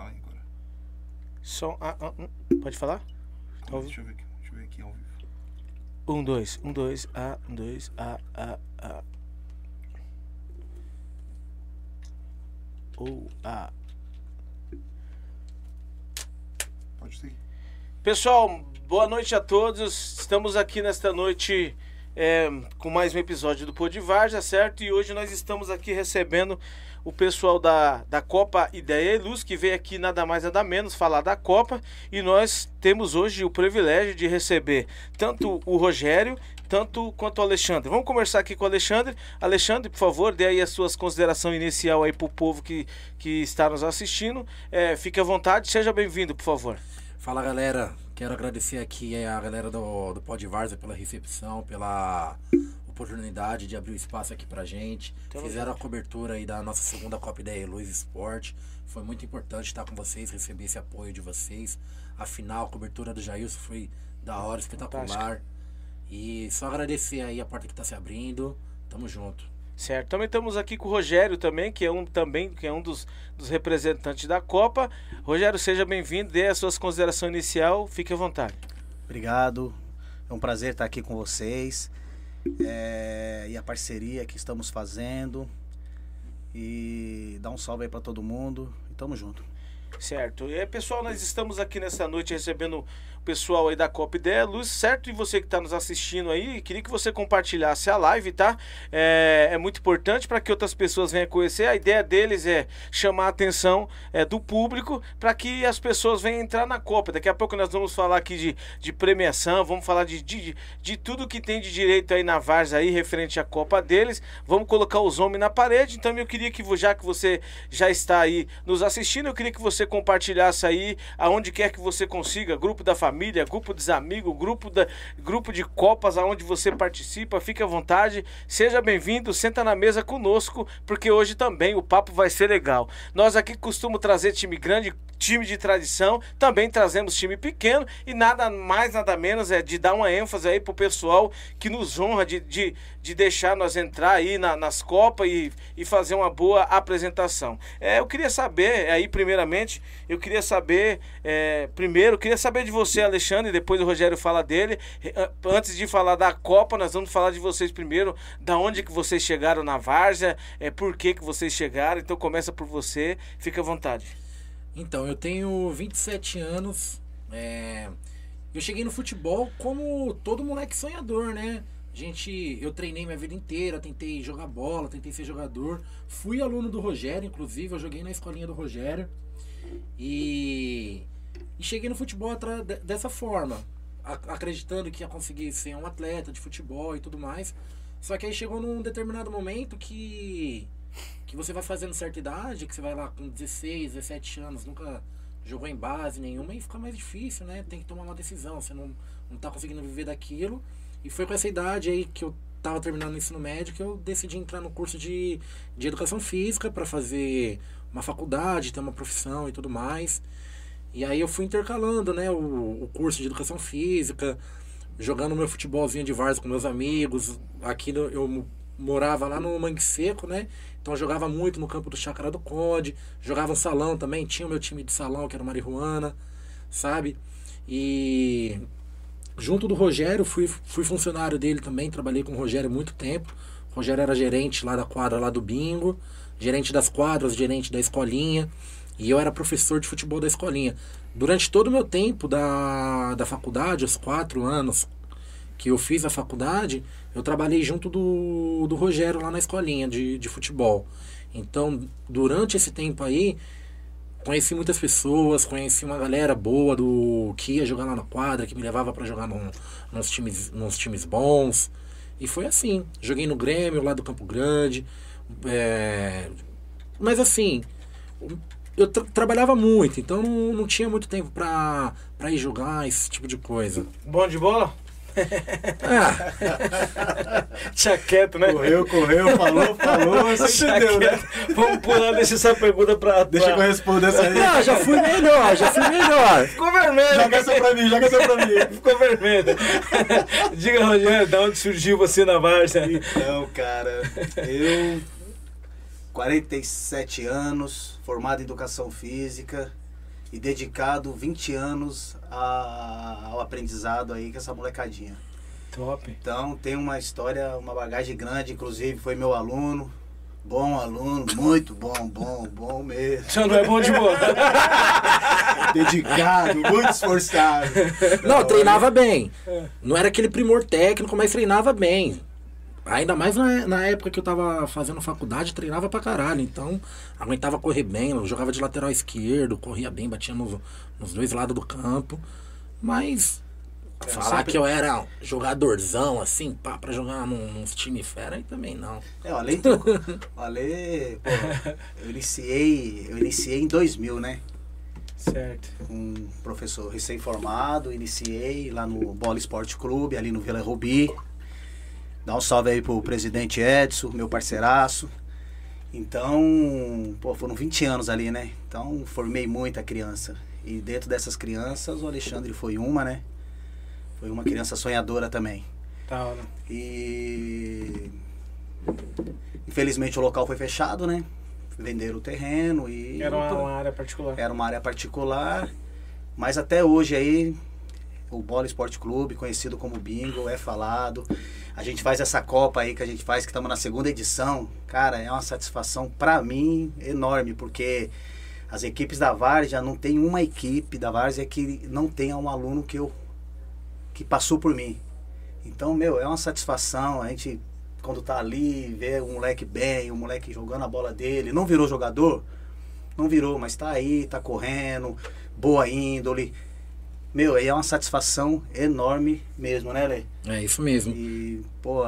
Fala aí agora. Som. Ah, ah, hum. Pode falar? Tá ouvindo? Deixa eu ver aqui. Deixa eu ver aqui ao vivo. Um, dois, um, dois, A, um, dois, A, A, A. Ou A. Pode seguir. Pessoal, boa noite a todos. Estamos aqui nesta noite é, com mais um episódio do Podivarja, certo? E hoje nós estamos aqui recebendo o pessoal da, da Copa Ideia e Luz, que veio aqui nada mais nada menos falar da Copa. E nós temos hoje o privilégio de receber tanto o Rogério, tanto quanto o Alexandre. Vamos conversar aqui com o Alexandre. Alexandre, por favor, dê aí as suas considerações inicial aí para o povo que, que está nos assistindo. É, fique à vontade, seja bem-vindo, por favor. Fala galera, quero agradecer aqui a galera do, do Pod Varza pela recepção, pela oportunidade de abrir o espaço aqui pra gente. Tamo Fizeram a cobertura aí da nossa segunda Copa Ideia Luz Esporte. Foi muito importante estar com vocês, receber esse apoio de vocês. Afinal, a cobertura do Jailson foi da hora, espetacular. E só agradecer aí a porta que tá se abrindo. Tamo junto. Certo. Também estamos aqui com o Rogério também, que é um também que é um dos, dos representantes da Copa. Rogério, seja bem-vindo, dê as suas considerações inicial, fique à vontade. Obrigado. É um prazer estar aqui com vocês. É, e a parceria que estamos fazendo. E dar um salve aí para todo mundo. E tamo junto. Certo. E pessoal, nós estamos aqui nessa noite recebendo o pessoal aí da Copa Ideia Luz, certo? E você que está nos assistindo aí, queria que você compartilhasse a live, tá? É, é muito importante para que outras pessoas venham conhecer. A ideia deles é chamar a atenção é, do público para que as pessoas venham entrar na Copa. Daqui a pouco nós vamos falar aqui de, de premiação, vamos falar de, de, de tudo que tem de direito aí na Varsa aí, referente à Copa deles. Vamos colocar os homens na parede. Então eu queria que, já que você já está aí nos assistindo, eu queria que você compartilhasse aí aonde quer que você consiga, grupo da família, grupo dos amigos, grupo, da, grupo de copas aonde você participa, fique à vontade, seja bem-vindo, senta na mesa conosco, porque hoje também o papo vai ser legal. Nós aqui costumamos trazer time grande, time de tradição, também trazemos time pequeno e nada mais, nada menos é de dar uma ênfase aí pro pessoal que nos honra de, de, de deixar nós entrar aí na- nas Copas e, e fazer uma boa apresentação. É, eu queria saber, aí primeiramente, eu queria saber, é, primeiro, eu queria saber de você, Alexandre, depois o Rogério fala dele. Eh, Antes de falar da Copa, nós vamos falar de vocês primeiro, da onde que vocês chegaram na Várzea, é, por que que vocês chegaram, então começa por você, fica à vontade. Então, eu tenho 27 anos. é, Eu cheguei no futebol como todo moleque sonhador, né? Gente, eu treinei minha vida inteira, tentei jogar bola, tentei ser jogador. Fui aluno do Rogério, inclusive, eu joguei na escolinha do Rogério. E, e cheguei no futebol dessa forma, acreditando que ia conseguir ser um atleta de futebol e tudo mais. Só que aí chegou num determinado momento que que você vai fazendo certa idade, que você vai lá com 16, 17 anos, nunca jogou em base nenhuma e fica mais difícil, né? Tem que tomar uma decisão, você não, não tá conseguindo viver daquilo. E foi com essa idade aí que eu tava terminando o ensino médio que eu decidi entrar no curso de, de educação física para fazer uma faculdade, ter uma profissão e tudo mais. E aí eu fui intercalando, né, o, o curso de educação física, jogando meu futebolzinho de várzea com meus amigos. Aqui no- eu mo- morava lá no Mangue Seco, né? Então jogava muito no campo do Chácara do Conde, jogava no salão também, tinha o meu time de salão, que era o Marihuana, sabe? E junto do Rogério, fui, fui funcionário dele também, trabalhei com o Rogério muito tempo. O Rogério era gerente lá da quadra lá do bingo, gerente das quadras, gerente da escolinha. E eu era professor de futebol da escolinha. Durante todo o meu tempo da, da faculdade, os quatro anos que eu fiz a faculdade, eu trabalhei junto do, do Rogério lá na escolinha de, de futebol. Então, durante esse tempo aí, conheci muitas pessoas, conheci uma galera boa do que ia jogar lá na quadra, que me levava para jogar num, nos, times, nos times bons. E foi assim. Joguei no Grêmio, lá do Campo Grande. é, Mas assim, eu tra- trabalhava muito, então não, não tinha muito tempo pra, pra ir jogar, esse tipo de coisa. Bom de bola? Ah, Tinha quieto, né? Correu, correu, falou, falou, você entendeu, né? Vamos pular, deixa essa pergunta pra... Deixa pra... eu responder essa aí. não, já fui melhor, já fui melhor. Ficou vermelho. Joga essa pra mim, joga essa pra mim. Ficou vermelho. Diga, Rogério, da onde surgiu você na Várzea? Então, cara, eu, 47 anos, formado em educação física, e dedicado 20 anos a- ao aprendizado aí com essa molecadinha. Top. Então tem uma história, uma bagagem grande, inclusive foi meu aluno, bom aluno, muito bom, bom, bom mesmo. Você não é bom de bola. Dedicado, muito esforçado. Não, treinava bem. Não era aquele primor técnico, mas treinava bem. Ainda mais na, na época que eu tava fazendo faculdade, treinava pra caralho. Então, aguentava correr bem, eu jogava de lateral esquerdo, corria bem, batia no- nos dois lados do campo. Mas falar sempre- que eu era jogadorzão, assim, pá, pra jogar num, nos time fera, aí também não. É, o Ale, tem- o Ale, pô, eu iniciei, eu iniciei em 2000, né? certo. Com um professor recém-formado, iniciei lá no Bola Esporte Clube, ali no Vila Rubi. Dá um salve aí pro presidente Edson, meu parceiraço. Então, pô, foram 20 anos ali, né? Então, formei muita criança. E dentro dessas crianças, o Alexandre foi uma, né? Foi uma criança sonhadora também. Da hora. E infelizmente o local foi fechado, né? Venderam o terreno e Era uma, uma área particular. era uma área particular. Mas até hoje aí o Bola Esporte Clube, conhecido como Bingo, é falado. A gente faz essa Copa aí que a gente faz, que estamos na segunda edição. Cara, é uma satisfação pra mim enorme, porque as equipes da Várzea não tem uma equipe da Várzea que não tenha um aluno que eu que passou por mim. Então, meu, é uma satisfação a gente quando tá ali, ver um moleque bem, um moleque jogando a bola dele, não virou jogador, não virou, mas tá aí, tá correndo, boa índole. Meu, aí é uma satisfação enorme mesmo, né, Lê? É isso mesmo. E, pô,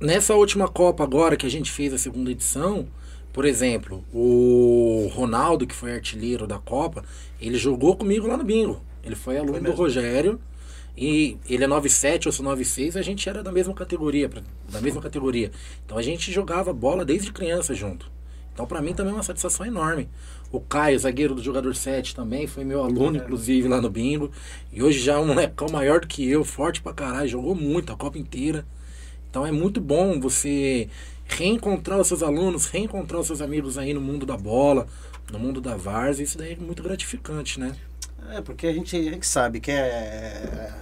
Nessa última Copa agora que a gente fez a segunda edição, por exemplo, o Ronaldo, que foi artilheiro da Copa, ele jogou comigo lá no bingo. Ele foi aluno Foi do? Rogério. E ele é 97, eu sou 96, a gente era da mesma categoria, da mesma categoria. Então a gente jogava bola desde criança junto. Então pra mim também é uma satisfação enorme. O Caio, zagueiro do jogador 7 também, foi meu aluno, inclusive, lá no bingo. E hoje já é um molecão maior do que eu, forte pra caralho, jogou muito a Copa inteira. Então é muito bom você reencontrar os seus alunos, reencontrar os seus amigos aí no mundo da bola, no mundo da várzea. Isso daí é muito gratificante, né? É, porque a gente, a gente sabe que é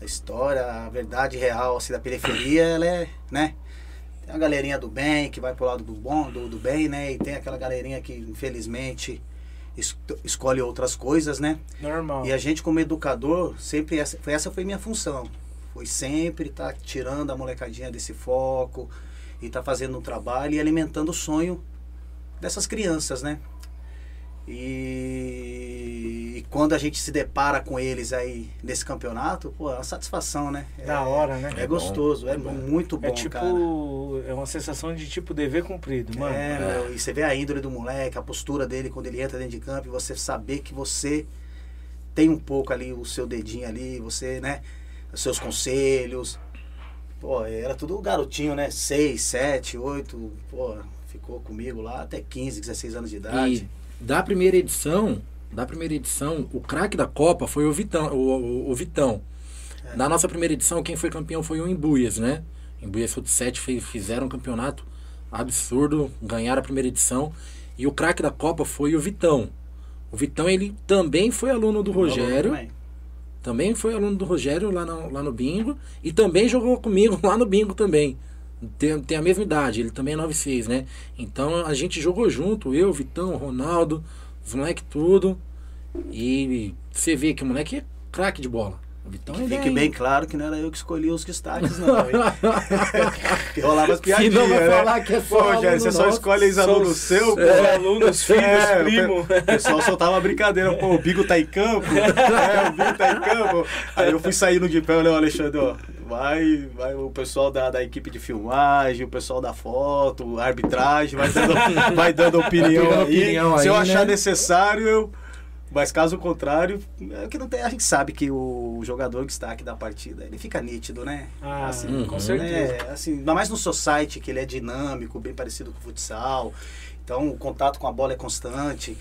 a história, a verdade real assim, da periferia, ela é, né? Tem a galerinha do bem que vai pro lado do bom, do, do bem, né? E tem aquela galerinha que infelizmente es- escolhe outras coisas, né? Normal. E a gente como educador, sempre essa foi, essa foi minha função. Foi sempre estar tirando a molecadinha desse foco e tá fazendo um trabalho e alimentando o sonho dessas crianças, né? E, e quando a gente se depara com eles aí nesse campeonato, pô, é uma satisfação, né? É, Da hora, né? É, É bom, gostoso, é, é bom. muito bom, É tipo, cara. é uma sensação de tipo dever cumprido, mano. É, meu, e você vê a índole do moleque, a postura dele quando ele entra dentro de campo e você saber que você tem um pouco ali o seu dedinho ali, você, né, os seus conselhos. Pô, era tudo garotinho, né? 6, 7, 8, pô, ficou comigo lá até 15, 16 anos de idade. E da primeira edição, da primeira edição, o craque da Copa foi o Vitão. O, o- o Vitão. Na nossa primeira edição, quem foi campeão foi o Embuias, né? Embuias Foot 7 fez, fizeram um campeonato absurdo, ganharam a primeira edição. E o craque da Copa foi o Vitão. O Vitão, ele também foi aluno do Rogério. Também. Também foi aluno do Rogério lá no, lá no Bingo. E também jogou comigo lá no Bingo também. Tem, tem a mesma idade, ele também é 96, né? Então a gente jogou junto, eu, Vitão, Ronaldo, os moleques tudo. E você vê que o moleque é craque de bola. Vitão Fique é- bem claro que não era eu que escolhi os destaques, não. rolava as Se piadinhas. não vai né? falar que é só Pô, Rogério, você só escolhe ex-aluno seu, pô. Os alunos, filhos, É, primo. O pessoal soltava brincadeira, pô, o Bigo tá em campo. É, o Bigo tá em campo. Aí eu fui saindo de pé, eu falei, Alexandre, ó, vai, vai o pessoal da, da equipe de filmagem, o pessoal da foto, a arbitragem, vai dando, vai dando opinião, aí. opinião Se eu aí, achar né? necessário, eu. Mas caso contrário, é que não tem, a gente sabe que o jogador destaque da partida, ele fica nítido, né? Ah, Uhum. com certeza. É, assim, ainda mais no society, que ele é dinâmico, bem parecido com o futsal. Então, o contato com a bola é constante.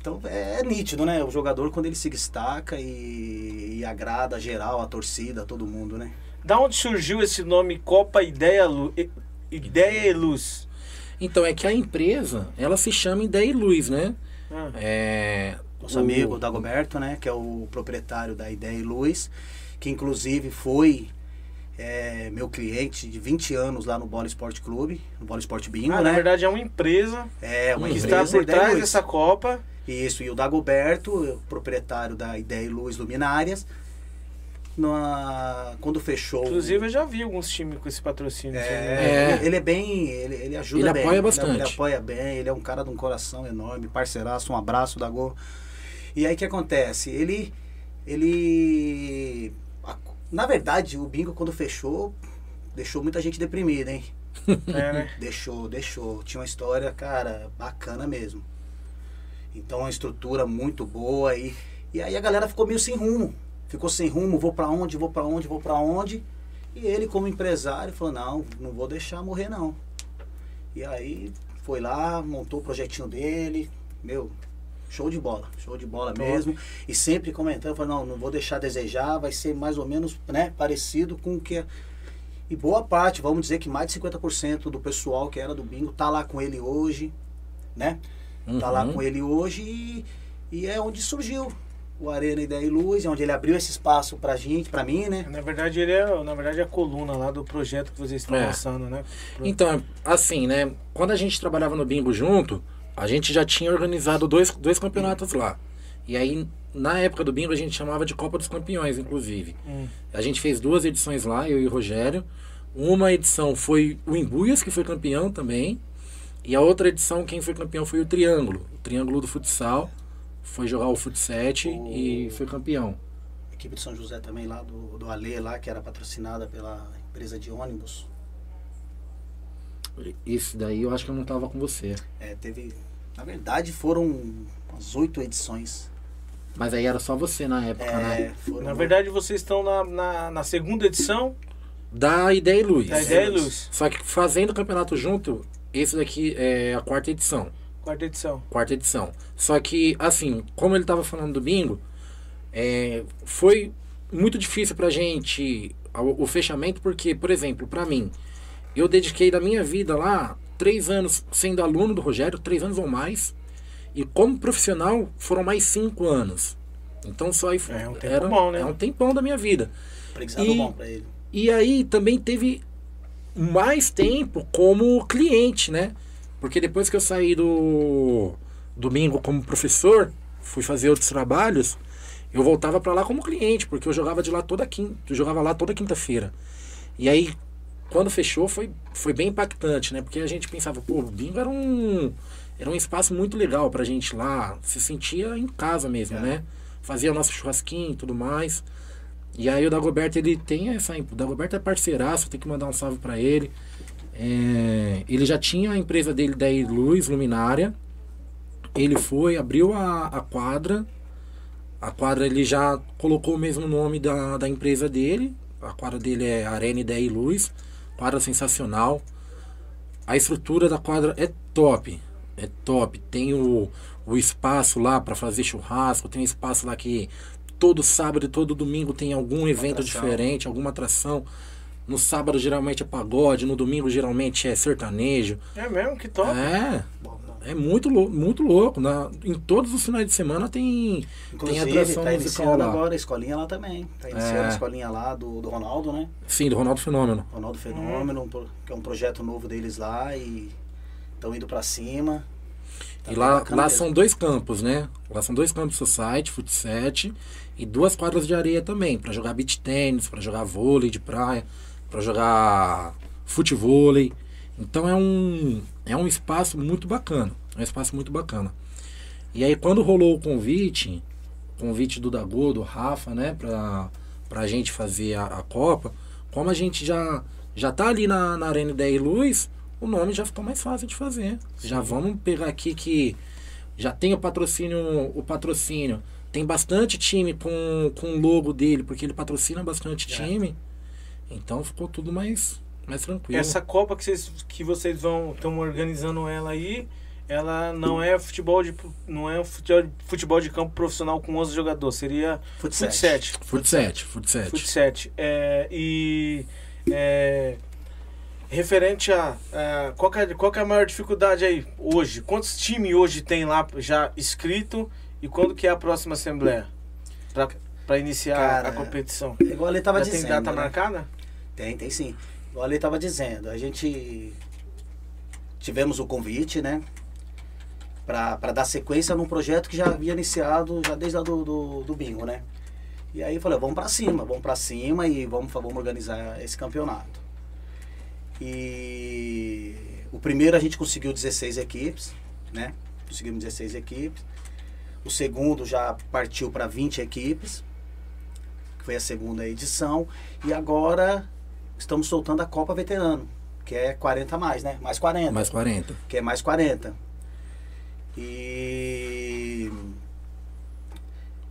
Então, é, é nítido, né? O jogador, quando ele se destaca e, e agrada geral, a torcida, todo mundo, né? Da onde surgiu esse nome Copa Ideia, Lu... Ideia e Luz? Então é que a empresa, ela se chama Ideia e Luz, né? Ah, É, Nosso O- amigo Dagoberto, né? Que é o proprietário da Ideia e Luz, que inclusive foi é, meu cliente de 20 anos lá no Bola Esporte Clube, no Bola Esporte Bingo, Ah, né? na verdade é uma empresa é uma que empresa está por trás Luz. dessa Copa. Isso, e o Dagoberto, o proprietário da Ideia e Luz Luminárias, na- quando fechou. Inclusive eu já vi alguns times com esse patrocínio. É, É. Ele, ele é bem. Ele, ele ajuda Ele bem. apoia Ele- bastante. Ele, apoia bem, ele é um cara de um coração enorme, parceiraço, um abraço da Go. E aí o que acontece? Ele. Ele. Na verdade, o bingo quando fechou, deixou muita gente deprimida, hein? É, né? Deixou, deixou. Tinha uma história, cara, bacana mesmo. Então, uma estrutura muito boa. E, e aí a galera ficou meio sem rumo. Ficou sem rumo, vou pra onde, vou pra onde, vou pra onde. E ele, como empresário, falou: não, não vou deixar morrer, não. E aí foi lá, montou o projetinho dele. Meu, show de bola, show de bola Top. mesmo. E sempre comentando, falou, não, não vou deixar a desejar, vai ser mais ou menos né, parecido com o que. é e boa parte, vamos dizer que mais de 50% do pessoal que era do bingo tá lá com ele hoje, né? Tá lá Uhum. com ele hoje e, e é onde surgiu o Arena Ideia e Luz, é onde ele abriu esse espaço pra gente, pra mim, né? Na verdade, ele é, na verdade, é a coluna lá do projeto que vocês estão É. lançando, né? Então, assim, né? Quando a gente trabalhava no bingo junto, a gente já tinha organizado dois, dois campeonatos lá. E aí, na época do bingo, a gente chamava de Copa dos Campeões, inclusive. Hum. A gente fez duas edições lá, eu e o Rogério. Uma edição foi o Embuias, que foi campeão também. E a outra edição, quem foi campeão foi o Triângulo. O Triângulo do futsal. Foi jogar o futsete O- e foi campeão. A equipe de São José também lá, do, do Ale lá, que era patrocinada pela empresa de ônibus. Esse daí eu acho que eu não tava com você. É, teve. Na verdade foram umas oito edições. Mas aí era só você na época, né? É, foram Na verdade, vocês estão na, na, na segunda edição Da Ideia e Luz. da Ideia e Luz. Só que fazendo o campeonato junto, esse daqui é a quarta edição. Quarta edição. Quarta edição. Só que, assim, como ele tava falando do bingo, é, foi muito difícil pra gente o, o fechamento, porque, por exemplo, pra mim, eu dediquei da minha vida lá três anos sendo aluno do Rogério, três anos ou mais. E como profissional foram mais cinco anos. Então só aí É um tempo era, bom, né? É um tempão da minha vida. E- bom pra ele. E aí também teve mais tempo como cliente, né? Porque depois que eu saí do domingo como professor, fui fazer outros trabalhos, eu voltava pra lá como cliente, porque eu jogava de lá toda quinta, jogava lá toda quinta-feira. E aí quando fechou foi foi bem impactante, né? Porque a gente pensava, pô, o bingo era um era um espaço muito legal pra gente lá, se sentia em casa mesmo, É. né? Fazia nosso churrasquinho e tudo mais. E aí o Dagoberto, ele tem essa... O Dagoberto é parceiraço, tem que mandar um salve pra ele. É, ele já tinha a empresa dele da Luz Luminária. Ele foi, abriu a, a quadra. A quadra ele já colocou o mesmo nome da, da empresa dele. A quadra dele é Arena Ideia e Luz. Quadra sensacional. A estrutura da quadra é top. É top. Tem o, o espaço lá para fazer churrasco. Tem um espaço lá que todo sábado e todo domingo tem algum evento atração. diferente, alguma atração. No sábado geralmente é pagode, no domingo geralmente é sertanejo. É mesmo? Que top. É, Bom, bom. É muito louco, muito louco. Na, em todos os finais de semana tem, tem Inclusive, atração tá musical iniciando lá. agora a escolinha lá também. Tá iniciando É. a escolinha lá do, do Ronaldo, né? Sim, do Ronaldo Fenômeno. Ronaldo Fenômeno, um pro- que é um projeto novo deles lá e estão indo pra cima. Tá e lá, lá são dois campos, né? Lá são dois campos society, futsal e duas quadras de areia também, para jogar beach tênis, para jogar vôlei de praia, para jogar futevôlei. Então é um é um espaço muito bacana, é um espaço muito bacana. E aí quando rolou o convite, convite do Dagô, do Rafa, né, pra, pra gente fazer a, a Copa, como a gente já já tá ali na, na Arena Ideia e Luz, o nome já ficou mais fácil de fazer. Já vamos pegar aqui que já tem o patrocínio, o patrocínio. Tem bastante time com, com o logo dele, porque ele patrocina bastante É. time. Então ficou tudo mais, mais tranquilo. Essa Copa que vocês, que vocês vão estão organizando ela aí, ela não é futebol de não é um futebol, de campo profissional com 11 jogadores, seria Futsal. futset. Futset, futset. Futset. É, e é, referente a, a qual, que é, qual que é a maior dificuldade aí hoje? Quantos times hoje tem lá já inscrito E quando que é a próxima assembleia? Pra, pra iniciar Cara, a competição? Igual ele tava Já dizendo. tem data né? marcada? Tem, tem sim. Igual ele tava dizendo. A gente tivemos o convite, né? Pra dar sequência num projeto que já havia iniciado já desde lá do, do, do bingo, né? E aí eu falei, vamos pra cima, vamos pra cima e vamos, vamos organizar esse campeonato. E o primeiro a gente conseguiu 16 equipes, né? Conseguimos 16 equipes. O segundo já partiu para 20 equipes, que foi a segunda edição. E agora estamos soltando a Copa Veterano, que é 40 a mais, né? Mais 40. Mais 40. Que é mais 40. E.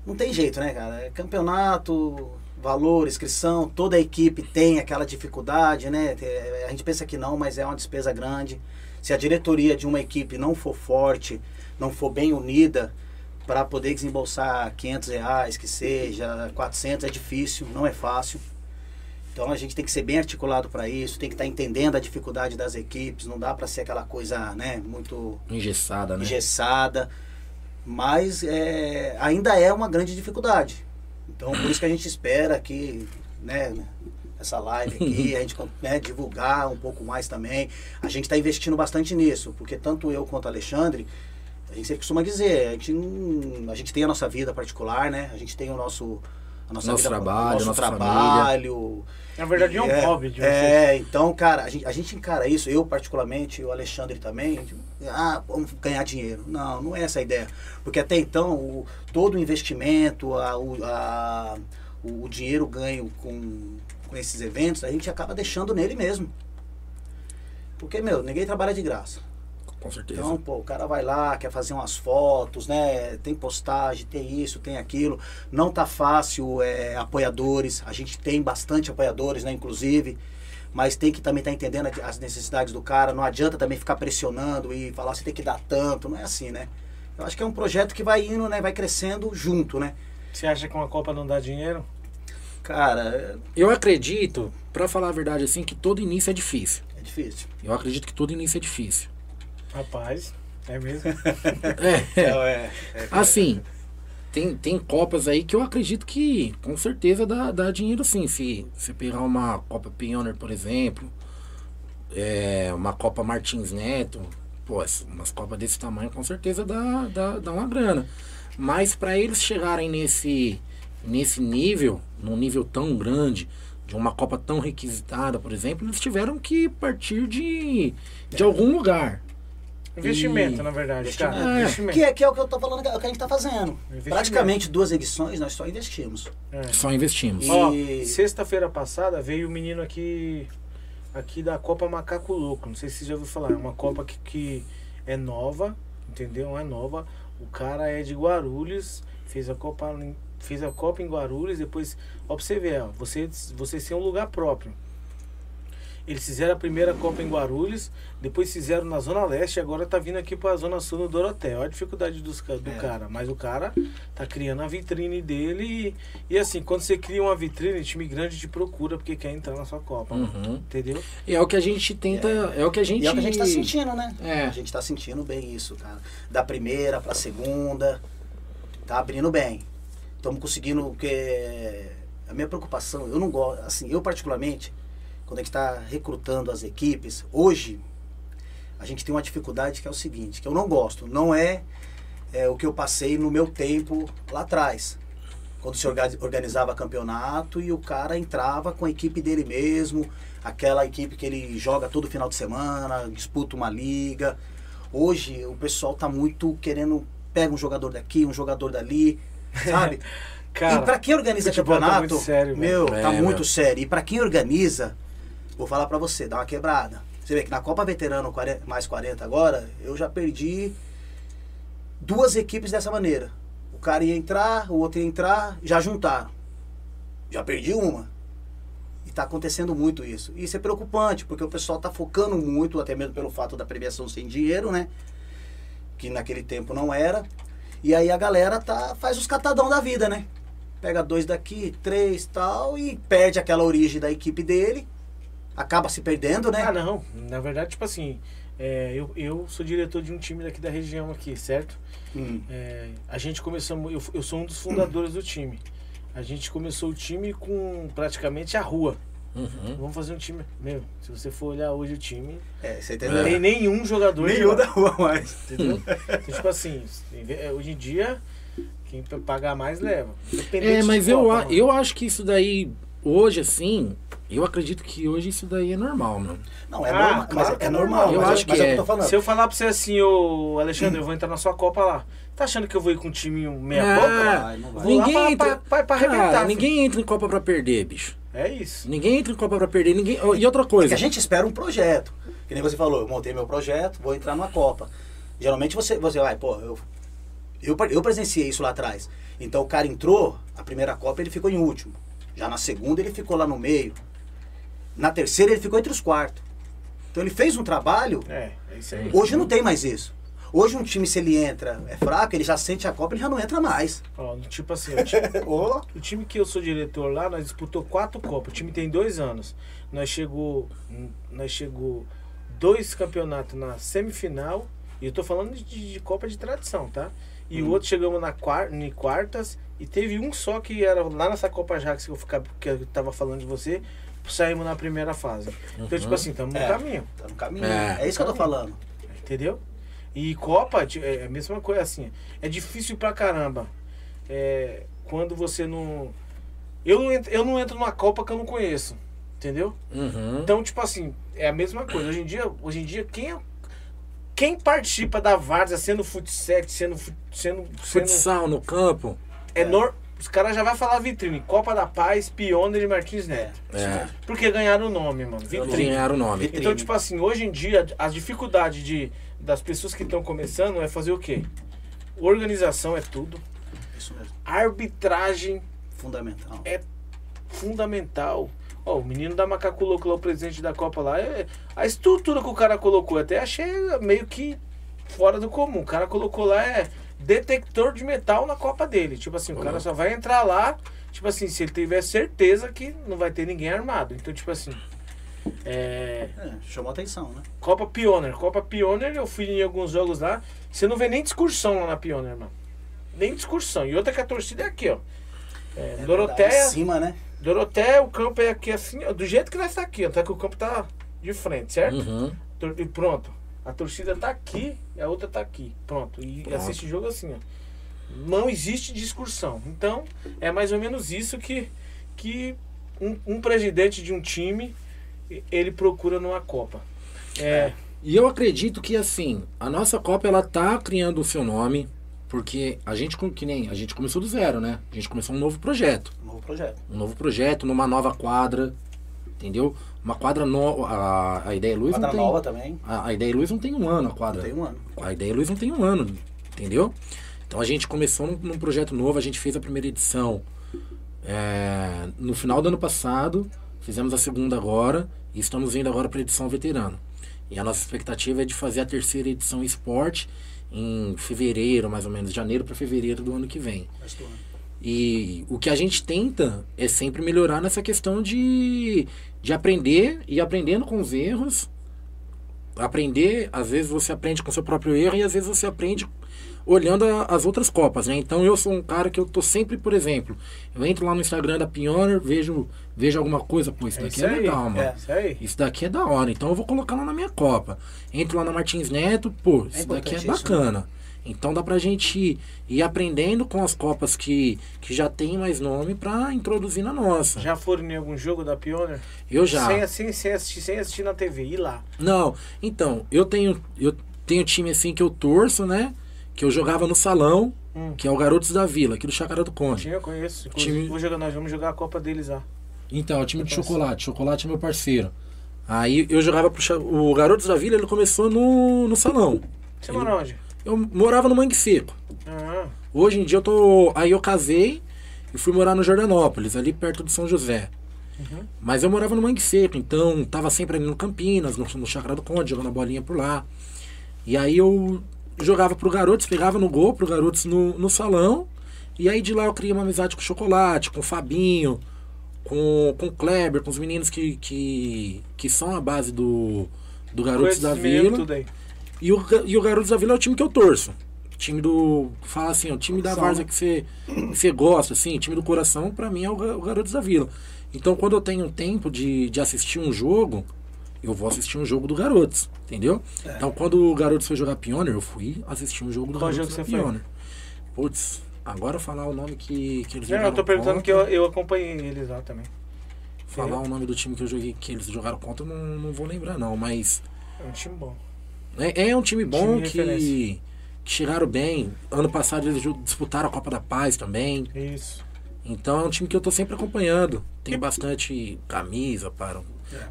Não tem jeito, né, cara? É campeonato, valor, inscrição, toda a equipe tem aquela dificuldade, né? A gente pensa que não, mas é uma despesa grande. Se a diretoria de uma equipe não for forte, não for bem unida, para poder desembolsar 500 reais, que seja, 400, é difícil, não é fácil. Então a gente tem que ser bem articulado para isso, tem que estar entendendo a dificuldade das equipes, não dá para ser aquela coisa, né, muito Engessada, né? engessada, mas é, ainda é uma grande dificuldade. Então por isso que a gente espera que, né, essa live aqui, a gente né, divulgar um pouco mais também. A gente está investindo bastante nisso, porque tanto eu quanto o Alexandre, a gente sempre costuma dizer, a gente, a gente tem a nossa vida particular, né? A gente tem o nosso a nossa Nosso vida, trabalho, nosso nossa trabalho, Na verdade é um hobby de vocês. é, então, cara, a gente, a gente encara isso, eu particularmente, o Alexandre também, ah, vamos ganhar dinheiro. Não, não é essa a ideia. Porque até então, o, todo o investimento, a, o, a- o dinheiro ganho com, com esses eventos, a gente acaba deixando nele mesmo. Porque, meu, ninguém trabalha de graça. Com certeza. Então, pô, o cara vai lá, quer fazer umas fotos, né? Tem postagem, tem isso, tem aquilo. Não tá fácil, é, apoiadores. A gente tem bastante apoiadores, né? Inclusive. Mas tem que também estar entendendo as necessidades do cara. Não adianta também ficar pressionando e falar você tem que dar tanto. Não é assim, né? Eu acho que é um projeto que vai indo, né? Vai crescendo junto, né? Você acha que uma Copa não dá dinheiro? Cara, Eu acredito, pra falar a verdade assim, que todo início é difícil. é difícil. Eu acredito que todo início é difícil. Rapaz, é mesmo? É, é, assim, tem, tem copas aí que eu acredito que com certeza dá, dá dinheiro sim. Se você pegar uma Copa Pioneer, por exemplo, é, uma Copa Martins Neto, pô, umas copas desse tamanho com certeza dá, dá, dá uma grana. Mas para eles chegarem nesse, nesse nível, num nível tão grande, de uma Copa tão requisitada, por exemplo, eles tiveram que partir de, de algum lugar. Investimento, E- na verdade, Investimento. cara. É. Investimento. Que é, que é o que eu tô falando, é o que a gente tá fazendo. Praticamente duas edições nós só investimos. É. Só investimos. E- sexta-feira passada veio o menino aqui aqui da Copa Macaco Louco. Não sei se você já ouviu falar. É uma Copa que, que é nova, entendeu? É nova. O cara é de Guarulhos, fez a Copa, em- fez a Copa em Guarulhos, depois, ó, pra você ver, ó, você, você tem um lugar próprio. Eles fizeram a primeira Copa em Guarulhos, depois fizeram na Zona Leste e agora tá vindo aqui pra Zona Sul no Doroté. Olha a dificuldade dos, do É. cara. Mas o cara tá criando a vitrine dele e, e assim, quando você cria uma vitrine, time grande te procura porque quer entrar na sua Copa. Uhum. Entendeu? E é o que a gente tenta. É, o que a gente. E é o que a gente tá sentindo, né? É. A gente tá sentindo bem isso, cara. Da primeira pra segunda, tá abrindo bem. Estamos conseguindo, porque a minha preocupação, eu não gosto, assim, eu particularmente, quando a gente está recrutando as equipes, hoje a gente tem uma dificuldade que é o seguinte, que eu não gosto, não é, é o que eu passei no meu tempo lá atrás. Quando se orga- organizava campeonato e o cara entrava com a equipe dele mesmo, aquela equipe que ele joga todo final de semana, disputa uma liga. Hoje o pessoal tá muito querendo pega um jogador daqui, um jogador dali, sabe? Cara, e pra quem organiza tá campeonato, muito sério, meu, velho. tá É, muito meu. sério. E pra quem organiza, vou falar pra você, dá uma quebrada. Você vê que na Copa Veterano 40 mais 40 agora, eu já perdi duas equipes dessa maneira. O cara ia entrar, o outro ia entrar, já juntaram. Já perdi uma. E tá acontecendo muito isso. Isso é preocupante, porque o pessoal tá focando muito, até mesmo pelo fato da premiação sem dinheiro, né? Que naquele tempo não era. E aí a galera tá, faz os catadão da vida, né? Pega dois daqui, três tal, e perde aquela origem da equipe dele. Acaba se perdendo, né? Ah, não. Na verdade, tipo assim, é, eu, eu sou diretor de um time daqui da região aqui, certo? Hum. É, a gente começou, eu, eu sou um dos fundadores do time. A gente começou o time com praticamente a rua. Uhum. Vamos fazer um time. Meu, se você for olhar hoje o time, É, você não tem nenhum jogador. Nenhum da rua mais. Entendeu? Então, tipo assim, hoje em dia, quem pagar mais leva. É, mas eu, a- eu acho que isso daí, hoje, assim, eu acredito que hoje isso daí é normal, mano. Não, é Ah, normal. claro mas que é é normal. Eu mas acho mas que é o que é. eu tô falando. Se eu falar pra você assim, ô Alexandre, eu vou entrar na sua Copa lá. Tá achando que eu vou ir com um time meia Ah, boca? Vai, não vai. Vou lá Ninguém pra, entra- pra, pra, pra Cara, arrebentar. filho. ninguém entra em Copa pra perder, bicho. É isso. Ninguém entra em Copa pra perder, ninguém... E outra É que coisa, a gente espera um projeto. Que nem você falou, eu montei meu projeto, vou entrar numa Copa. Geralmente você, você vai, pô, eu, eu, eu presenciei isso lá atrás. Então o cara entrou, a primeira Copa ele ficou em último. Já na segunda ele ficou lá no meio. Na terceira ele ficou entre os quartos. Então ele fez um trabalho. É, é isso aí. Hoje não tem mais isso. Hoje um time, se ele entra, é fraco, ele já sente a Copa, ele já não entra mais. Ó, tipo assim, o time, o time que eu sou diretor lá, nós disputou quatro Copas. O time tem dois anos. Nós chegou, nós chegou dois campeonatos na semifinal. E eu tô falando de, de Copa de tradição, tá? E o outro chegamos na quar, em quartas. E teve um só que era lá nessa Copa Jax que eu, ficava, que eu tava falando de você. Saímos na primeira fase. Então, tipo assim, estamos no É. caminho. tá no caminho. É. É, isso que eu tô falando. Entendeu? E Copa ti- é a mesma coisa assim. É difícil pra caramba. É, quando você não. Eu não, entro, eu não entro numa Copa que eu não conheço. Entendeu? Uhum. Então, tipo assim, é a mesma coisa. Hoje em dia, hoje em dia quem, é- quem participa da Várzea sendo futsal, sendo. sendo, sendo futsal no campo, é nor- os caras já vai falar vitrine. Copa da Paz, Pioneer e Martins Neto. é, Porque ganharam o nome, mano. Vitrine. ganharam o nome. Vitrine. Então, tipo assim, hoje em dia, as dificuldades de, das pessoas que estão começando é fazer o quê? Organização é tudo. Isso mesmo. Arbitragem Fundamental. é fundamental. Ó, o menino da Macaco Louco lá, o presidente da Copa lá, é, a estrutura que o cara colocou, até achei meio que fora do comum. O cara colocou lá é detector de metal na Copa dele. Tipo assim, o cara só vai entrar lá, tipo assim, se ele tiver certeza que não vai ter ninguém armado. Então, tipo assim, é, É, chamou atenção, né? Copa Pioneer. Copa Pioneer, eu fui em alguns jogos lá. Você não vê nem discursão lá na Pioneer, mano. Nem discursão. E outra que a torcida é aqui, ó. É, É Doroteia. verdade, Em cima, né? Doroteia, o campo é aqui assim, ó, do jeito que nós tá aqui, ó. Tá que o campo tá de frente, certo? Uhum. E pronto. A torcida tá aqui e a outra tá aqui. Pronto. E Pronto. assiste o jogo assim, ó. Não existe discursão. Então, é mais ou menos isso que, que um, um presidente de um time ele procura numa Copa. É. E eu acredito que assim, a nossa Copa ela tá criando o seu nome, porque a gente com- que nem a gente começou do zero, né? A gente começou um novo projeto, Novo projeto. um novo projeto numa nova quadra, entendeu? Uma quadra nova, a, a ideia Luz Quadra não tem nova também. a, a ideia Luz não tem um ano a quadra. Tem um ano. A ideia Luz não tem um ano, entendeu? Então a gente começou num, num projeto novo, a gente fez a primeira edição é, no final do ano passado, fizemos a segunda agora e estamos indo agora para a edição veterano. E a nossa expectativa é de fazer a terceira edição esporte em fevereiro, mais ou menos, janeiro para fevereiro do ano que vem. E o que a gente tenta é sempre melhorar nessa questão de, de aprender e aprendendo com os erros. Aprender, às vezes você aprende com seu próprio erro e às vezes você aprende olhando a- as outras copas, né? Então eu sou um cara que eu tô sempre, por exemplo, eu entro lá no Instagram da Pioneer, vejo, vejo alguma coisa, pô, isso É daqui isso é, legal, mano. é. Isso aí. Isso daqui é da hora, então eu vou colocar lá na minha Copa. Entro lá na Martins Neto, pô, É isso daqui é bacana. Então dá pra gente ir aprendendo com as Copas que, que já tem mais nome pra introduzir na nossa. Já foram em algum jogo da Pioneer? Eu já. Sem, sem, sem, assistir, sem assistir na TV, ir lá. Não, então, eu tenho eu tenho time assim que eu torço, né? Que eu jogava no salão, Hum. que é o Garotos da Vila, aqui do Chácara do Conde. Tinha, eu conheço. Time- vou jogar, nós vamos jogar a Copa deles lá. Então, é o time de chocolate. Chocolate é meu parceiro. Aí eu jogava pro o Garotos da Vila, ele começou no, no salão. Você Ele- mora onde? Eu morava no Mangue Seco. Ah, Hoje em dia eu tô. Aí eu casei e fui morar no Jordanópolis, ali perto de São José. Uhum. Mas eu morava no Mangue Seco, então tava sempre ali no Campinas, no, no Chácara do Conde, jogando a bolinha por lá. E aí eu jogava pro Garotos, pegava no gol pro Garotos no, no salão. E aí de lá eu criei uma amizade com o Chocolate, com o Fabinho, com, com o Kleber, com os meninos que, que, que são a base do, do Garotos da Vila. tudo aí. E o, e o Garotos da Vila é o time que eu torço. O time do. Fala assim, o time da né? que você, que você gosta, assim, o time do coração, pra mim é o, o Garotos da Vila. Então quando eu tenho tempo de, de assistir um jogo, eu vou assistir um jogo do Garotos, entendeu? Então quando o Garotos foi jogar Pioneer, eu fui assistir um jogo do Qual Garotos jogo da você foi? Pioneer. Putz, agora falar o nome que, que eles Não, jogaram eu tô perguntando contra, que eu, eu acompanhei eles lá também. Falar o nome do time que eu joguei, que eles jogaram contra, eu não, não vou lembrar não, mas... É um time bom. É, é um time bom Time que, que chegaram bem. Ano passado eles disputaram a Copa da Paz também. Isso. Então é um time que eu tô sempre acompanhando. Tem bastante camisa para.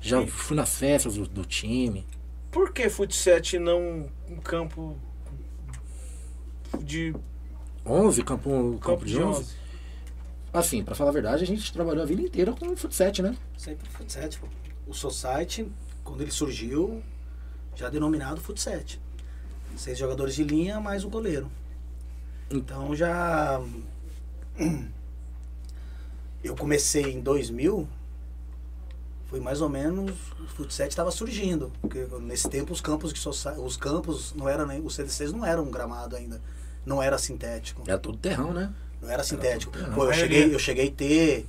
Já E- fui nas festas do, do time. Por que futsal e não um campo de 11, campo, campo, campo de 11. Assim, pra falar a verdade, a gente trabalhou a vida inteira com o futsal, né? Sempre futsal. pô. O Society, quando ele surgiu, já denominado futsal. Seis jogadores de linha, mais o goleiro. Então já. Eu comecei em 2000, foi mais ou menos. O futsal estava surgindo. Porque nesse tempo os campos de soci- os campos não eram nem. Os CDCs não eram um gramado ainda. Não era sintético. Era tudo terrão, né? Não era sintético. terrão. Pô, eu cheguei, eu cheguei a ter.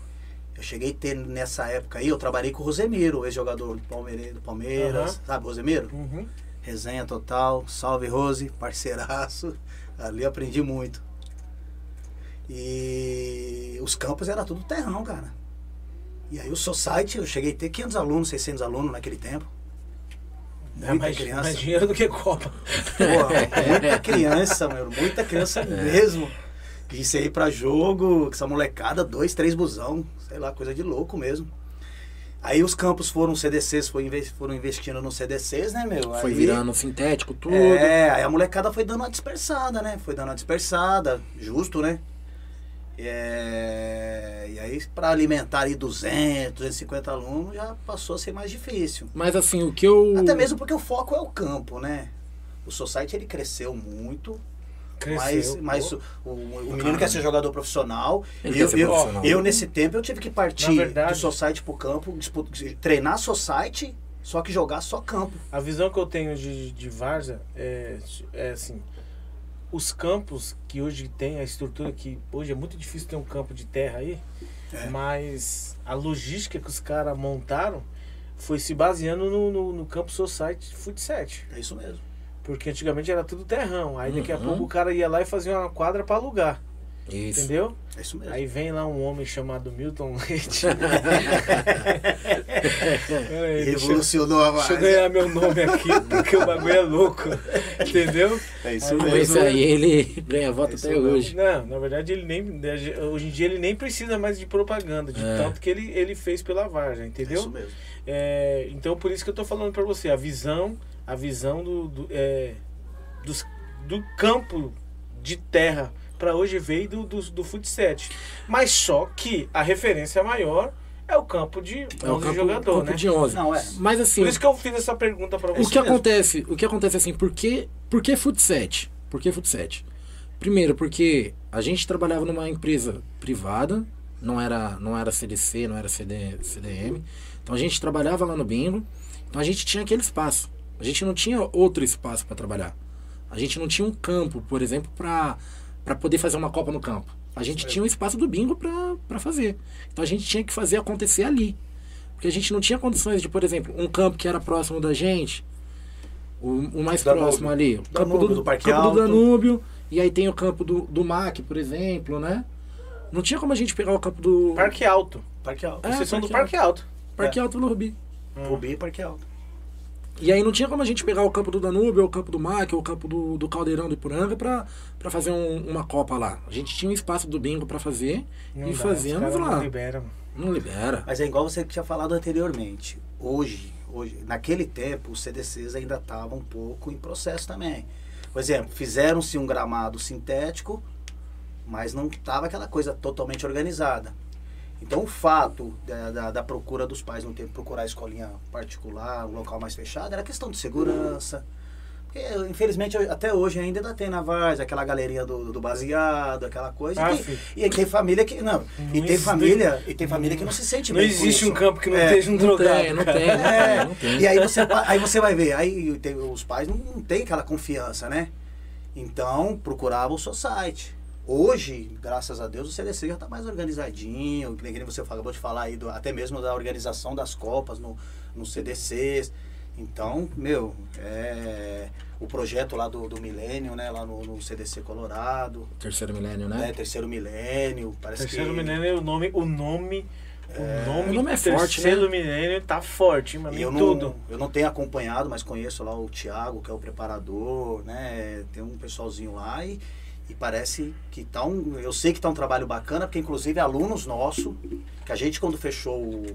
Eu cheguei a ter nessa época aí, eu trabalhei com o Rosemiro, ex-jogador do Palmeiras, do Palmeiras Aham. sabe, Rosemiro? Uhum. Resenha total, salve Rose, parceiraço. Ali aprendi muito. E os campos era tudo terrão, cara. E aí o Society, eu cheguei a ter 500 alunos, 600 alunos naquele tempo. É Muita mais, criança. mais dinheiro do que Copa. Pô, muita criança, meu, muita criança mesmo. Que isso aí pra jogo, que essa molecada, dois, três busão, sei lá, coisa de louco mesmo. Aí os campos foram CDCs, foram investindo nos CDCs, né, meu? Foi Aí- virando sintético, tudo. É, aí a molecada foi dando uma dispersada, né? Foi dando uma dispersada, justo, né? É, e aí, pra alimentar aí 200, 250 alunos, já passou a ser mais difícil. Mas assim, o que eu. Até mesmo porque o foco é o campo, né? O Society ele cresceu muito, Cresceu. mas, mas o, o- o menino quer ser jogador profissional. Ele eu, eu, profissional. eu, nesse tempo, eu tive que partir verdade- do Society pro campo, disputa- treinar Society, só que jogar só campo. A visão que eu tenho de, de Varza é, é assim, os campos que hoje tem, a estrutura que hoje é muito difícil ter um campo de terra aí, É. mas a logística que os caras montaram foi se baseando no, no, no campo Society Futsal. É isso mesmo. Porque antigamente era tudo terrão. Aí daqui a Uhum. pouco o cara ia lá e fazia uma quadra para alugar. Isso. Entendeu? É isso mesmo. Aí vem lá um homem chamado Milton Leite. Peraí, deixa, Revolucionou a deixa eu ganhar meu nome aqui, porque o bagulho é louco. Entendeu? É isso Aí mesmo. esse aí ele ganha voto Isso até mesmo. hoje. Não, na verdade ele nem. Hoje em dia ele nem precisa mais de propaganda, de É. tanto que ele, ele fez pela Varja, É entendeu? isso mesmo. É, então por isso que eu tô falando pra você, a visão, a visão do, do, é, dos- do campo de terra pra hoje veio do, do, do futsal. Mas só que a referência maior é o campo de 11 É o campo, jogador, campo né? de 11. Não, é. Mas assim, Por isso que eu fiz essa pergunta pra o você. que acontece, o que acontece assim, por que, por que futset? Por que futset? Primeiro, porque a gente trabalhava numa empresa privada, não era, não era CDC, não era CD, CDM. Então a gente trabalhava lá no bingo, então a gente tinha aquele espaço. A gente não tinha outro espaço para trabalhar. A gente não tinha um campo, por exemplo, para poder fazer uma copa no campo. A gente tinha um espaço do bingo para fazer. Então a gente tinha que fazer acontecer ali. Porque a gente não tinha condições de, por exemplo, um campo que era próximo da gente, o, o mais Danúbio. próximo ali, o campo do, do Parque campo do Alto. Danúbio, e aí tem o campo do, do MAC, por exemplo, né? Não tinha como a gente pegar o campo do Parque Alto. Parque Alto. É, Vocês são do Parque Alto. Parque Alto do Rubi. Rubi e Parque Alto. E aí não tinha como a gente pegar o campo do Danúbio, ou o campo do MAC, ou o campo do, do Caldeirão do Ipuranga pra, pra fazer um- uma copa lá. A gente tinha um espaço do bingo pra fazer Não e dá, fazíamos os caras lá. Não libera, mano. Não libera. Mas é igual você que tinha falado anteriormente. Hoje, hoje naquele tempo, os CDCs ainda estavam um pouco em processo também. Por exemplo, fizeram-se um gramado sintético, mas não estava aquela coisa totalmente organizada. Então, o fato da, da, da procura dos pais não ter que procurar a escolinha particular, um local mais fechado, era questão de segurança. É, infelizmente, até hoje ainda ainda tem na Vaz, aquela galerinha do, do baseado, aquela coisa. Ah, e, tem, e tem família que. Não, e Não tem existe- família, e tem família que não se sente Não bem. com existe isso. um campo que não É. esteja um Não drogado. tem, não tem, não É, tem, não tem. e aí você, aí você vai ver, aí tem- os pais não, não têm aquela confiança, né? Então, procurava o society. Hoje, graças a Deus, o CDC já está mais organizadinho, que você acabou de falar aí, do- até mesmo da organização das Copas no, no CDC. Então, meu, é, o projeto lá do, do Milênio, né, lá no, no CDC Colorado, Terceiro milênio, né, né? terceiro milênio, parece Terceiro que... milênio, o nome, o nome, o nome, O nome é forte, terceiro né? milênio tá forte, mano, eu não, tudo. eu não tenho acompanhado, mas conheço lá o Thiago, que é o preparador, né? Tem um pessoalzinho lá e, e parece que tá um. Eu sei que tá um trabalho bacana, porque inclusive alunos nossos, que a gente quando fechou o,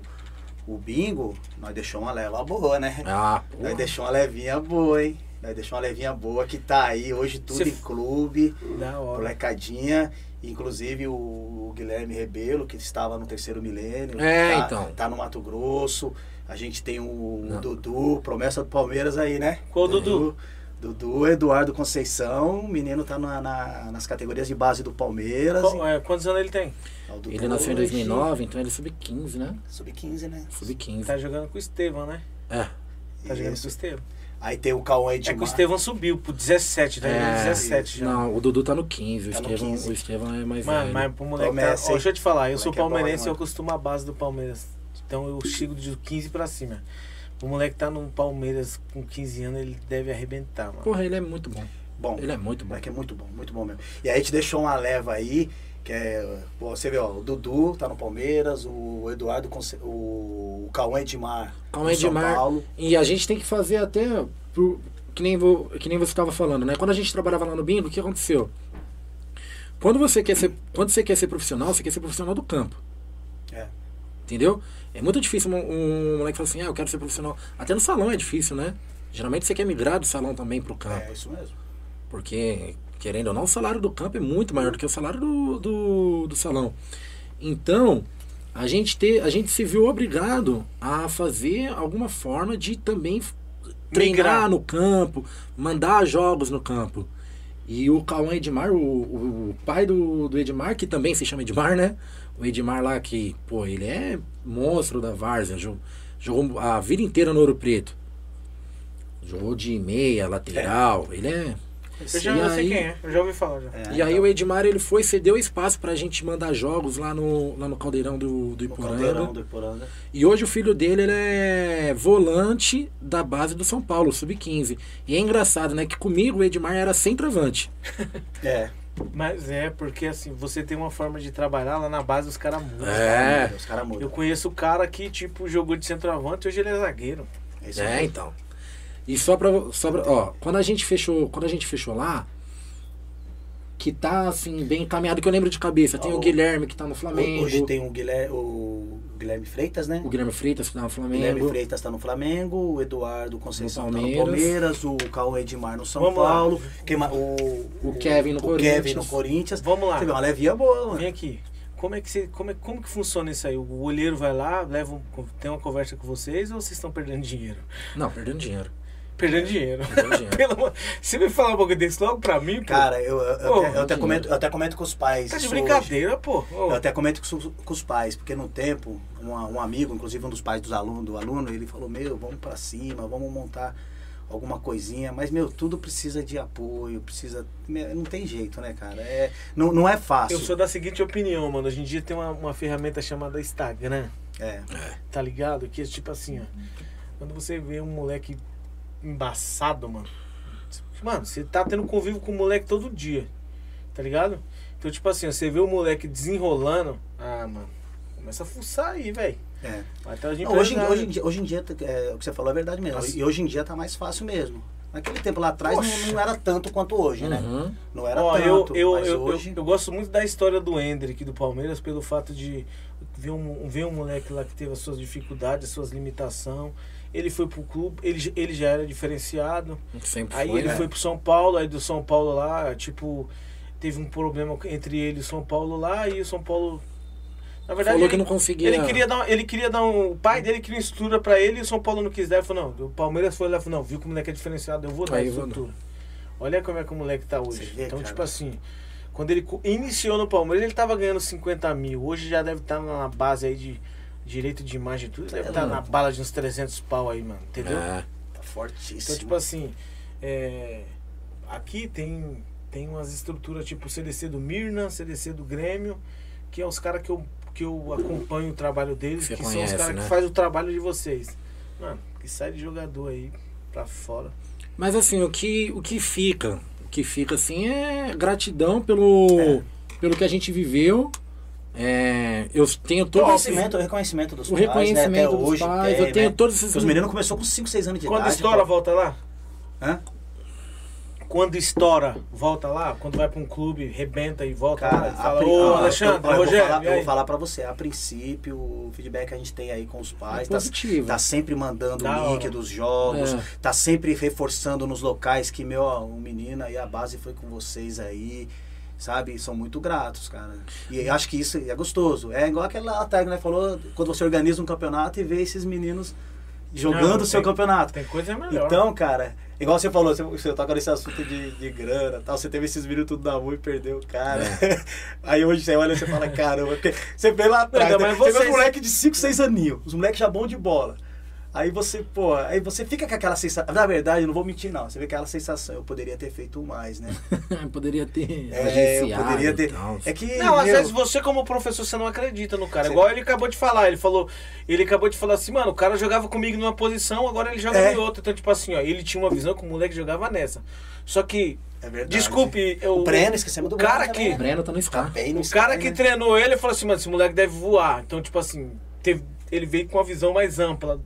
o bingo, nós deixamos uma leva boa, né? Ah, Nós deixamos uma levinha boa, hein? Nós deixamos uma levinha boa que tá aí hoje tudo Você- em clube, Da hora. molecadinha. Inclusive o, o Guilherme Rebelo, que estava no terceiro milênio. É, tá, então. Tá no Mato Grosso. A gente tem o Não. Dudu, promessa do Palmeiras aí, né? Qual Dudu? Dudu, Eduardo Conceição. O menino tá na- na- nas categorias de base do Palmeiras. Qual- é, quantos anos ele tem? É Dudu Ele nasceu em hoje, 2009, então ele é sub-15, né? Sub-15, né? Sub-15. Tá jogando com o Estevão, né? É. Tá jogando Isso. com o Estevão. Aí tem o Cauã É que o Edmar. Estevão subiu pro 17, tá jogando É, 17 já. Não, o Dudu tá no 15, o Tá no Estevão, 15. o Estevão é mais Mano, velho. mas pro moleque. Tá, Promessa, ó, hein? deixa eu te falar, eu sou é bom, palmeirense e eu costumo a base do Palmeiras. Então eu sigo de 15 pra cima. O moleque tá no Palmeiras com 15 anos, ele deve arrebentar, mano. Porra, ele é muito bom. Bom, Ele é muito O bom. moleque é muito bom, muito bom mesmo. E aí a gente deixou uma leva aí, que é. pô, você vê, ó, o Dudu tá no Palmeiras, o Eduardo, o, o Cauã Edmar. Cauã no São Edmar. Paulo. E a gente tem que fazer até. pro- que, nem vo- que nem você estava falando, né? Quando a gente trabalhava lá no Bingo, o que aconteceu? Quando você quer ser, quando você quer ser profissional, você quer ser profissional do campo. É. Entendeu? É muito difícil um, um moleque falar assim, ah, eu quero ser profissional. Até no salão é difícil, né? Geralmente você quer migrar do salão também pro campo. É, isso mesmo. Porque, querendo ou não, o salário do campo é muito maior do que o salário do, do, do salão. Então, a gente, ter, a gente se viu obrigado a fazer alguma forma de também treinar no campo, mandar jogos no campo. E o Cauã Edmar, o, o, o pai do, do Edmar, que também se chama Edmar, né? O Edmar lá que, pô, ele é monstro da Várzea, jogou, jogou a vida inteira no Ouro Preto. Jogou de meia, lateral, ele é Eu já E sei aí- quem é, eu já ouvi falar já. É, e aí então, o Edmar ele foi, cedeu espaço pra gente mandar jogos lá no, lá no Caldeirão do, do o Caldeirão Iporanga. do Iporanga. E hoje o filho dele ele é volante da base do São Paulo, sub-15. E é engraçado, né? Que comigo o Edmar era centroavante. É. Mas é, porque assim, você tem uma forma de trabalhar lá na base, os caras mudam. É. Os caras mudam. Eu conheço o cara que, tipo, jogou de centroavante hoje ele é zagueiro. É isso É, então. E só pra, só pra. Ó, quando a gente fechou. Quando a gente fechou lá, que tá assim, bem encaminhado, que eu lembro de cabeça. Tem o Guilherme que tá no Flamengo. Hoje tem o Guilherme, o Guilherme Freitas, né? O Guilherme Freitas que tá no O Guilherme Flamengo. Freitas tá no Flamengo, o Eduardo Conceição No tá no Palmeiras. Palmeiras, o Cauã Edmar no São Vamos. Paulo, quem ma- o, O Kevin no o Corinthians. Kevin no Corinthians. Vamos lá. Você vê uma levinha boa, mano. Vem aqui. Como é que você, como é, como que funciona isso aí? O olheiro vai lá, leva um, tem uma conversa com vocês ou vocês estão perdendo dinheiro? Não, perdendo dinheiro. Perdendo dinheiro. Perdendo dinheiro. Pelo você me falar um pouco desse logo pra mim, pô? Cara, eu, eu, Pô, até, eu até comento, eu até comento com os pais. tá de brincadeira, pô. hoje. Ô, Eu até comento com, os- com os pais, porque no tempo, um, um amigo, inclusive um dos pais dos alunos, do aluno, ele falou, meu, vamos pra cima, vamos montar alguma coisinha, mas meu, tudo precisa de apoio, precisa. Não tem jeito, né, cara? É, não, não é fácil. Eu sou da seguinte opinião, mano. Hoje em dia tem uma, uma ferramenta chamada Instagram, É. tá ligado? Que é tipo assim, ó. Quando você vê um moleque embaçado, mano. Mano, você tá tendo convívio com o moleque todo dia. Tá ligado? Então, tipo assim, você vê o moleque desenrolando. Ah, mano. Começa a fuçar aí, velho. É. Não, hoje, em- hoje, em dia, hoje em dia, é, o que você falou é verdade mesmo. Nossa. E hoje em dia tá mais fácil mesmo. Naquele tempo lá atrás não, não era tanto quanto hoje, né? Uhum. Não era Ó, tanto, eu, eu, mas eu, hoje... eu, eu gosto muito da história do Hendrick do Palmeiras pelo fato de ver um, ver um moleque lá que teve as suas dificuldades, as suas limitações. Ele foi pro clube, ele, ele já era diferenciado. Sempre Aí foi, ele né? foi pro São Paulo, aí do São Paulo lá, tipo, teve um problema entre ele e o São Paulo lá, e o São Paulo. Na verdade, Falou ele, que não conseguia. ele queria dar, ele queria dar um. O pai dele queria uma estrutura pra ele e o São Paulo não quis dar. Ele falou, não, o Palmeiras foi lá e falou, não, viu que o moleque é diferenciado, eu vou dar Aí eu vou estrutura. Olha como é que o moleque tá hoje. vê, então, cara. tipo assim, quando ele iniciou no Palmeiras, ele tava ganhando 50 mil. Hoje já deve estar na base aí de direito de imagem e tudo. Deve estar na bala de uns 300 pau aí, mano. Entendeu? É. Tá fortíssimo. Então, tipo assim, é, aqui tem, tem umas estruturas tipo CDC do Mirna, CDC do Grêmio, que é os caras que eu, que eu acompanho o trabalho deles, Você que são os conhece, caras né? que fazem o trabalho de vocês. Mano, que sai de jogador aí pra fora. Mas assim, o que, o que fica, o que fica assim é gratidão pelo, pelo que a gente viveu. É, eu tenho O todo esse, reconhecimento, o reconhecimento dos o pais, reconhecimento né? Até dos hoje pais. tem, eu tenho né? todos esses. Os meninos começou com 5, 6 anos de Quando idade. estoura, pô. volta lá? Hã? Quando estoura, volta lá? Quando vai pra um clube, rebenta e volta Cara, lá? E fala, ô ó, Alexandre, eu, ó, eu vou Rogério, falar, eu vou falar pra você, a princípio, o feedback que a gente tem aí com os pais, É tá, positivo. tá sempre mandando Da o link hora. dos jogos, É. tá sempre reforçando nos locais que, meu, ó, o menino aí, a base foi com vocês aí, sabe? São muito gratos, cara. E acho que isso é gostoso. É igual aquela técnica né, falou, quando você organiza um campeonato e vê esses meninos jogando o seu campeonato. Tem coisa melhor. Então, cara, igual você falou, você, você toca nesse assunto de, de grana tal, você teve esses meninos tudo na mão e perdeu cara. Aí hoje você olha e você fala, caramba, porque você vê lá atrás, Não, né? mas você vê vocês- um moleque de 5, 6 aninhos, os moleques já bom de bola. Aí você, pô, aí você fica com aquela sensação. Na verdade, eu não vou mentir, não. Você vê aquela sensação, eu poderia ter feito mais, né? poderia ter É, eu poderia ter. tal. É que. Não, às meu, vezes você como professor, você não acredita no cara. Você- Igual ele acabou de falar, ele falou, ele acabou de falar assim, mano, o cara jogava comigo numa posição, agora ele joga É. em outra. Então, tipo assim, ó, ele tinha uma visão que o moleque jogava nessa. Só que, É verdade. desculpe, eu, O Breno, esquecemos do o cara Breno que, O Breno tá no Tá Scar. no o cara que né? treinou ele, falou assim, mano, esse moleque deve voar. Então, tipo assim, teve, ele veio com uma visão mais ampla.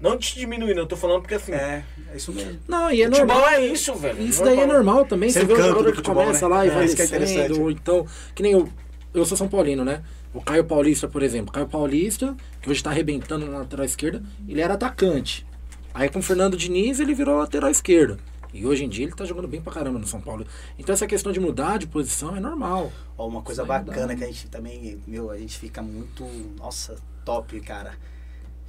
Não te diminuindo, eu tô falando porque assim, É, é isso mesmo. Não, e é futebol normal. é isso, velho. Isso daí é normal também. Esse Você vê o encanto jogador do que começa né? lá e É, vai isso que é descendo. interessante. ou então, que nem eu. Eu sou São Paulino, né? O Caio Paulista, por exemplo. Caio Paulista, que hoje tá arrebentando na lateral esquerda, ele era atacante. Aí com o Fernando Diniz ele virou lateral esquerdo. E hoje em dia ele tá jogando bem pra caramba no São Paulo. Então essa questão de mudar de posição é normal. Ó, uma coisa aí bacana dá. que a gente também, meu, a gente fica muito, nossa, top, cara.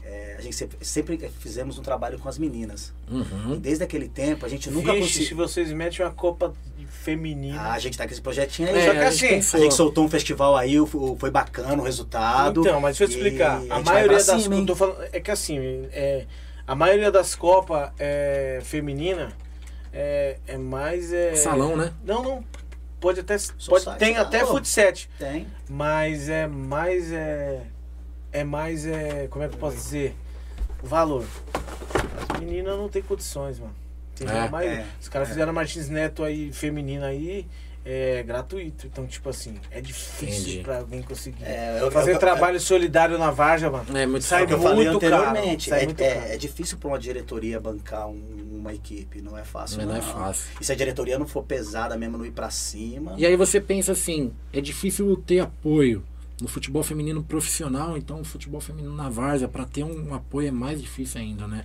É, a gente sempre, sempre fizemos um trabalho com as meninas. E Uhum. desde aquele tempo a gente nunca Vixe, se conseguiu. vocês metem uma Copa feminina. Ah, a gente tá com esse projetinho aí. É, só que assim, assim, pensou. a gente soltou um festival aí, foi bacana o resultado. Então, mas deixa eu te E explicar. A, gente vai maioria das cima, hein? tô falando, é que assim, é, a maioria das Copas é, feminina é, é mais é, Salão, né? Não, não. Pode até pode, tem até futset, Tem. mas é mais é é mais é, como é que eu posso dizer? Valor. As meninas não tem condições, mano. Entendeu? É, maioria- é, Os caras é. fizeram a Martins Neto aí feminina aí é gratuito. Então, tipo assim, é difícil Entendi. pra alguém conseguir. É, eu- Fazer eu- trabalho solidário na Varja, mano. É muito Sai É o que eu muito falei caro, anteriormente. sai é, muito é- caro. é difícil para uma diretoria bancar um- uma equipe, não é fácil. Não é fácil. E se a diretoria não for pesada mesmo, não ir pra cima. E aí você pensa assim, é difícil ter apoio no futebol feminino profissional, então o futebol feminino na várzea, pra ter um apoio é mais difícil ainda, né?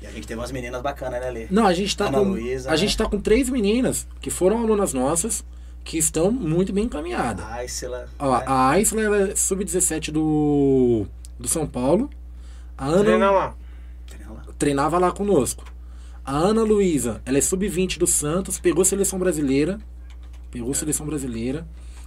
E a gente teve umas meninas bacanas, né, Lê? Não, a gente tá Ana com Luísa, a né? gente tá com três meninas que foram alunas nossas que estão muito bem encaminhadas. A Aisla. Ó, né? a Aisla ela é sub-17 do do São Paulo. A Ana Treina lá. Treina lá. treinava lá conosco. A Ana Luísa, ela é sub-20 do Santos, pegou seleção brasileira. Pegou seleção brasileira.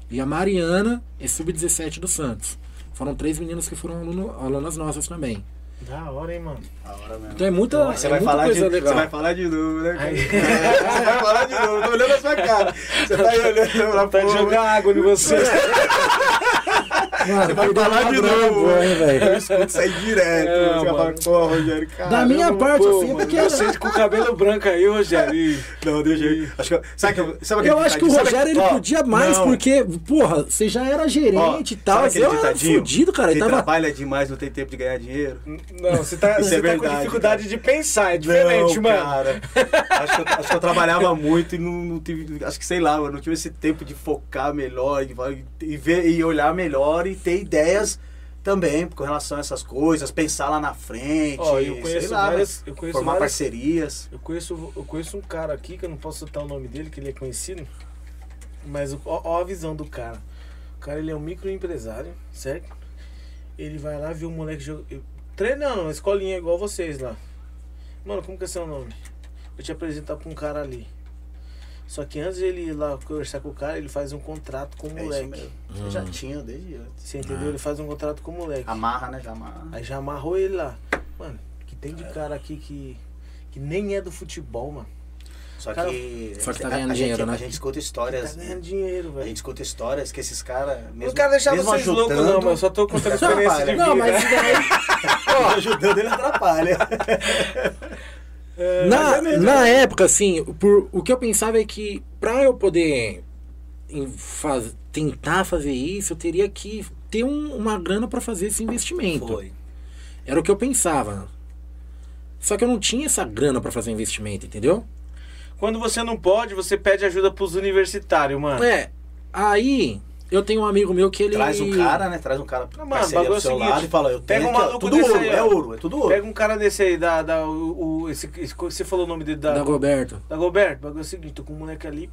E a Mariana é sub-17 do Santos. Foram três meninas que foram aluno- alunas nossas também. Da hora, hein, mano. A hora mesmo. Então é muita, Você é vai muita falar coisa de, legal. Você vai falar de novo, né? Você vai falar de novo. Tô olhando a sua cara. Você tá aí olhando pra Tá jogar água em você. Mano, Você vai falar de novo. velho? Eu escuto isso aí direto. É, você vai falar, mano. pô, Rogério, cara. Da minha parte, Pô, eu sei mano, porque Você com o cabelo branco aí, Rogério. e- Não, deixa aí. Acho que, sabe que eu, sabe Eu acho que o? Rogério ele podia mais, não. porque, porra, você já era gerente e tal. Eu era fudido, cara. Ele trabalha demais não tem tempo de ganhar dinheiro. Não, você tá, você é tá com dificuldade de pensar, é diferente, não, mano. cara. Acho que, eu, acho que eu trabalhava muito e não, não tive. Acho que sei lá, eu não tive esse tempo de focar melhor e, e ver e olhar melhor e ter ideias também com relação a essas coisas, pensar lá na frente, Ó, eu conheço lá, várias- eu conheço formar várias- parcerias. Eu conheço, eu conheço um cara aqui, que eu não posso citar o nome dele, que ele é conhecido. Mas ó, a visão do cara. O cara ele é um microempresário, certo? Ele vai lá, vê um moleque jog... eu- treinando, uma escolinha igual vocês lá. Mano, como que é seu nome? Vou te apresentar pra um cara ali. Só que antes de ele ir lá conversar com o cara, ele faz um contrato com o É isso moleque. mesmo. Eu já tinha desde antes. Você entendeu? Ele faz um contrato com o moleque. Amarra, né? Já amarra. Aí já amarrou ele lá. Mano, que tem de cara aqui que, que nem é do futebol, mano. Só Cara, que. Só que tá a- ganhando a gente- dinheiro, né? A gente escuta Tá histórias. ganhando dinheiro, A velho. gente escuta histórias que esses caras. Não quero deixar vocês loucos, não, mas eu só tô contando experiência de vida. Não, mas isso daí. ajudando ele atrapalha. É, na, é na época, assim, por, o que eu pensava é que pra eu poder faz- tentar fazer isso, eu teria que ter um- uma grana pra fazer esse investimento. Foi. Era o que eu pensava. Só que eu não tinha essa grana pra fazer investimento, entendeu? Quando você não pode, você pede ajuda pros universitários, mano. É. Aí, eu tenho um amigo meu que ele. Traz um cara, né? Traz um cara pra mano, parceria bagulho é do seu seguinte, lado e fala, eu pega tenho um aqui, ó, maluco tudo desse ouro, aí, é ouro, é tudo ouro. Pega um cara desse aí, da, da, o, o- esse, esse- você falou o nome dele, da, Da Goberto. da Goberto. O bagulho é o seguinte, tô com um moleque ali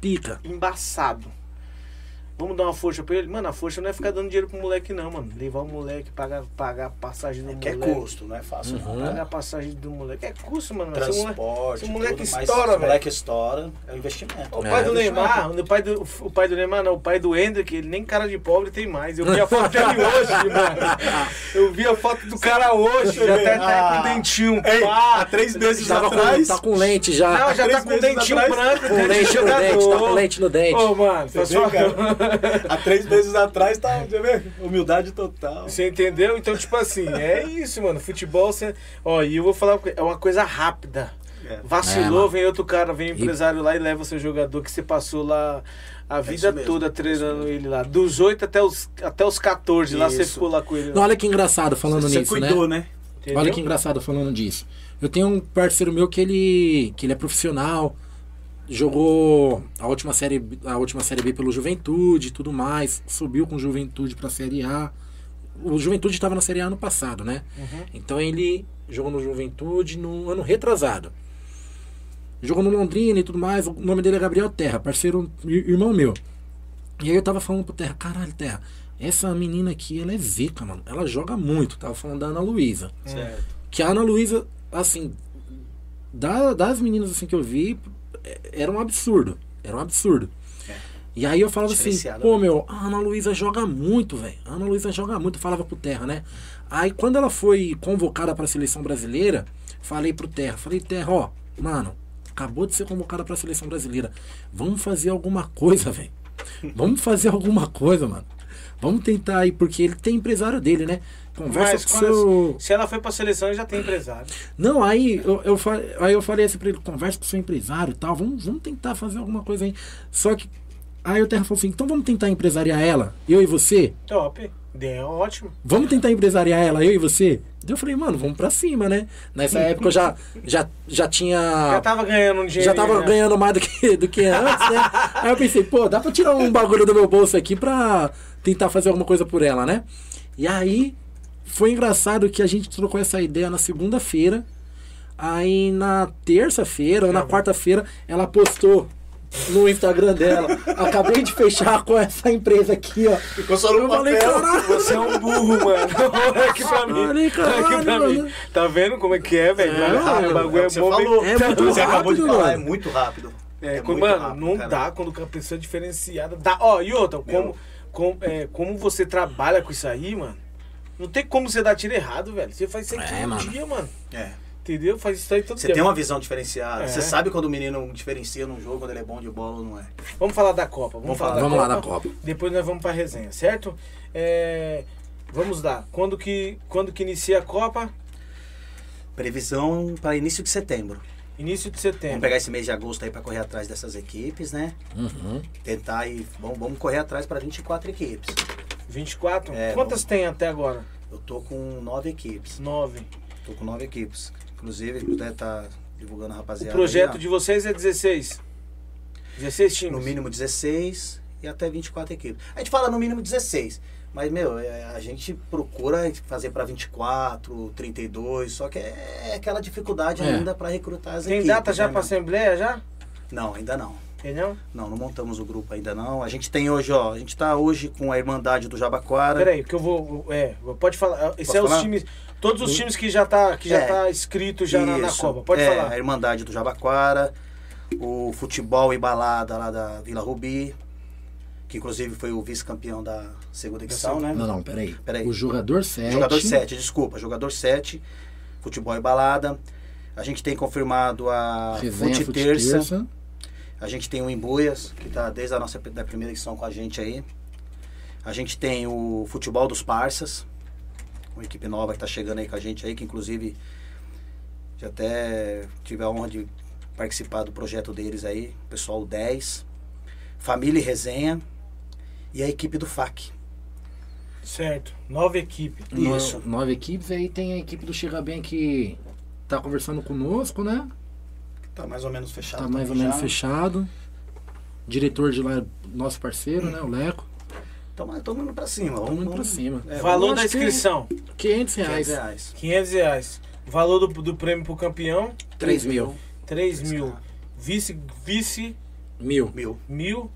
Pica. embaçado. Vamos dar uma força pra ele? Mano, a força não é ficar dando dinheiro pro moleque, não, mano. Levar o moleque, pagar, pagar a passagem do Que é moleque. custo, não é fácil Uhum. não. Pagar né? a passagem do moleque. É custo, mano. Se o moleque- Transporte, se o moleque estoura, se o velho. moleque estoura, é um investimento. O É, pai do deixa Neymar, o pai do, o pai do Neymar, não, o pai do Hendrick, ele nem cara de pobre tem mais. Eu vi a foto dele hoje, mano. Eu vi a foto do cara hoje, já tá, tá com Ah. dentinho. Ei, pá. há três meses Tava com, atrás. tá com lente já. Não, já tá com dentinho atrás, branco, com lente no dente, tá com lente no dente. Ô, mano, sua- cara? Há três meses atrás tá, ver, humildade total. Você entendeu? Então, tipo assim, é isso, mano. Futebol, você... Ó, e eu vou falar, uma coisa, é uma coisa rápida. É. Vacilou, É, vem outro cara, vem um empresário lá e leva o seu jogador que você passou lá a vida isso mesmo, toda é isso treinando ele lá. Dos 8 até os, até os 14, lá você Isso. ficou lá com ele. Não, olha que engraçado falando Você nisso, né? cuidou, né? entendeu? Olha que engraçado falando disso. Eu tenho um parceiro meu que ele, que ele é profissional, jogou a última série, a última série B pelo Juventude e tudo mais, subiu com Juventude pra Série A. O Juventude estava na Série A ano passado, né? Uhum. Então ele jogou no Juventude no ano retrasado. Jogou no Londrina e tudo mais. O nome dele é Gabriel Terra, parceiro, ir- irmão meu. E aí eu tava falando pro Terra, caralho, Terra, essa menina aqui, ela é zica, mano. Ela joga muito. Tava falando da Ana Luísa. Certo. Que a Ana Luísa, assim, da- das meninas assim que eu vi, era um absurdo. Era um absurdo. É. E aí eu falava assim, pô, né? meu, a Ana Luísa joga muito, velho. A Ana Luísa joga muito, eu falava pro Terra, né? Aí quando ela foi convocada pra seleção brasileira, falei pro Terra, falei, Terra, ó, mano, acabou de ser convocada pra seleção brasileira. Vamos fazer alguma coisa, velho. Vamos fazer alguma coisa, mano. Vamos tentar aí, porque ele tem empresário dele, né? Conversa Mas com seu. Se ela foi pra seleção, ele já tem empresário. Não, aí eu, eu, aí eu falei assim pra ele, conversa com seu empresário e tal, vamos, vamos tentar fazer alguma coisa aí. Só que aí o Terra falou assim, então vamos tentar empresariar ela, eu e você? Top. É ótimo. Vamos tentar empresariar ela, eu e você? Eu falei, mano, vamos pra cima, né? Nessa época eu já, já, já tinha. Já tava ganhando um dinheiro. Já tava ganhando mais do que, do que antes, né? Aí eu pensei, pô, dá pra tirar um bagulho do meu bolso aqui pra tentar fazer alguma coisa por ela, né? E aí foi engraçado que a gente trocou essa ideia na segunda-feira. Aí na terça-feira ou na quarta-feira ela postou no Instagram dela. Acabei de fechar com essa empresa aqui, ó. Ficou só Eu no falei, papel. caralho. Você é um burro, mano. Olha aqui pra mim. Falei, caralho, Olha aqui pra mim. mano. Tá vendo como é que é, velho? É, Olha, mano, o bagulho É é, bom. falou. É muito você acabou de rápido, falar, mano. é muito rápido. É, É quando- muito mano, rápido, não cara. dá quando a pessoa é diferenciada. Dá, ó, e outra, como, como, é, como você trabalha com isso aí, mano, não tem como você dar tiro errado, velho. Você faz isso aqui É, todo mano. dia, mano. É. Entendeu? Faz isso aí todo Você dia. tem uma visão diferenciada. É. Você sabe quando o menino diferencia num jogo, quando ele é bom de bola ou não é. Vamos falar da Copa. Vamos, Vamos falar da Vamos lá Copa. da Copa. Depois nós vamos pra resenha, certo? É, vamos lá. Quando que, quando que inicia a Copa? Previsão para início de setembro. Início de Vamos setembro. pegar esse mês de agosto aí para correr atrás dessas equipes, né? Uhum. Tentar ir. Vamos, vamos correr atrás para 24 equipes. 24? É, Quantas tem até agora? Eu tô com nove equipes. 9. Tô com nove equipes. Inclusive, puder tá divulgando a O rapaziada. projeto aí, de vocês é 16? 16 times? No mínimo 16 e até 24 equipes. A gente fala no mínimo 16. Mas, meu, é, a gente procura fazer para 24, 32, só que é aquela dificuldade É. ainda para recrutar as Tem equipes. data já né, pra meu? Assembleia já? Não, ainda não. Tem não? Não, montamos o grupo ainda não. A gente tem hoje, ó, a gente tá hoje com a Irmandade do Jabaquara. Peraí, porque eu vou. É, pode falar. Esse Posso é os times. Todos os times que já tá, que já É. tá escrito já na, na Isso. Copa. Pode é, falar. A Irmandade do Jabaquara, o futebol e balada lá da Vila Rubi, que inclusive foi o vice-campeão da segunda edição, né? Não, não, peraí. Peraí. O jogador 7. Jogador 7, desculpa, jogador 7, futebol e balada. A gente tem confirmado a Resenha Fute Fute Terça. Terça. A gente tem o Embuias, que está desde a nossa da primeira edição com a gente aí. A gente tem o Futebol dos Parças, uma equipe nova que está chegando aí com a gente aí, que inclusive já até tive a honra de participar do projeto deles aí, pessoal 10. Família e Resenha e a equipe do FAC. Certo. Nova equipe. No- Isso. Nove equipes. Aí tem a equipe do Chega Bem que tá conversando conosco, né? Tá mais ou menos fechado. Tá mais ou menos já. fechado. Diretor de lá, é nosso parceiro, né? O Leco. Então, estamos indo pra cima. Estamos indo pra cima. É, Valor da inscrição: 500 reais. 500 reais. 500 reais. Valor do, do prêmio pro campeão: 3 mil. 3 mil. Vice, vice, Mil. Mil. mil.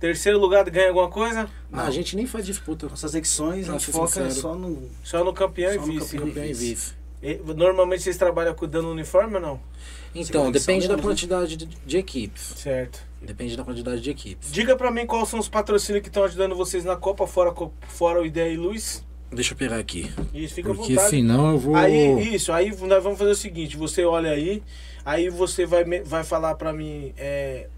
Terceiro lugar ganha alguma coisa? Ah, a gente nem faz disputa. Nossas edições a gente foca sincero. só no. Só no campeão Só e no vice. campeão. Campeão e vice. E, Normalmente vocês trabalham cuidando do uniforme ou não? Então, depende da né? quantidade de, de equipes. Certo. Depende da quantidade de equipes. Diga pra mim quais são os patrocínios que estão ajudando vocês na Copa, fora, fora o Ideia e Luz. Deixa eu pegar aqui. Isso, fica à Porque vontade. senão eu vou. Aí, isso, aí nós vamos fazer o seguinte, você olha aí, aí você vai, vai falar pra mim é,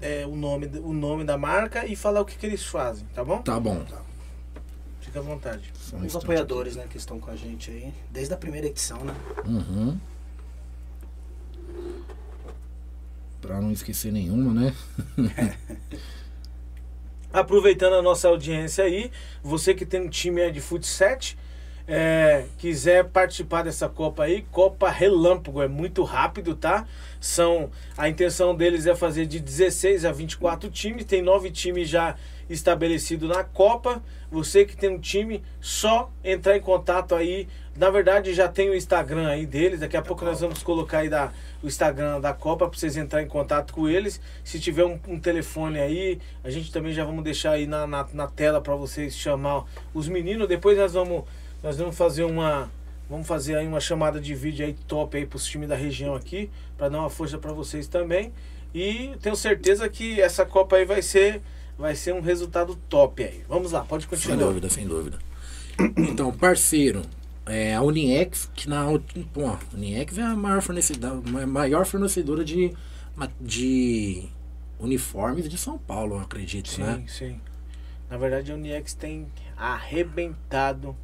é, o, nome, o nome da marca e falar o que, que eles fazem, tá bom? Tá bom. Fica à vontade. Um Os apoiadores, né, que estão com a gente aí, desde a primeira edição, né? Uhum. Pra não esquecer nenhuma, né? Aproveitando a nossa audiência aí, você que tem um time de futsal, é, quiser participar dessa Copa aí, Copa Relâmpago, é muito rápido, tá? São, a intenção deles é fazer de 16 a 24 times, tem nove times já estabelecidos na Copa. Você que tem um time, só entrar em contato aí. Na verdade, já tem o Instagram aí deles, daqui a pouco nós vamos colocar aí da, o Instagram da Copa para vocês entrarem em contato com eles. Se tiver um, um telefone aí, a gente também já vamos deixar aí na, na, na tela para vocês chamar os meninos. Depois nós vamos nós vamos fazer uma vamos fazer aí uma chamada de vídeo aí top aí pros times da região aqui para dar uma força para vocês também. E tenho certeza que essa Copa aí vai ser vai ser um resultado top aí. Vamos lá, pode Sem continuar. dúvida, sem dúvida. Então, parceiro, é a Uniex, que na pô, a Uniex é a maior fornecedora, maior fornecedora de, de uniformes de São Paulo, eu acredito, Sim, né? sim. Na verdade, a Uniex tem arrebentado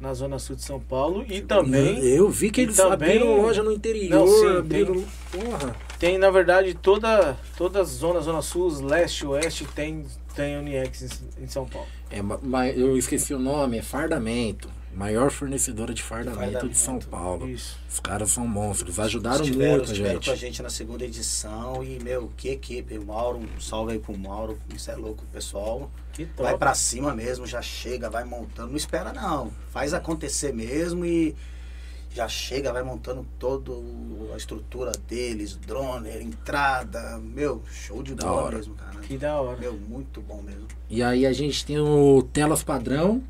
na zona sul de São Paulo e também Eu vi que eles também- abriram loja no interior, Não, sim, abriram. Porra. tem, na verdade, toda toda a zona, zona sul, leste, oeste tem tem Uniex em, em São Paulo. É, ma- ma- eu esqueci o nome, é Fardamento. Maior fornecedora de fardamento, de São Fardamento. Paulo. Isso. Os caras são monstros, ajudaram estiveram, muito a gente. com a gente na segunda edição e, meu, que equipe. O Mauro, um salve aí pro Mauro. Isso é louco, pessoal. Que top. Vai pra cima mesmo, já chega, vai montando. Não espera não. Faz acontecer mesmo e já chega, vai montando toda a estrutura deles, drone, entrada. Meu, show de Da bola hora. mesmo, cara. Que da hora. Meu, muito bom mesmo. E aí a gente tem o Telas Padrão.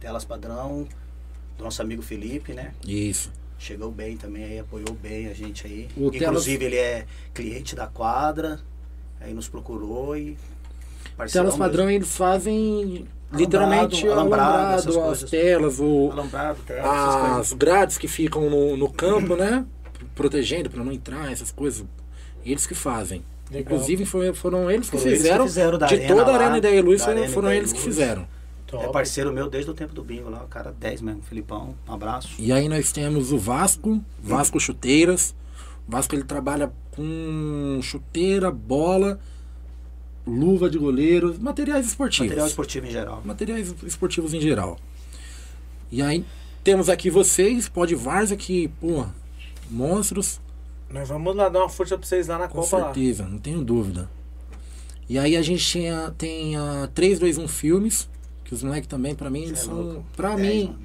Telas padrão, do nosso amigo Felipe, né? Isso. Chegou bem também aí, apoiou bem a gente aí. O Inclusive ele é cliente da quadra, aí nos procurou e Telas Padrão mesmo. eles fazem literalmente alambrado, alambrado, essas as telas, o, Alambrado, telas, as grades que ficam no, no campo, né? Protegendo para não entrar, essas coisas. Eles que fazem. Legal. Inclusive foi- foram eles que Foram eles que fizeram. fizeram da de arena toda a lá, Arena Ideia e Luz da foram, Arena foram e eles que Luz. fizeram. Top. É parceiro meu desde o tempo do bingo lá, o cara 10 mesmo, Filipão, um abraço. E aí nós temos o Vasco, Vasco Chuteiras. O Vasco ele trabalha com chuteira, bola, luva de goleiro, materiais esportivos. Material esportivo em geral. materiais esportivos em geral. E aí temos aqui vocês, pode Varza que, pô, monstros, Nós vamos lá dar uma força pra vocês lá na com Copa lá. certeza, não tenho dúvida. E aí a gente tinha, tem a 321 Filmes, os moleques também, pra mim, eles Cê é são. Pra 10, mim, mano.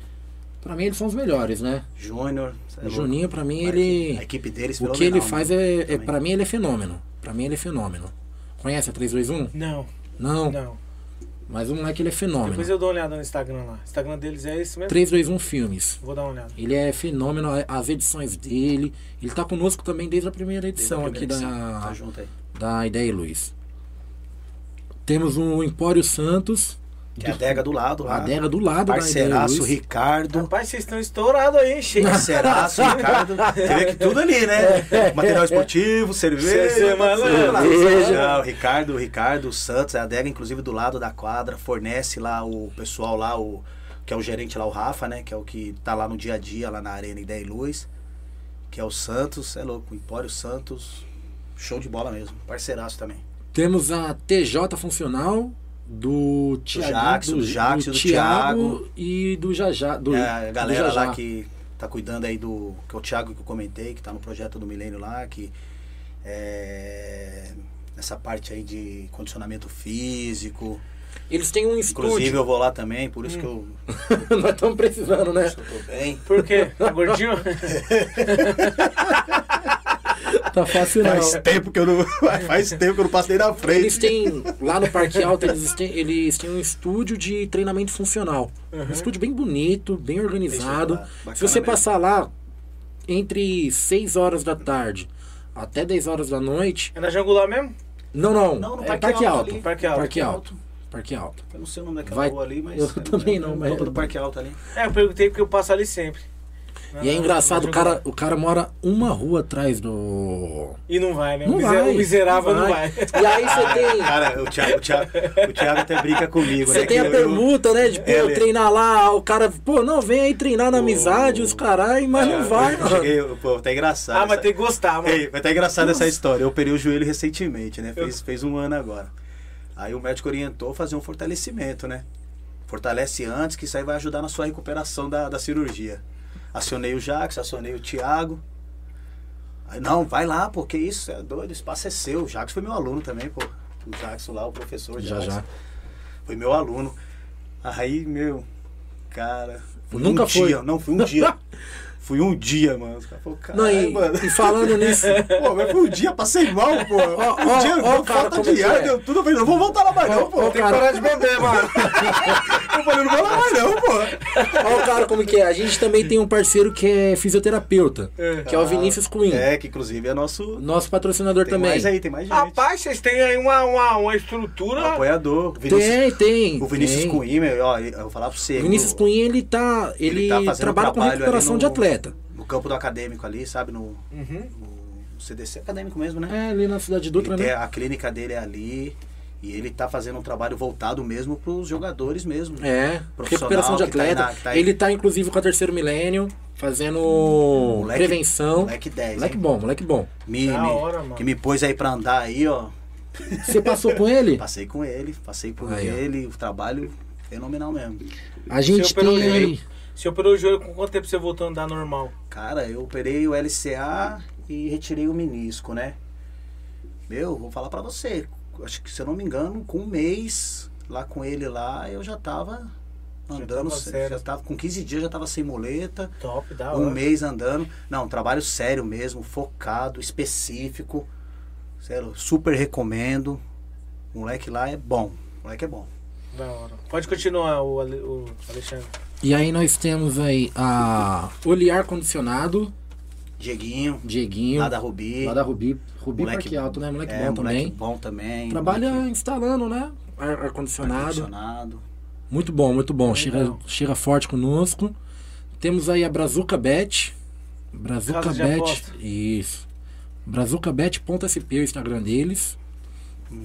pra mim, eles são os melhores, né? Júnior. é. Juninho, pra mim, A ele. equipe- A equipe deles O que ele faz é, é. Pra mim, ele é fenômeno. Pra mim, ele é fenômeno. Conhece a 321? Não, Não. não. Mas o moleque ele é fenômeno. Depois eu dou uma olhada no Instagram lá. O Instagram deles é esse mesmo? 321 Filmes. Vou dar uma olhada. Ele é fenômeno, as edições dele. Ele tá conosco também desde a primeira Desde a edição primeira aqui edição. da, Tá junto aí. da Ideia e Luz. Temos o Empório Santos. Que é a adega do lado A lá. adega do lado Parceiraço. Ricardo. Rapaz, vocês estão estourados aí, cheio. Parceiraço, Ricardo. Você vê que tudo ali, né? Material esportivo, cerveja. Cerveja, cerveja. Não, o Ricardo, o Ricardo Santos, é a adega, inclusive, do lado da quadra, fornece lá o pessoal lá, o que é o gerente lá, o Rafa, né? Que é o que tá lá no dia a dia, lá na Arena Ideia e Luz. Que é o Santos, é louco, o Empório Santos. Show de bola mesmo. Parceiraço também. Temos a TJ Funcional do Thiago, Jackson, do Jackson, do Thiago e do Jajá. Do, É, a do galera Jajá. lá que tá cuidando aí do. Que é o Thiago que eu comentei, que tá no projeto do Milênio lá, que é. Nessa parte aí de condicionamento físico. Eles têm um Inclusive estúdio. eu vou lá também, por isso que eu, Nós estamos precisando, né? eu tô bem. Por quê? Tá gordinho? Tá fácil não. Faz tempo que eu não. Faz tempo que eu não passei na frente. Eles têm, lá no Parque Alto, eles têm, eles têm um estúdio de treinamento funcional. Um estúdio bem bonito, bem organizado. Se você mesmo. passar lá entre 6 horas da tarde até 10 horas da noite. É na Jangular mesmo? Não, não. Não, no é Parque Parque Alto Alto. Parque Alto. Parque Alto. Parque Alto. Eu não sei o nome daquela Vai- rua ali, mas. eu é- também não, é mas- volta do Parque Alto ali. É, eu perguntei porque eu passo ali sempre. E é na- engraçado, o cara, o cara mora uma rua atrás do. E não vai, né? Não o, miser- vai, o miserável não não vai. vai. E aí você tem. Cara, o Thiago, o Thiago, o Thiago até brinca comigo, Você né? tem que a eu- permuta, né? De pô, Ele- treinar lá, o cara, pô, não, vem aí treinar na amizade, os caralho, mas não eu- vai, eu mano. cheguei, pô, tá engraçado. Ah, mas essa- tem que gostar, mano. Ei, vai tá engraçado essa história. Eu operei o joelho recentemente, né? Fez, fez um ano agora. Aí o médico orientou fazer um fortalecimento, né? Fortalece antes, que isso aí vai ajudar na sua recuperação da, da cirurgia. Acionei o Jackson, acionei o Thiago. Aí, não, vai lá, porque isso é doido, o espaço é seu. O Jackson foi meu aluno também, pô. O Jackson lá, o professor Já, Jackson. já. Foi meu aluno. Aí, meu, cara. Foi Nunca um foi. dia, não, foi um dia. Fui um dia, mano. Os caras falaram, Não, caralho, e, mano. e falando nisso, Pô, mas foi um dia, passei mal, pô. Ó, um ó, dia, ó, cara, falta de que ar, é? deu tudo. Eu falei, não vou voltar lá mais não, Ó, pô. ó, Tem que parar de beber, mano. Eu falei, não vou lá mais não, pô. Olha o cara como que é. A gente também tem um parceiro que é fisioterapeuta, É. que é o Vinícius Cunha. É, que inclusive é nosso... Nosso patrocinador Tem também. mais aí, tem mais gente. Rapaz, vocês têm aí uma, uma, uma estrutura. Apoiador. O Vinícius, Tem, tem. o Vinícius tem. Cunha, meu, ó, eu vou falar pra você. O Vinícius Cunha, ele tá. Ele, Ele tá trabalha um com recuperação ali de no- atleta. No campo do acadêmico ali, sabe? No, Uhum. no CDC acadêmico mesmo, né? É, ali na cidade Dutra, Ele tem- né? a clínica dele é ali. E ele tá fazendo um trabalho voltado mesmo pros jogadores mesmo. É, Profissional recuperação de tá aí atleta. na- que tá aí- Ele tá inclusive com a terceiro milênio, fazendo Moleque- prevenção. Moleque 10. Moleque hein? bom, moleque bom. Me, Da me- hora, mano. que me pôs aí pra andar aí, ó. Você passou com ele? Passei com ele, passei por Aí, ó. ele, o trabalho fenomenal mesmo. A gente tem. Você operou o joelho com quanto tempo você voltou a andar normal? Cara, eu operei o LCA e retirei o menisco, né? Meu, vou falar pra você. Acho que se eu não me engano, com um mês lá com ele lá, eu já tava andando, tava se- sério. já tava com 15 dias já tava sem muleta, Top, da um hora. mês andando. Não, trabalho sério mesmo, focado, específico. Sério, super recomendo. O moleque lá é bom. O moleque é bom. Da hora. Pode continuar, o, Ale- o Alexandre. E aí nós temos aí a Olear Condicionado, Dieguinho, Dieguinho, lá da Rubi. lá da Rubi. Rubi Moleque- Parque Alto, né? Moleque é, bom moleque também. bom também. Trabalha moleque instalando, né? Ar- Ar-condicionado. ar-condicionado. Muito bom, muito bom. Chega, chega forte conosco. Temos aí a Brazuca Bet. Brazuca Casa Bet. Isso. BrazucaBet.sp é o Instagram deles. Hum.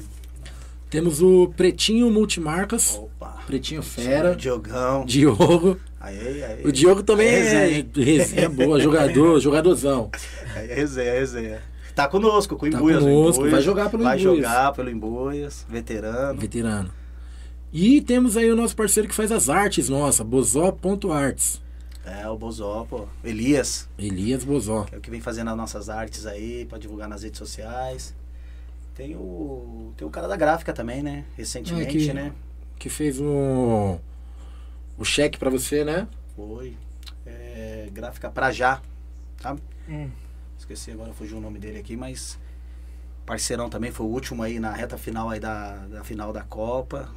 Temos o Pretinho Multimarcas. Opa. Pretinho Fera. Diogão. Diogo. Aí, aí. O Diogo também Aí é resenha. resenha boa, jogador, jogadorzão. Aí é resenha, é resenha. Tá conosco, com o Tá conosco, Embuias. vai jogar pelo Vai Embuias. jogar pelo Embuias, veterano. Veterano. E temos aí o nosso parceiro que faz as artes nossa, bozó.arts. É, o Bozó, pô. Elias, Elias Bozó. que é o que vem fazendo as nossas artes aí, pra divulgar nas redes sociais. Tem o. Tem o cara da gráfica também, né? Recentemente, É, que- né? Que fez o. O cheque pra você, né? Foi. É, gráfica pra já. Sabe? Hum. Esqueci agora, fugiu o nome dele aqui, mas. Parceirão também, foi o último aí na reta final aí da, da final da Copa.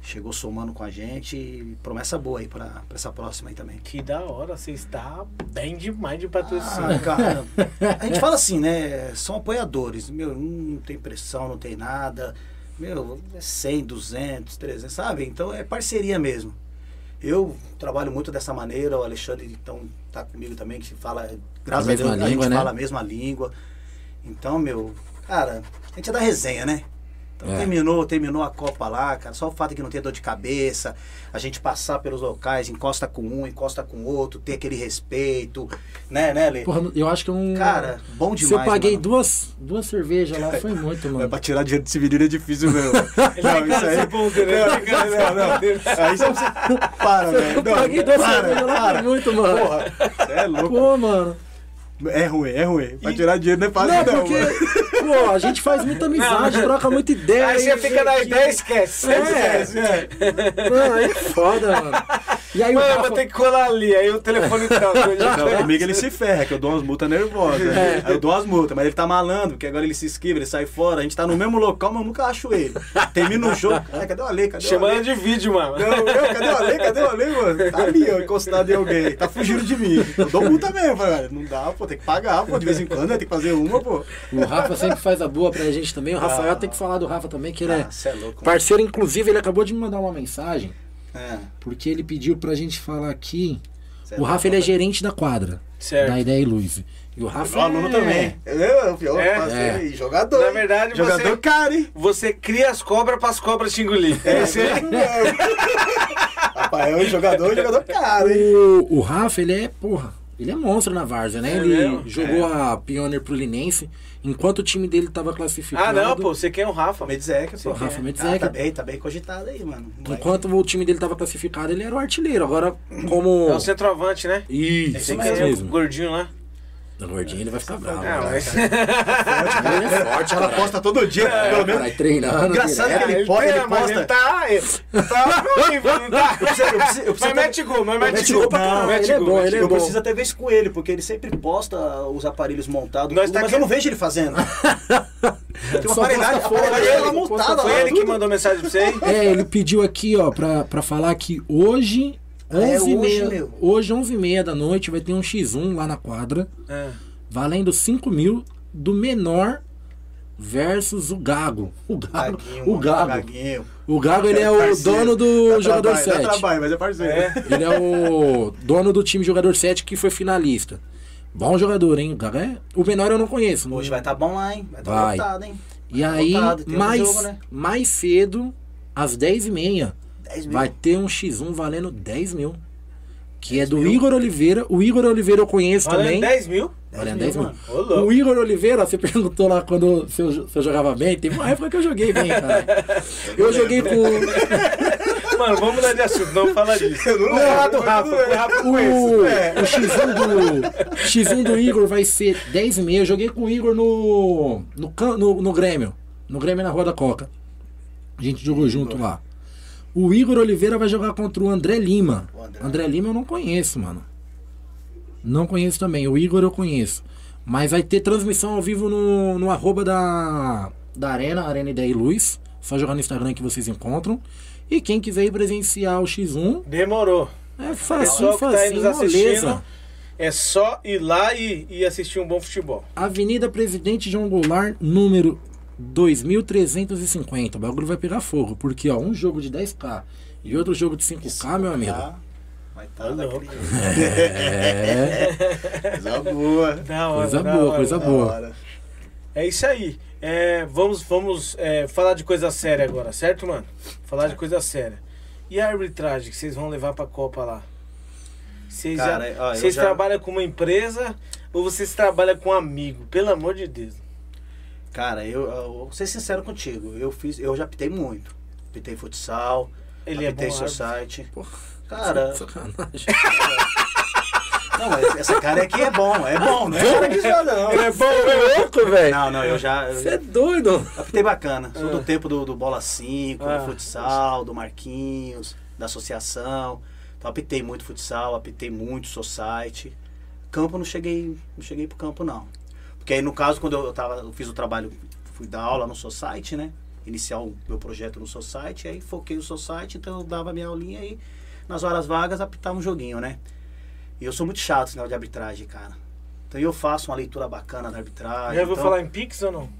Chegou somando com a gente e promessa boa aí pra, pra essa próxima aí também. Que da hora, você está bem demais de patrocínio. Ah, cara, a gente fala assim, né? São apoiadores. Meu, não tem pressão, não tem nada. Meu, é 100, 200, 300, sabe? Então é parceria mesmo. Eu trabalho muito dessa maneira, o Alexandre então tá comigo também, que fala, graças a, Deus, a gente né? fala a mesma língua. Então, meu, cara, a gente é da resenha, né? Então É. terminou, terminou a Copa lá, cara. Só o fato de que não ter dor de cabeça, a gente passar pelos locais, encosta com um, encosta com o outro, ter aquele respeito, né, né, Lê? Porra, eu acho que é um. Cara, bom demais. Se eu paguei mano. duas, duas cervejas lá, foi muito, É, mano. pra tirar dinheiro desse menino é difícil mesmo. não, isso aí. Não, não, não. Aí você precisa. Para, velho. Eu Não, paguei duas para, cervejas lá, para. foi muito, mano. Porra, você é louco. Pô, mano. É ruim, é ruim. Pra tirar dinheiro não é fácil, Não, não. porque, mano. Pô, a gente faz muita amizade, troca muita ideia. Aí você fica na ideia e esquece. É. Esquece. Não, aí é foda, mano. E aí o Mano, Rafa, vou ter que colar ali. Aí o telefone tá. Não, comigo ele se ferra, que eu dou umas multas nervosas. né? Aí eu dou umas multas, mas ele tá malandro, porque agora ele se esquiva, ele sai fora. A gente tá no mesmo local, mas eu nunca acho ele. Termina o jogo. Ai, cadê o Ale? Cadê o Chamando Ale? de vídeo, mano. Não, eu, cadê o Ale? Cadê o Ale, mano? Tá ali, ó, encostado em alguém. Tá fugindo de mim. Eu dou multa mesmo, velho. Não dá, pô, tem que pagar, pô. De vez em quando, né? tem que fazer uma, pô. o Rafa sempre faz a boa pra gente também. O Rafael tem que falar do Rafa também, que ele é Ah, cê é louco. parceiro. Inclusive, ele acabou de me mandar uma mensagem, É, porque ele pediu pra gente falar aqui. cê O Rafa, ele é gerente da quadra, Certo. da Ideia e Luz. E o Rafa O aluno é... também. Eu, eu, É? É. jogador. Na verdade, jogador você- caro, hein? Você cria as cobras pras cobras te engolir. É aí. Rapaz, é um jogador, jogador caro, hein? O, o Rafa, ele é, porra, ele é monstro na Várzea, né? É ele mesmo? jogou a Pioneer pro Linense, enquanto o time dele tava classificado. Ah, não, pô. Você quer o Rafa. Medizeca, pô. Rafa Ah, Medizeca. tá bem, tá bem cogitado aí, mano. Vai. Enquanto o time dele tava classificado, ele era o artilheiro. Agora, como. É o centroavante, né? Isso, isso é o mesmo. gordinho lá. O gordinho ele vai ficar bravo. Ah, cara. mas... Ele é forte, Ela posta todo dia, pelo menos. Vai treinando. Engraçado direto. que ele posta, tem, ele mas posta. Ele tá, ele tá não tá? Eu preciso, eu preciso, eu Mas preciso mete gol, mas mete, gol. pra caralho, ele é gol, bom, ele é eu gol. preciso até ver isso com ele, porque ele sempre posta os aparelhos montados, Nós tudo, tá mas eu não vejo ele fazendo. Tem uma aparelhagem, aparelhagem né? montada Foi ele que mandou mensagem pra você aí? É, ele pediu aqui, ó, pra, pra falar que hoje, Ah, é 11 h hoje, 30 meu? hoje, 11 h 30 da noite, vai ter um X1 lá na quadra, É. valendo 5 mil do menor versus o Gago. O Gago, Gaguinho, o Gago. Gaguinho. O Gago, ele é o Parceiro. dono do Dá jogador trabalho, 7. Dá trabalho, mas é parceiro. É. Ele é o dono do time jogador 7 que foi finalista. Bom jogador, hein? O Gago é... O menor eu não conheço. Hoje vai estar bom lá, hein? Vai estar Vai. lotado, hein? E aí, Lotado, mais, jogo, né? mais cedo, às 10h30, 10 mil. vai ter um X1 valendo 10 mil. Que 10 é do mil? Igor Oliveira. O Igor Oliveira eu conheço Valendo também. 10 mil? Valendo 10 10 mil, mil. Ô, louco. O Igor Oliveira, você perguntou lá quando se eu, se eu jogava bem. Teve uma época que eu joguei bem, cara. Eu joguei com. Mano, vamos mudar de assunto, não fala disso. Eu não Vamos falar do Rafa, eu não o Rafa O, conhece. o X1 do, X1 do Igor vai ser 10 e meia. Eu joguei com o Igor no, no, no, no Grêmio. No Grêmio na Rua da Coca. A gente jogou junto lá. O Igor Oliveira vai jogar contra o André Lima. O André. André Lima eu não conheço, mano. Não conheço também. O Igor eu conheço. Mas vai ter transmissão ao vivo no, no arroba da, da Arena, Arena Ideia e Luz. Só jogar no Instagram que vocês encontram. E quem quiser ir presenciar o X1, Demorou. é facinho, que tá moleza. é só ir lá e, e assistir um bom futebol. Avenida Presidente João Goulart, número 2350. O bagulho vai pegar fogo, porque ó, um jogo de 10k e outro jogo de 5k, meu amigo. Vai estar Tá louco. É, Coisa boa. Da hora, Coisa da boa, hora. coisa boa. É isso aí. É, vamos vamos é, falar de coisa séria agora, certo, mano? Falar de coisa séria. E a arbitragem que vocês vão levar pra Copa lá? Vocês, já- Cara, ó, eu vocês já- trabalham com uma empresa ou vocês trabalham com um amigo? Pelo amor de Deus. Cara, eu, eu vou ser sincero contigo. Eu fiz, eu já pitei muito. Pitei futsal, Ele é bom. society. Porra, Cara, sacanagem. não, mas essa cara aqui é bom, é bom, é joga, não. Ele é bom, é louco, velho. Não, não, eu já. Você é doido. apitei bacana. Sou Ah. do tempo do, do Bola 5, Ah. do futsal, do Marquinhos, da associação. Então apitei muito futsal, apitei muito society. Campo não cheguei, não cheguei pro campo não. Porque aí no caso quando eu tava, eu fiz o trabalho fui dar aula no Society, né? Iniciar o meu projeto no Society, aí foquei no Society, então eu dava minha aulinha e nas horas vagas apitava um joguinho, né? E eu sou muito chato nesse negócio de arbitragem, cara. Então eu faço uma leitura bacana da arbitragem. Já ouviu então, falar em Pix ou não?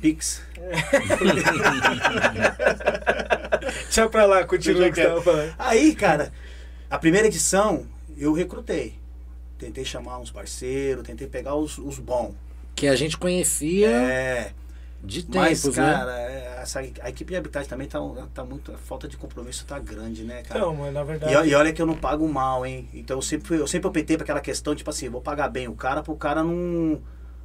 Pix. Deixa pra lá, continua o que você tava falando. Aí, cara, a primeira edição eu recrutei. Tentei chamar uns parceiros, tentei pegar os, os bons. Que a gente conhecia É, de mas, tempos, né? cara, é, essa, a equipe de arbitragem também tá, tá muito. A falta de compromisso tá grande, né, cara? Então, mas na verdade. E, e olha que eu não pago mal, hein? Então eu sempre, eu sempre optei pra aquela questão, tipo assim, vou pagar bem o cara pro cara não,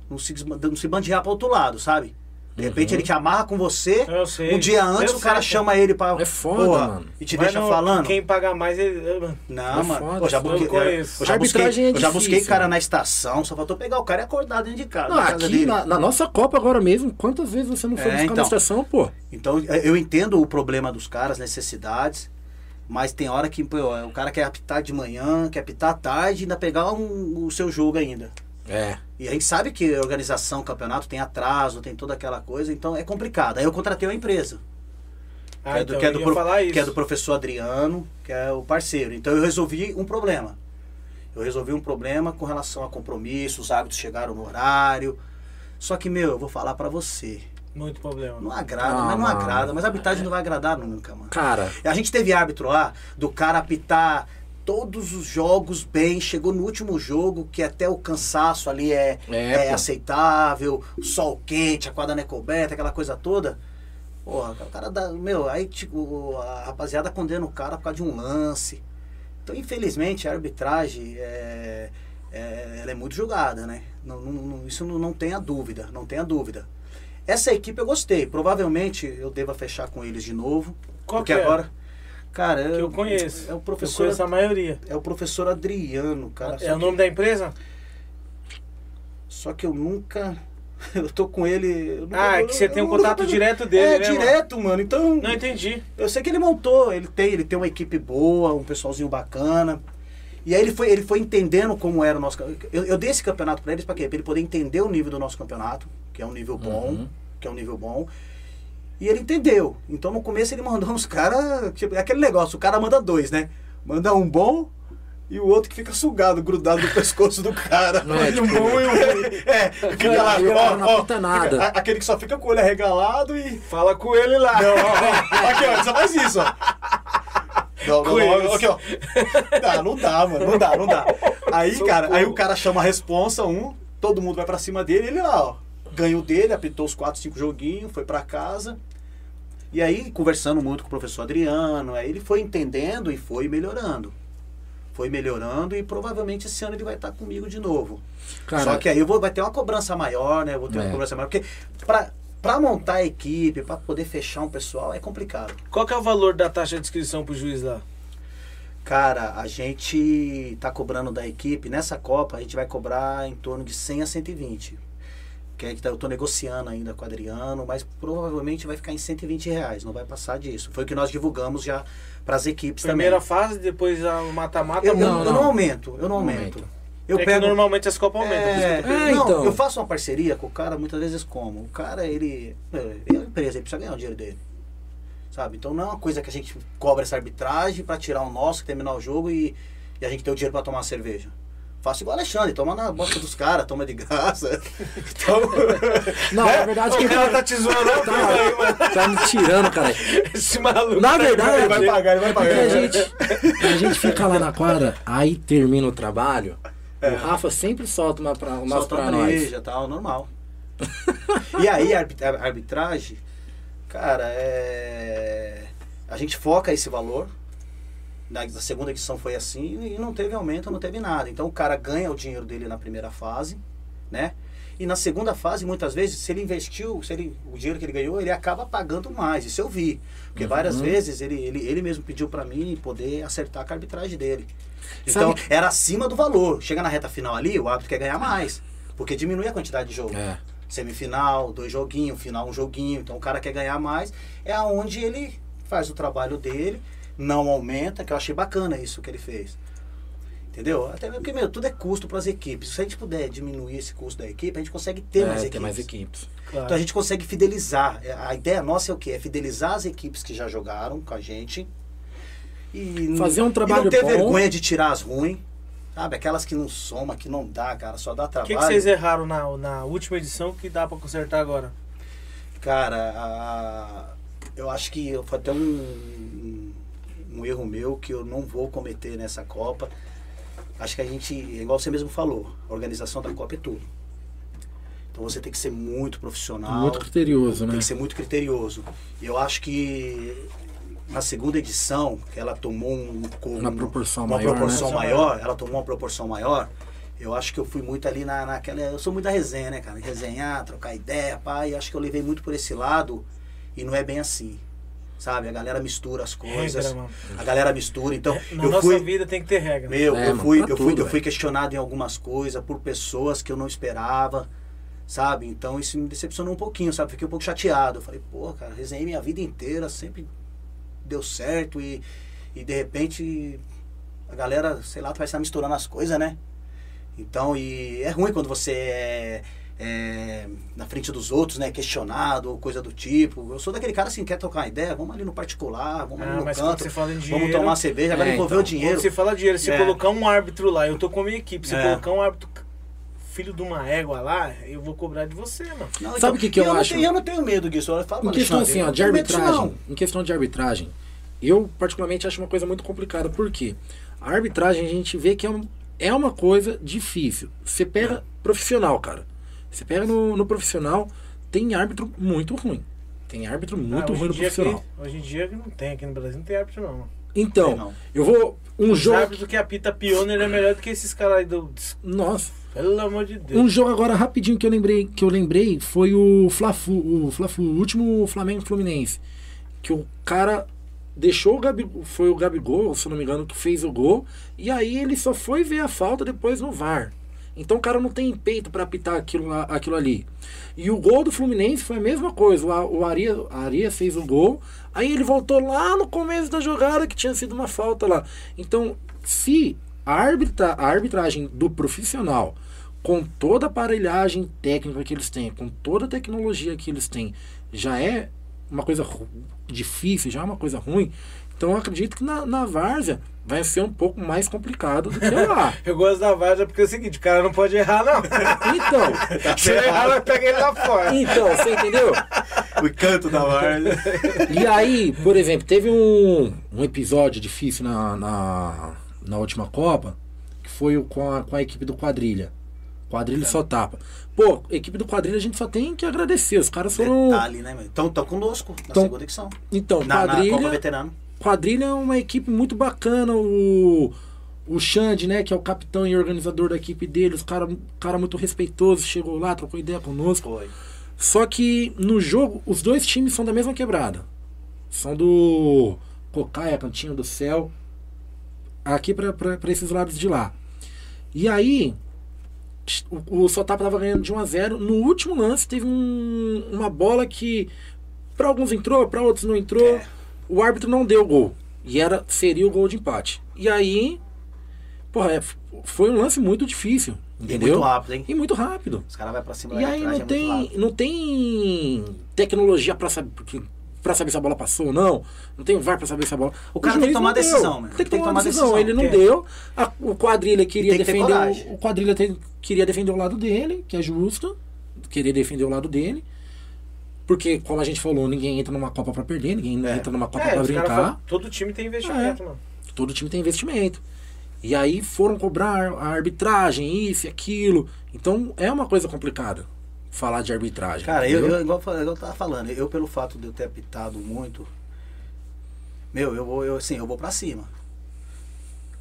não, se, não se bandear pro outro lado, sabe? De repente Uhum. ele te amarra com você, Eu sei. um dia antes Eu o cara sei, chama ele pra. É foda, porra, mano. E te Vai deixa no- falando. Quem pagar mais, ele. eu- Não, É mano. foda, Pô, já busquei, Eu eu já busquei, é eu já difícil, busquei cara na estação, só faltou pegar o cara e acordar dentro de casa. Não, na casa aqui na, na nossa Copa agora mesmo, quantas vezes você não foi É, buscar então. na estação, pô? Então eu entendo o problema dos caras, necessidades, mas tem hora que pô, o cara quer apitar de manhã, quer apitar à tarde e ainda pegar um- o seu jogo ainda. É. E a gente sabe que organização, campeonato tem atraso, tem toda aquela coisa, então é complicado. Aí eu contratei uma empresa, Ah, que, é do, então, que, é do pro- que é do professor Adriano, que é o parceiro. Então eu resolvi um problema. Eu resolvi um problema com relação a compromisso, os árbitros chegaram no horário. Só que, meu, eu vou falar pra você. Muito problema. Não agrada, Ah, mas não mano. agrada. Mas a arbitragem não vai agradar nunca, mano. Cara, A gente teve árbitro lá do cara apitar todos os jogos bem, chegou no último jogo que até o cansaço ali é, É, é aceitável, o sol quente, a quadra não é coberta, aquela coisa toda. Porra, o cara dá. Meu, aí tipo, a rapaziada condena o cara por causa de um lance. Então, infelizmente, a arbitragem é, é- ela é muito julgada, né? Não, não- não- isso não, não tenha dúvida, não tenha dúvida. Essa equipe eu gostei. Provavelmente eu deva fechar com eles de novo. Qual porque que é? agora. Cara, Que eu conheço. É o Eu professor. conheço a maioria. É o professor Adriano, cara. é o que- nome da empresa? Só que eu nunca. Eu tô com ele. eu nunca- Ah, é que você eu tem um nunca- contato direto dele, É, né? mano? direto, mano. Então. Não entendi. Eu sei que ele montou, ele tem, ele tem uma equipe boa, um pessoalzinho bacana. E aí ele foi, ele foi entendendo como era o nosso. Eu, eu dei esse campeonato pra eles pra quê? Pra ele poder entender o nível do nosso campeonato, que é um nível bom, Uhum. que é um nível bom. E ele entendeu. Então no começo ele mandou uns caras. Tipo, é aquele negócio, o cara manda dois, né? Manda um bom e o outro que fica sugado, grudado no pescoço do cara. Não é, um tipo- bom e um ruim. É, fica lá, ó, não ó, nada. fica- aquele que só fica com o olho arregalado e. Fala com ele lá. Não, ó, ó, aqui, ó, só faz isso, ó. Não, não, não, aqui, ó. Dá, não dá, mano, não dá, não dá. Aí, cara, aí o cara chama a responsa, um, todo mundo vai pra cima dele, ele lá, ó. Ganhou dele, apitou os quatro, cinco joguinhos, foi pra casa. E aí, conversando muito com o professor Adriano, aí ele foi entendendo e foi melhorando. Foi melhorando e provavelmente esse ano ele vai estar comigo de novo. cara, Só que aí eu vou, vai ter uma cobrança maior, né? Eu vou ter É. uma cobrança maior. Porque pra, pra montar a equipe, pra poder fechar um pessoal, é complicado. Qual que é o valor da taxa de inscrição pro juiz lá? Cara, a gente tá cobrando da equipe, nessa Copa, a gente vai cobrar em torno de 100 a 120. Que é que eu tô negociando ainda com o Adriano, mas provavelmente vai ficar em 120 reais, não vai passar disso. Foi o que nós divulgamos já para as equipes Primeira também. fase, depois a mata-mata. Eu, eu- Não, eu não. não aumento, eu não Não aumento. aumenta. Eu é pego. que normalmente as copas aumentam. por isso que eu É, É, não, então. eu faço uma parceria com o cara muitas vezes como? O cara, ele. Ele é uma empresa, ele precisa ganhar o dinheiro dele. Sabe? Então não é uma coisa que a gente cobra essa arbitragem pra tirar o nosso, terminar o jogo e, e a gente ter o dinheiro pra tomar uma cerveja. Faço igual o Alexandre, toma na boca dos caras, toma de graça. Então. Não, na verdade, O quem cara tá, tá te zoando, não? tá, tá me tirando, cara. Esse maluco. Na tá verdade, ele vai pagar, ele vai pagar. a gente, a gente fica lá na quadra, aí termina o trabalho, o Rafa sempre solta uma pra, umas Solta pra a nós. breja e tal, normal. e aí, a arbitragem, cara, é. A gente foca esse valor. Na, na segunda edição foi assim e não teve aumento, não teve nada. Então o cara ganha o dinheiro dele na primeira fase, né? E na segunda fase, muitas vezes, se ele investiu, se ele, o dinheiro que ele ganhou, ele acaba pagando mais. Isso eu vi. Porque várias Uhum. vezes ele, ele, ele mesmo pediu pra mim poder acertar com a arbitragem dele. Então, Sabe- era acima do valor. Chega na reta final ali, o árbitro quer ganhar mais. Porque diminui a quantidade de jogo. É. Semifinal, dois joguinhos, final um joguinho. Então o cara quer ganhar mais. É aonde ele faz o trabalho dele, não aumenta, que eu achei bacana isso que ele fez. Entendeu? Até porque, meu, tudo é custo para as equipes. Se a gente puder diminuir esse custo da equipe, a gente consegue ter É, mais ter equipes. mais equipes. Claro. Então a gente consegue fidelizar. É, A ideia nossa é o quê? É fidelizar as equipes que já jogaram com a gente. E Fazer um e trabalho não ter bom. vergonha de tirar as ruins. Sabe? Aquelas que não soma, que não dá, cara, só dá O trabalho. que, que vocês erraram na, na última edição que dá pra consertar agora? Cara, a- eu acho que foi até um, um erro meu que eu não vou cometer nessa Copa. Acho que a gente, igual você mesmo falou, a organização da Copa é tudo. Então você tem que ser muito profissional. Muito criterioso, né? Tem que ser muito criterioso. Eu acho que na segunda edição, que ela tomou um, Uma proporção uma maior, proporção né? maior, ela tomou uma proporção maior. Eu acho que eu fui muito ali na, naquela. Eu sou muito da resenha, né, cara? Resenhar, trocar ideia, pai. Acho que eu levei muito por esse lado e não é bem assim. Sabe? A galera mistura as coisas. Regra, mano. a galera mistura. Então, Na eu nossa fui. vida tem que ter regra. Meu, É, eu, mano, fui, pra eu, fui, tudo, eu fui questionado em algumas coisas por pessoas que eu não esperava, sabe? Então isso me decepcionou um pouquinho, sabe? Fiquei um pouco chateado. Eu falei, pô, cara, resenhei minha vida inteira, sempre deu certo e, e de repente a galera, sei lá, vai estar misturando as coisas, né? Então, e é ruim quando você é, é na frente dos outros, né? Questionado ou coisa do tipo. Eu sou daquele cara assim, quer trocar uma ideia? Vamos ali no particular, vamos ali Ah, no mas quando canto. você fala em dinheiro... Vamos tomar cerveja, agora É, envolver então, o dinheiro. Quando você fala dinheiro, se É. colocar um árbitro lá, eu tô com a minha equipe, se É. colocar um árbitro filho de uma égua lá, eu vou cobrar de você, mano. Não, Sabe o que que eu não acho? tenho- eu não tenho medo disso. Eu falo Em questão Alexandre, assim, eu ó, de arbitragem, em questão de arbitragem, eu particularmente acho uma coisa muito complicada. Por quê? A arbitragem a gente vê que é, um- é uma coisa difícil. Você pega profissional, cara. Você pega no, no profissional, tem árbitro muito ruim. Tem árbitro muito Ah, hoje ruim no profissional. aqui- hoje em dia que não tem, aqui no Brasil não tem árbitro não. Então, não. eu vou. Um Os jogo. árbitros que apita pioneer é melhor do que esses caras aí do... Nossa. Pelo amor de Deus. Um jogo agora rapidinho que eu lembrei, que eu lembrei foi o Fla-Flu, o Fla-Flu, o último Flamengo Fluminense, que o cara deixou o Gabi, foi o Gabigol, se eu não me engano, que fez o gol, e aí ele só foi ver a falta depois no VAR. Então o cara não tem peito pra apitar aquilo, aquilo ali. E o gol do Fluminense foi a mesma coisa. O, o Aria, Aria fez o gol, aí ele voltou lá no começo da jogada que tinha sido uma falta lá. Então, se a, arbitra, a arbitragem do profissional, com toda a aparelhagem técnica que eles têm, com toda a tecnologia que eles têm, já é uma coisa difícil, já é uma coisa ruim, então eu acredito que na, na várzea vai ser um pouco mais complicado do que lá. Eu gosto da Varja porque é o seguinte, o cara não pode errar, não. Então, Se ele errar, vai pegar ele lá fora. então, você entendeu? O canto da Varda. E aí, por exemplo, teve um, um episódio difícil na, na, na última Copa, que foi com a, com a equipe do Quadrilha. Quadrilha só tapa. Pô, equipe do Quadrilha a gente só tem que agradecer. Os caras foram. Detalhe, né, meu? Então, estão conosco na Tão- segunda edição. Então, Na, na Copa Quadrilha. Veterano. Quadrilha é uma equipe muito bacana. O, o Xande, né, que é o capitão e organizador da equipe dele, os cara, cara muito respeitoso, chegou lá, trocou ideia conosco. Foi. Só que no jogo, os dois times são da mesma quebrada. São do Cocaia, Cantinho do Céu. Aqui pra esses lados de lá. E aí, o, o Sotapa tava ganhando de 1 a 0 No último lance, teve um- uma bola que pra alguns entrou, pra outros não entrou. É. O árbitro não deu gol. E era, seria o gol de empate. E aí, porra, é, foi um lance muito difícil. E Entendeu? muito rápido, hein? E muito rápido. Os caras vão pra cima E aí não é tem, não tem tecnologia pra saber, pra saber se a bola passou ou não. Não tem VAR pra saber se a bola. O cara juiz tem que tomar decisão, mano. Tem que tomar decisão. Ele não Tem. deu. A- o quadrilha queria Tem que defender. O, o quadrilha tem- queria defender o lado dele, que é justo. Queria defender o lado dele. Porque, como a gente falou, ninguém entra numa Copa pra perder, ninguém É. entra numa Copa É, caras brincar. falam, todo time tem investimento, mano. Todo time tem investimento. E aí foram cobrar a arbitragem, isso e aquilo. Então é uma coisa complicada falar de arbitragem. Cara, eu, eu, igual, igual eu tava falando, eu pelo fato de eu ter apitado muito, meu, eu vou, eu, assim, eu vou pra cima.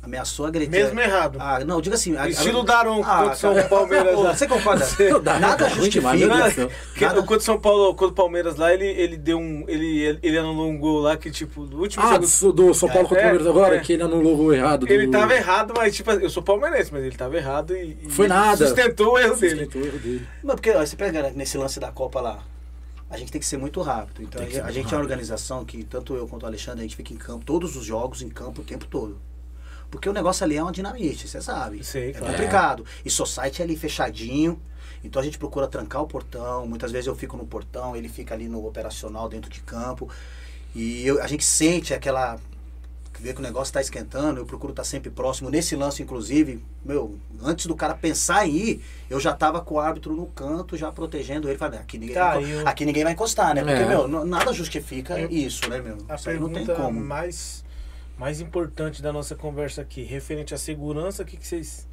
Ameaçou agredir. Mesmo errado. Ah, não, diga assim. Estilo a- Daron Ah, contra o São Palmeiras ô, lá. Você concorda? Nada justifica. do céu. Que, Nada- Quando São Paulo, quando o Palmeiras lá, ele, ele deu um. Ele, ele anulou um gol lá que, tipo, no último Ah, jogo. do, do São Paulo contra o É, Palmeiras agora, é. que ele anulou o gol errado. do- Ele tava errado, mas tipo, eu sou palmeirense, mas ele tava errado e. e Foi nada. Sustentou o erro dele. Sustentou o erro dele. Mas porque ó, você pega nesse lance da Copa lá, a gente tem que ser muito rápido. Então a gente, gente é uma rápido. organização que tanto eu quanto o Alexandre, a gente fica em campo, todos os jogos em campo o tempo todo. Porque o negócio ali é uma dinamite, você sabe. Sei, é claro. complicado. E society é ali fechadinho. Então a gente procura trancar o portão. Muitas vezes eu fico no portão, ele fica ali no operacional dentro de campo. E eu- a gente sente aquela. Vê que o negócio está esquentando, eu procuro estar sempre próximo. Nesse lance, inclusive, meu, antes do cara pensar em ir, eu já tava com o árbitro no canto, já protegendo ele. Falei, aqui ninguém, Tá, vai, aqui ninguém vai encostar, né? Porque, É. meu, nada justifica Eu- isso, né, meu? A Isso aí não tem pergunta como. mais, mais importante da nossa conversa aqui, referente à segurança, o que, que vocês.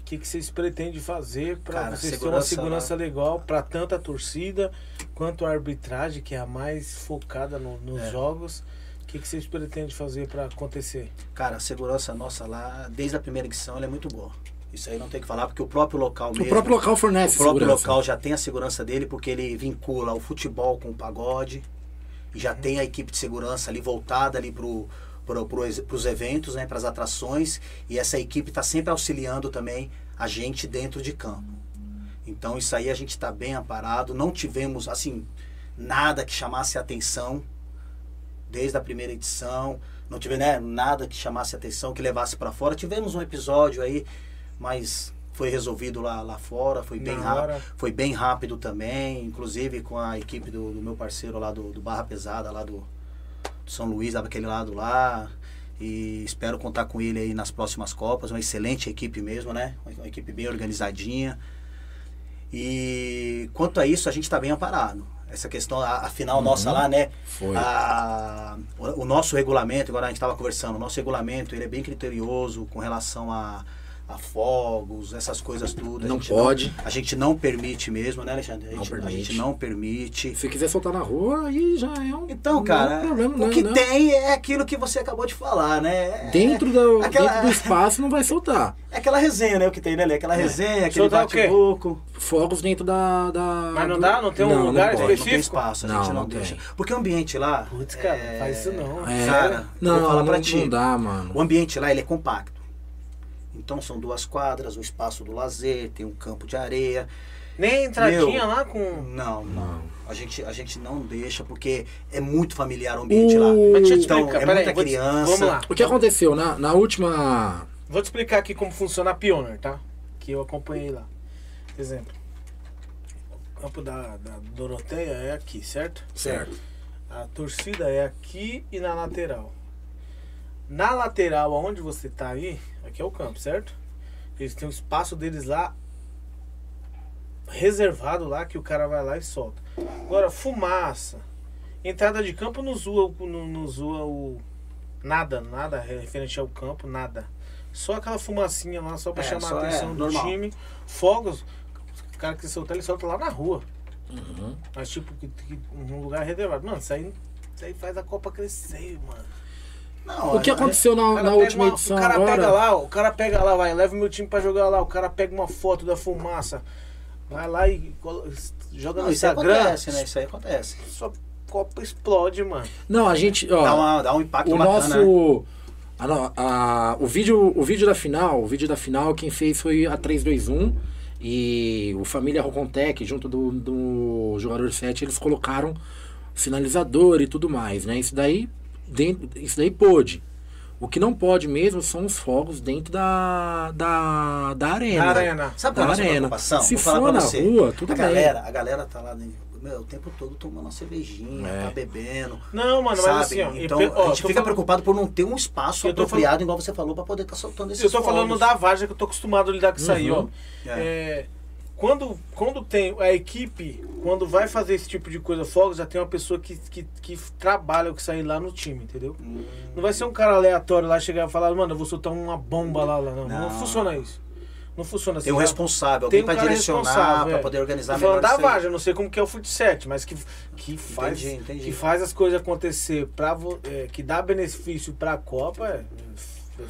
O que, que vocês pretendem fazer para vocês terem uma segurança segurança legal para tanto a torcida quanto a arbitragem, que é a mais focada no- nos É. jogos? O que, que vocês pretendem fazer para acontecer? Cara, a segurança nossa lá, desde a primeira edição, ela é muito boa. Isso aí não tem que falar, porque o próprio local O mesmo. próprio local fornece O próprio segurança. local já tem a segurança dele, porque ele vincula o futebol com o pagode. E já tem a equipe de segurança ali voltada ali pro, pro, pros eventos, né, pras atrações. E essa equipe está sempre auxiliando também a gente dentro de campo. Então isso aí a gente está bem amparado. Não tivemos, assim, nada que chamasse atenção desde a primeira edição. Não tive né, nada que chamasse atenção, que levasse para fora. Tivemos um episódio aí, mas foi resolvido lá, lá fora, foi bem rápido. Foi bem rápido também, inclusive com a equipe do, do meu parceiro lá do, do Barra Pesada, lá do São Luís, daquele lado lá. E espero contar com ele aí nas próximas Copas. Uma excelente equipe mesmo, né? Uma, equipe bem organizadinha. E quanto a isso, a gente está bem amparado. Essa questão, a, a final nossa lá, né? Foi. A- o, o nosso regulamento, agora a gente estava conversando, o nosso regulamento ele é bem criterioso com relação a, a fogos, essas coisas tudo. A Não gente pode. a gente não permite mesmo, né, Alexandre? A Não gente, a permite. gente não permite. Se quiser soltar na rua, aí já é um. Então, não é cara, um problema, o não, que não. tem é aquilo que você acabou de falar, né? É- Dentro do, aquela- dentro do espaço não vai soltar. É aquela resenha, né? O que tem, né, Lê? Aquela resenha, aquele Soltar o quê? bate-boco. Fogos dentro da. da Mas não dá? Não tem um lugar pode. Não tem específico? espaço, a Não, gente não, não deixa. tem. Porque o ambiente lá. Putz, cara, é- faz isso não. É, Cara, não, vou falar não, pra ti. não dá, mano. O ambiente lá ele é compacto. Então são duas quadras, o espaço do lazer, tem um campo de areia. Nem entradinha Meu. lá com. Não, não. A gente, a gente não deixa porque é muito familiar o ambiente O- lá. Mas deixa eu te Então, explicar, é peraí, muita vou te- criança. Vamos lá. O que aconteceu na, na última. Vou te explicar aqui como funciona a Pioneer, tá? Que eu acompanhei lá. Exemplo. O campo da, da Doroteia é aqui, certo? Certo. A torcida é aqui e na lateral. Na lateral, aonde você tá aí, aqui é o campo, certo? Eles têm o espaço deles lá reservado lá que o cara vai lá e solta. Agora, fumaça. Entrada de campo não zoa, não, não zoa o. Nada, nada referente ao campo, nada. Só aquela fumacinha lá, só pra É, chamar a é atenção do normal. time. Fogos, o cara que soltar, ele solta lá na rua. Uhum. Mas tipo, que, que um lugar reservado. Mano, isso aí, isso aí faz a Copa crescer, mano. Não, O que é- aconteceu na, cara na última uma- edição O cara agora? pega lá, o cara pega lá, vai, leva o meu time pra jogar lá, o cara pega uma foto da fumaça, vai lá e joga Não, no isso aí Instagram. acontece, né? Isso aí acontece. Sua Copa explode, mano. Não, a gente. Ó, Dá, uma, dá um impacto o bacana, né? nosso. a no- a- o, vídeo, o vídeo da final, o vídeo da final, quem fez foi a 321 e o Família Rocontec, junto do, do jogador 7, eles colocaram sinalizador e tudo mais, né? Isso daí, dentro, isso daí pôde. O que não pode mesmo são os fogos dentro da, da, da arena. Na arena. Sabe Da qual é a nossa arena. preocupação? Se Vou for na você. rua, tudo a bem. galera, A galera tá lá né, meu, o tempo todo tomando uma cervejinha, É. tá bebendo. Não, mano, sabe? mas assim, ó. então eu, ó, a gente fica falando- preocupado por não ter um espaço apropriado, igual você falou, pra poder estar soltando esses Eu tô falando fogos. da Varja que eu tô acostumado a lidar com isso aí, ó. Uhum. É. É, quando, quando tem a equipe, quando vai fazer esse tipo de coisa, fogos, já tem uma pessoa que, que, que trabalha isso aí lá no time, entendeu? Hum, Não vai ser um cara aleatório lá chegar e falar, mano, eu vou soltar uma bomba lá, lá. Não, não, Não. funciona isso. Não funciona assim. Tem um Tá? responsável, Tem alguém um pra cara direcionar, pra é. poder organizar Tô falando melhor da. Varja, eu não sei como que é o Futset, mas que, que, faz, Entendi, entendi. que faz as coisas acontecer, pra, é, que dá benefício pra Copa, é, é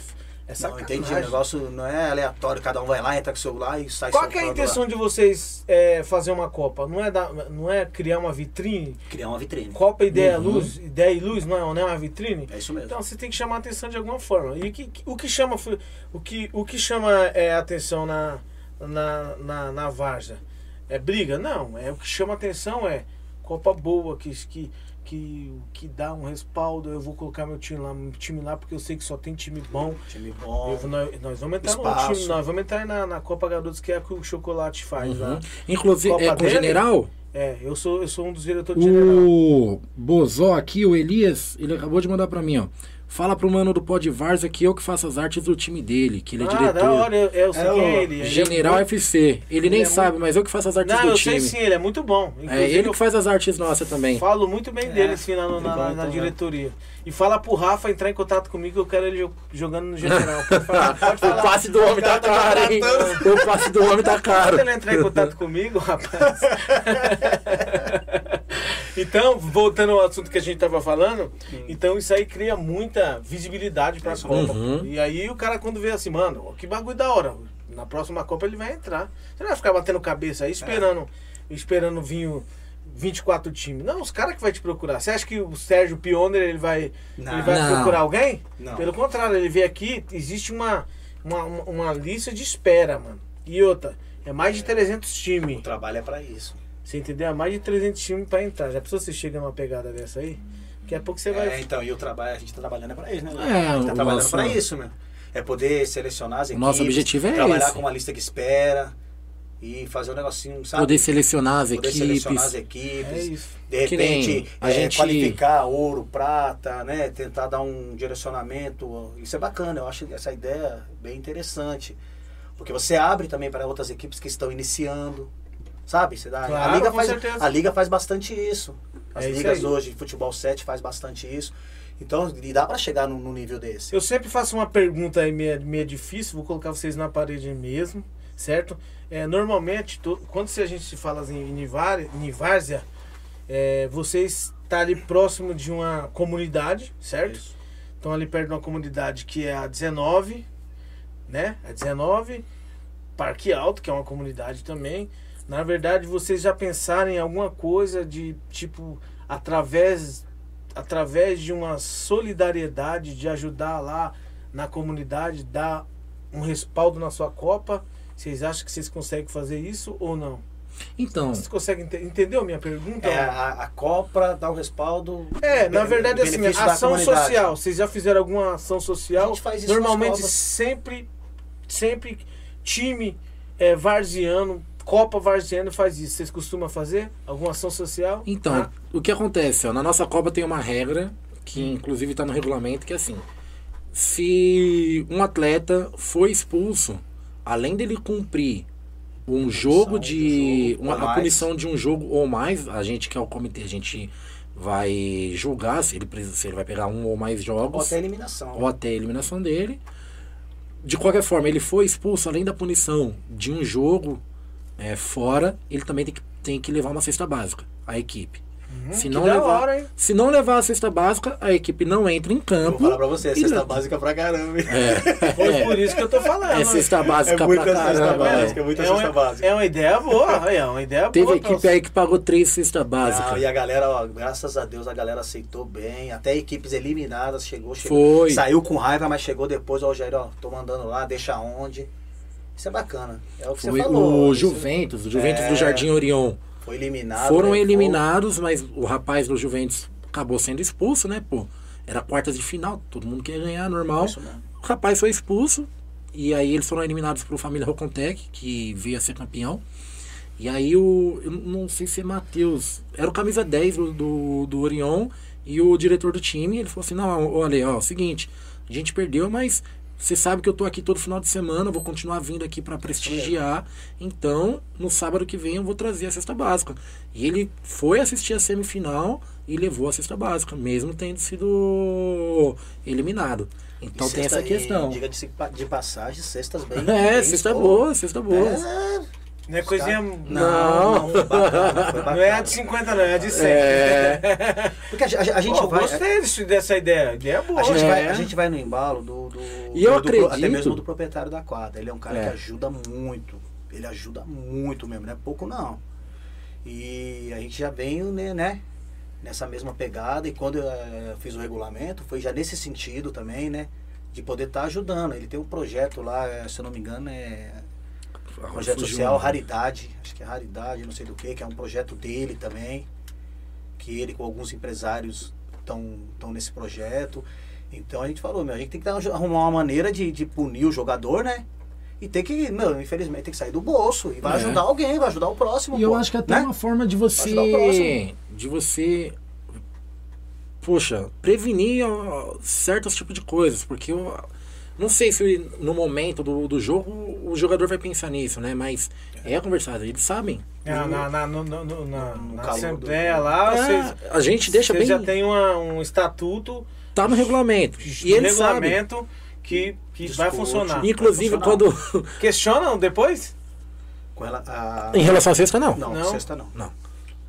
Não, sacanagem. entendi. O negócio não é aleatório, cada um vai lá, entra com o celular e sai Qual que é a soltando lá. intenção de vocês é, fazer uma Copa? Não é, dar, não é criar uma vitrine? Criar uma vitrine. Copa Ideia Uhum. Luz, Ideia e Luz não é, não é uma vitrine? É isso mesmo. Então você tem que chamar a atenção de alguma forma. E o que, o que chama, o que, o que chama é, atenção na, na, na, na Varja? É briga? Não. É, o que chama atenção é Copa boa, que, que, que, que dá um respaldo, eu vou colocar meu time lá, meu time lá, porque eu sei que só tem time bom. Time bom. Eu- nós, nós vamos entrar no Espaço. time, nós vamos entrar na, na Copa Garotos, que é a que o chocolate faz Uhum. lá. Inclusive, Copa é com o general? É, eu sou, eu sou um dos diretores de general. O Bozó aqui, o Elias, ele acabou de mandar pra mim, ó. Fala pro mano do Pod Varza que eu que faço as artes do time dele, que ele é ah, diretor. da hora, eu, eu sei É quem o é ele. Ele é General muito- FC. Ele nem é sabe, mas eu que faço as artes Não, do eu time. sei sim, ele é muito bom. É Inclusive, ele eu que faz as artes nossas também. Falo muito bem dele, É, assim, na, na, na- na né? diretoria. E fala pro Rafa entrar em contato comigo, eu quero ele jo- jogando no general. Pode falar, pode O falar. passe do homem tá caro, hein? O passe do homem tá caro. Pode ele entrar em contato comigo, rapaz. então, voltando ao assunto que a gente tava falando, então isso aí cria muita visibilidade pra Copa. Uhum. E aí o cara quando vê assim, mano, que bagulho da hora. Na próxima Copa ele vai entrar. Você não vai ficar batendo cabeça aí esperando, esperando vir o 24 times. Não, os caras que vai te procurar. Você acha que o Sérgio Pioner ele vai, Não. ele vai Não. procurar alguém? Não. Pelo contrário, ele vê aqui, existe uma, uma, uma- lista de espera, mano. E outra, é mais de 300 O times. trabalho é pra isso. Você entendeu? É mais de 300 times pra entrar. Já pensou se você chega numa pegada dessa aí? Daqui a pouco você vai. É, então, e o trabalho, a gente tá trabalhando é pra isso, né? É, a gente tá trabalhando nosso- pra isso, meu. É poder selecionar as O equipes. nosso objetivo é Trabalhar esse. com uma lista que espera e fazer um negocinho, sabe? Poder selecionar as Poder selecionar as equipes. equipes. É isso. De repente, a é, gente- qualificar ouro, prata, né? Tentar dar um direcionamento. Isso é bacana, eu acho essa ideia bem interessante. Porque você abre também para outras equipes que estão iniciando. Sabe? Você dá, Claro, a, Liga faz, certeza. a Liga faz bastante isso. As É isso ligas aí. hoje, futebol 7 faz bastante isso. Então, e dá para chegar num, num nível desse. Eu sempre faço uma pergunta aí meio, meio difícil, vou colocar vocês na parede mesmo, certo? É, normalmente, to- quando se a gente se fala assim, em Nivar- Várzea, é, vocês estão ali próximo de uma comunidade, certo? Isso. Estão ali perto de uma comunidade que é a 19, né? A 19, Parque Alto, que é uma comunidade também. Na verdade, vocês já pensaram em alguma coisa de tipo através através de uma solidariedade de ajudar lá na comunidade, dar um respaldo na sua copa? Vocês acham que vocês conseguem fazer isso ou não? Então, Vocês conseguem entendeu a minha pergunta? É, a, a Copa dá o respaldo. É, na verdade, assim, ação social. Vocês já fizeram alguma ação A social? gente faz isso Normalmente, nas Copas. sempre, sempre time é, varziano, Copa varziano faz isso. Vocês costumam fazer alguma ação social? então Ah, o que acontece? Ó, na nossa Copa tem uma regra, que inclusive está no regulamento, que é assim: se um atleta foi expulso, além dele cumprir um jogo de jogo uma, ou a punição de um jogo ou mais, a gente que é o comitê, a gente vai julgar se ele, se ele vai pegar um ou mais Ou jogos. até eliminação. ou até a eliminação dele. De qualquer forma, ele foi expulso, além da punição de um jogo é, fora, ele também tem que, tem que levar uma cesta básica, a equipe. se, Hum, que não da levar, hora, hein? se não levar a cesta básica, a equipe não entra em campo. vou falar pra você, e cesta leva. básica pra caramba. hein? Foi por isso que eu tô falando. É cesta básica É muita pra cesta caramba. básica, é. é muita é, cesta uma, básica. é uma ideia boa, é uma ideia Teve boa. equipe pra- aí que pagou três cestas básicas. Não, e a galera, ó, graças a Deus, a galera aceitou bem. Até equipes eliminadas chegou, chegou. Foi. Saiu com raiva, mas chegou depois, ó, Jair, ó, tô mandando lá, deixa onde. Isso é bacana. É o que Foi você falou. o isso Juventus, o Juventus É. do Jardim Orion. Foi eliminado. Foram né? eliminados, mas o rapaz do Juventus acabou sendo expulso, né, pô? Era quartas de final, todo mundo queria ganhar, normal. O rapaz foi expulso e aí eles foram eliminados pro Família Rocontec, que veio a ser campeão. E aí o. Eu não sei se é Matheus. Era o camisa 10 do, do, do Orion e o diretor do time. Ele falou assim: não, olha, ó, é seguinte, a gente perdeu, mas você sabe que eu tô aqui todo final de semana, vou continuar vindo aqui para prestigiar. Então, no sábado que vem eu vou trazer a cesta básica. E ele foi assistir a semifinal e levou a cesta básica, mesmo tendo sido eliminado. Então E tem essa questão. Diga-se de de passagem, cestas bem. É, bem cesta boa, cesta boa. É, Não é coisinha. não, Não. não, bacana, Não é a de 50, não, é a de 100. É. Porque a, a- a gente Pô, vai. Gostei disso- dessa ideia. Ideia é boa. A gente, É. vai, a gente vai no embalo do, do, E eu do- do pro- até acredito- mesmo do proprietário da quadra. Ele é um cara É. que ajuda muito. Ele ajuda muito mesmo, não é pouco não. E a gente já veio né, né, nessa mesma pegada e quando eu eh, fiz o regulamento foi já nesse sentido também, né? De poder estar ajudando. Ele tem um projeto lá, eh, se eu não me engano, é projeto social um. Raridade, acho que é Raridade, não sei do que, que é um projeto dele também. que ele com alguns empresários estão nesse projeto. Então a gente falou, meu, a gente tem que dar- arrumar uma maneira de, de punir o jogador, né? E tem que, meu, infelizmente, tem que sair do bolso. E vai É. ajudar alguém, vai ajudar o próximo. E eu pô, acho que até né? uma forma de ajudar o você. próximo. De você. Poxa, prevenir certos tipos de coisas. Porque eu não sei se no momento do, do jogo o jogador vai pensar nisso, né? Mas é conversado, eles sabem. Na, na, na, no- no- no- na- No na calor assembleia do- lá, É, vocês, a gente deixa bem. já tem uma- um estatuto, Tá no regulamento. E eles sabem. regulamento que, que vai Discute. funcionar. Inclusive, Vai funcionar. quando. Questionam depois? Com ela, a... em relação à cesta, não. Não, Não? sexta não. Não.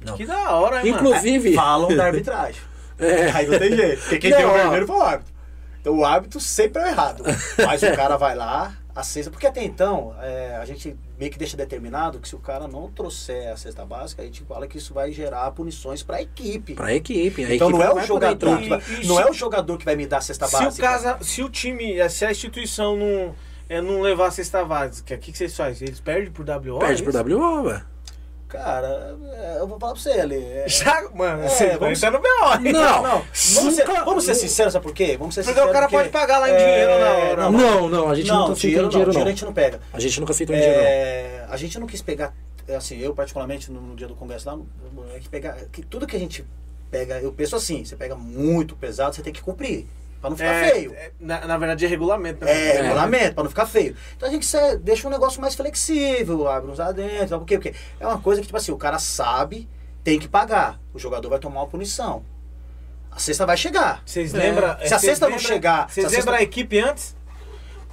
Não. Que da hora, hein, mano? Inclusive. Falam da arbitragem. É. Aí não tem jeito. Porque quem Não, tem o vermelho foi o árbitro. Então o árbitro sempre é o errado. Mas o cara vai lá, a cesta. Porque até então, é, a gente meio que deixa determinado que se o cara não trouxer a cesta básica, a gente fala que isso vai gerar punições para a equipe. Pra equipe. A Então equipe não é o jogador que vai, não se- é o jogador que vai me dar a cesta se o, básica. casa, se o time, se a instituição não, é, não levar a cesta básica, o que, que vocês fazem? Eles perdem por WO? Perde é pro isso? WO, velho. Cara, é, eu vou falar pra você ali. é- Já, mano, É, você vamos- no BO. hein? Não. Não, vamos ser, vamos ser sinceros, sabe por quê? Vamos ser Porque sinceros. o cara pode pagar lá em dinheiro na hora. Não, Não, não, a gente não, nunca aceitou dinheiro, em não, dinheiro, dinheiro a não. gente não pega. A gente nunca aceitou em dinheiro, não. É, a gente não quis pegar, é, assim, eu particularmente no, no dia do congresso lá, é que pegar, que tudo que a gente pega, eu penso assim, você pega muito pesado, você tem que cumprir, pra não ficar É, feio. é, na, na verdade é regulamento. né? É, regulamento, pra não ficar feio. Então a gente se- deixa um negócio mais flexível, abre uns adentro, sabe por quê? Porque é uma coisa que, tipo assim, o cara sabe, tem que pagar. O jogador vai tomar uma punição. A cesta vai chegar. Vocês É. lembram? Se a cesta não chegar, Vocês lembram a equipe antes?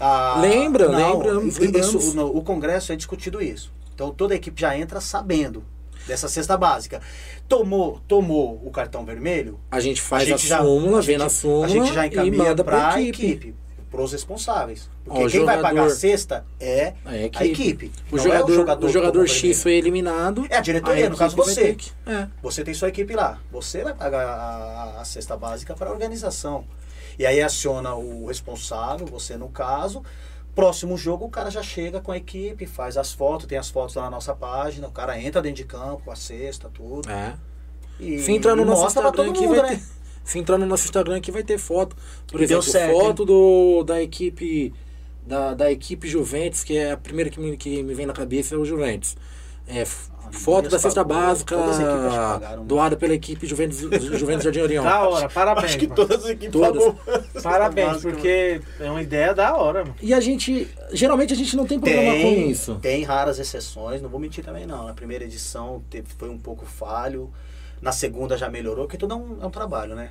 Ah, Lembra, não, lembramos, isso- lembramos. no- o Congresso é discutido isso. Então toda a equipe já entra sabendo dessa cesta básica. Tomou, tomou o cartão vermelho, A gente a faz a, gente já- súmula, a vê gente- na súmula a gente já encaminha para a equipe. equipe, pros responsáveis. Porque Ó, quem vai pagar a jogador- cesta é A a equipe. equipe. O jogador, é o jogador, o jogador X foi eliminado. É a diretoria, a no caso você. que- é. Você tem sua equipe lá. Você vai pagar a, a cesta básica para a organização. E aí aciona o responsável, você no caso. Próximo jogo, o cara já chega com a equipe, faz as fotos, tem as fotos lá na nossa página, o cara entra dentro de campo, a cesta, tudo. É. E, Se entrar no e nosso Instagram aqui, mundo, vai né? ter. Se entrar no nosso Instagram aqui, vai ter foto. Por E exemplo, certo, foto do, da equipe. Da, da equipe Juventus, que é a primeira que me, que me vem na cabeça é o Juventus. É, foto da cesta pagou, básica todas as equipes pagaram, doada pela equipe Juventus, Juventus Jardim Orião. Da hora, parabéns. Acho que mano. todas as equipes Todas. pagou. Parabéns, Básica, porque é uma ideia da hora, mano. E a gente. Geralmente a gente não tem problema com Tem, isso. tem raras exceções, não vou mentir também não. Na primeira edição teve, foi um pouco falho, na segunda já melhorou, porque tudo é um, é um trabalho, né?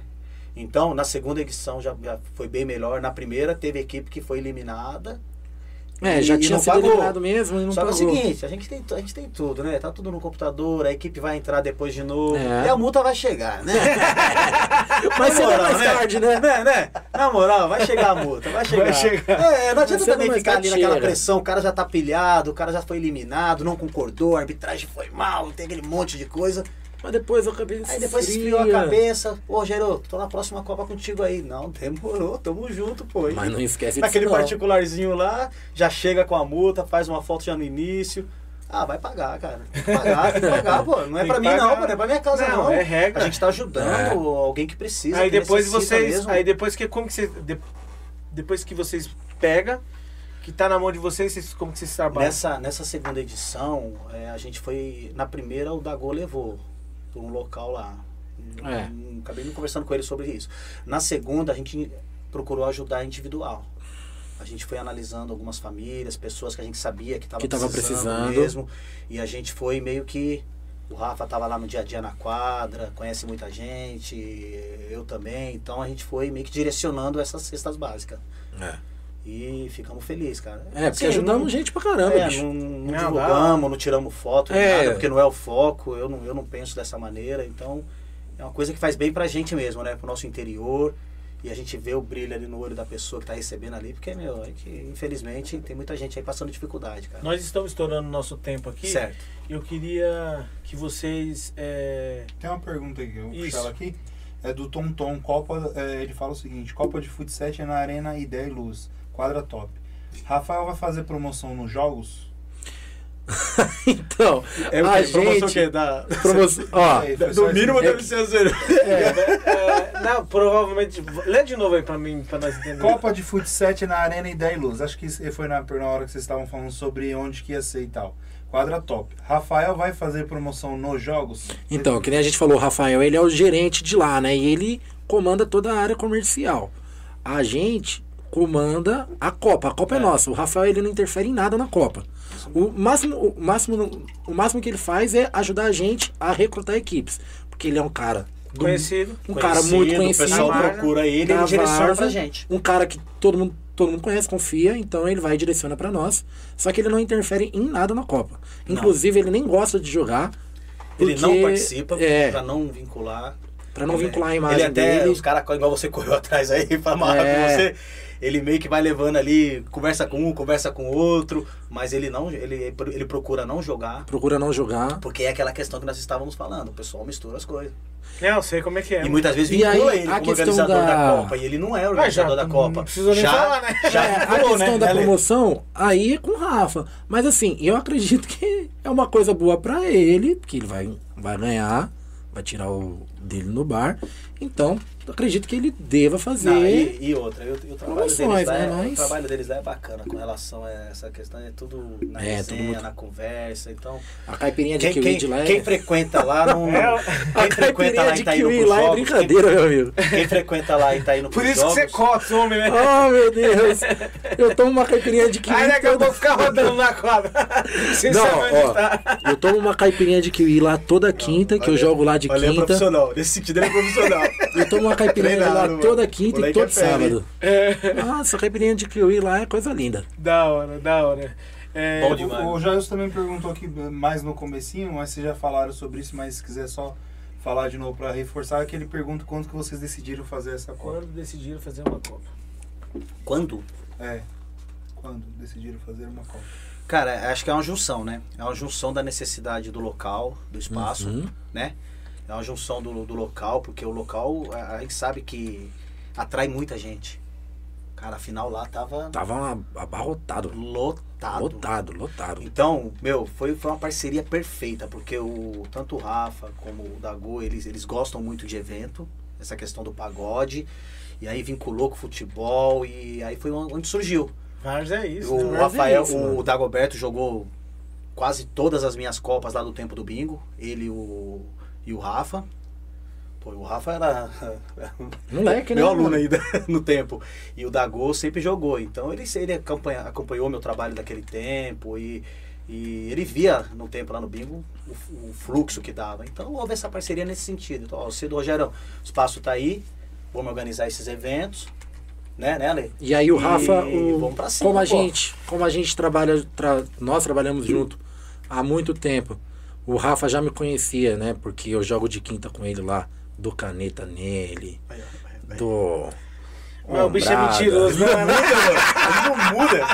Então, na segunda edição já, já foi bem melhor. Na primeira teve equipe que foi eliminada. É, já tinha sido pagou. eliminado mesmo e não Só que é o pagou. seguinte, a gente, tem, a gente tem tudo, né? Tá tudo no computador, a equipe vai entrar depois de novo. É. E a multa vai chegar, né? Mas será mais tarde, né? né, né? Na moral, vai chegar a multa, vai chegar. chegar. É, não adianta Vai também ficar ali naquela pressão, o cara já tá pilhado, o cara já foi eliminado, não concordou, a arbitragem foi mal, tem aquele monte de coisa. Mas depois eu acabei Aí depois esfriou a cabeça, ô Gero, tô na próxima Copa contigo aí. Não, demorou, tamo junto, pô. Mas não esquece Naquele disso, não. particularzinho lá, já chega com a multa, faz uma foto já no início. Ah, vai pagar, cara. Tem que pagar, tem que pagar, pô. Não é Tem pra mim, não, pagar. pô. Não é pra minha casa, Não, não. é regra. A gente tá ajudando É. alguém que precisa. Aí que depois vocês. mesmo. Aí depois que. Como que você. de- depois que vocês pegam, que tá na mão de vocês, vocês como que vocês trabalham? Nessa, nessa segunda edição, é, a gente foi. Na primeira, o Dagô levou por um local lá. É. Acabei não conversando com ele sobre isso. Na segunda, a gente procurou ajudar individual. A gente foi analisando algumas famílias, pessoas que a gente sabia que estavam precisando, precisando. mesmo. E a gente foi meio que. O Rafa estava lá no dia a dia na quadra, conhece muita gente, eu também. Então a gente foi meio que direcionando essas cestas básicas. É. E ficamos felizes, cara. É, porque Assim, ajudamos não- gente pra caramba, é, bicho. não, não Não, divulgamos, não tiramos foto, nem É. nada, porque não é o foco, eu não, eu não penso dessa maneira, então é uma coisa que faz bem pra gente mesmo, né? Pro nosso interior. E a gente vê o brilho ali no olho da pessoa que tá recebendo ali, porque, meu, é que infelizmente tem muita gente aí passando dificuldade, cara. Nós estamos estourando nosso tempo aqui. Certo. Eu queria que vocês. é, Tem uma pergunta aqui, eu vou Isso. puxar ela aqui. É do Tom Tom. Copa, é, ele fala o seguinte: Copa de Fut 7 é na Arena Ideia e Luz. Quadra top. Rafael vai fazer promoção nos jogos? então, É o a? Promoção gente... o quê? Da... promoção- ó, É, só mínimo deve ser zero. É, não, provavelmente. Lê de novo aí pra mim, pra nós entendermos. Copa de Futsal na Arena Ideia e Luz. Acho que foi na, na hora que vocês estavam falando sobre onde que ia ser e tal. Quadra top. Rafael vai fazer promoção nos jogos? Então, que nem a gente falou, o Rafael, ele é o gerente de lá, né? E ele comanda toda a área comercial. A gente comanda a Copa. A Copa é, nossa. O Rafael, ele não interfere em nada na Copa. O máximo, o máximo, o máximo que ele faz é ajudar a gente a recrutar equipes. Porque ele é um cara do- Conhecido. um cara muito O conhecido. pessoal Várzea. procura ele e direciona pra gente. Um cara que todo mundo, todo mundo conhece, confia, então ele vai e direciona pra nós. Só que ele não interfere em nada na Copa. Inclusive, ele nem gosta de jogar. Ele não porque- participa É, pra não vincular. pra não vincular a imagem Ele até, dele. os caras, igual você correu atrás aí, pra amarrar É. com você. Ele meio que vai levando ali, conversa com um, conversa com o outro, mas ele não, ele, ele procura não jogar, Procura não jogar. porque é aquela questão que nós estávamos falando, o pessoal mistura as coisas. É, eu sei como é que é. E muitas vezes E vincula aí, ele a como organizador da... da- Copa, e ele não é o Ah, já, organizador da não Copa. precisou nem já, falar, né? Já É, a vinculou, questão né, da né, Lê? promoção, aí é com o Rafa. Mas assim, eu acredito que é uma coisa boa pra ele, porque ele vai, vai ganhar, vai tirar o dele no bar. Então, acredito que ele deva fazer. Não, e, e outra, e o, e o trabalho deles lá né, é, mas- o trabalho deles lá é bacana com relação a essa questão, é tudo na É, resenha, tudo muito- na conversa, então... A caipirinha de Quem, kiwi quem, de lá é... quem frequenta lá não... É, Quem frequenta lá de e tá indo lá é jogos, brincadeira, meu amigo. Quem, quem frequenta lá e tá indo Por isso que jogos... você corta, homem, né? Oh, meu Deus. Eu tomo uma caipirinha de kiwi Aí daqui a toda... pouco ficar rodando na quadra. Sem Não, saber onde ó, tá. eu tomo uma caipirinha de kiwi lá toda quinta, que eu jogo lá de é quinta. profissional. Nesse sentido, ele é profissional. Eu tomo uma caipirinha lá Treinado, toda mano. quinta e Moleque todo é fera, sábado. Nossa, a caipirinha de kiwi lá é coisa linda. Da hora, da hora. É, Bom O, demais. o Jailson também perguntou aqui mais no comecinho, mas vocês já falaram sobre isso, mas se quiser só falar de novo pra reforçar, que ele pergunta quando que vocês decidiram fazer essa Copa. Quando decidiram fazer uma Copa? Quando? É. Quando decidiram fazer uma Copa. Cara, acho que é uma junção, né? É uma junção da necessidade do local, do espaço, Uhum. né? É uma junção do, do local, porque o local, a, a gente sabe que atrai muita gente. Cara, afinal lá tava Tava abarrotado. lotado. Lotado, lotado. Então, meu, foi, foi uma parceria perfeita, porque o, tanto o Rafa como o Dago, eles, eles gostam muito de evento, essa questão do pagode, e aí vinculou com o futebol, e aí foi onde surgiu. Vários é isso. o né? Rafael, isso, o. Dagoberto jogou quase todas as minhas copas lá do tempo do bingo, ele e o, e o Rafa. Pô, o Rafa era Moleque, né? meu aluno mano? ainda no tempo. E o Dago sempre jogou. Então ele, ele acompanha, acompanhou meu trabalho daquele tempo e, e ele via no tempo lá no bingo o, o fluxo que dava. Então houve essa parceria nesse sentido. Então, ó, cedo, Rogerão, o espaço tá aí, vamos organizar esses eventos. Né, né, Ale? E aí o E Rafa, o- cima, como a pô. gente, como a gente trabalha, tra- nós trabalhamos junto há muito tempo. O Rafa já me conhecia, né? Porque eu jogo de quinta com ele lá, do caneta nele, Aí, ó, aí, do Mas o bicho é mentiroso, não é? Muda, mano. Não muda.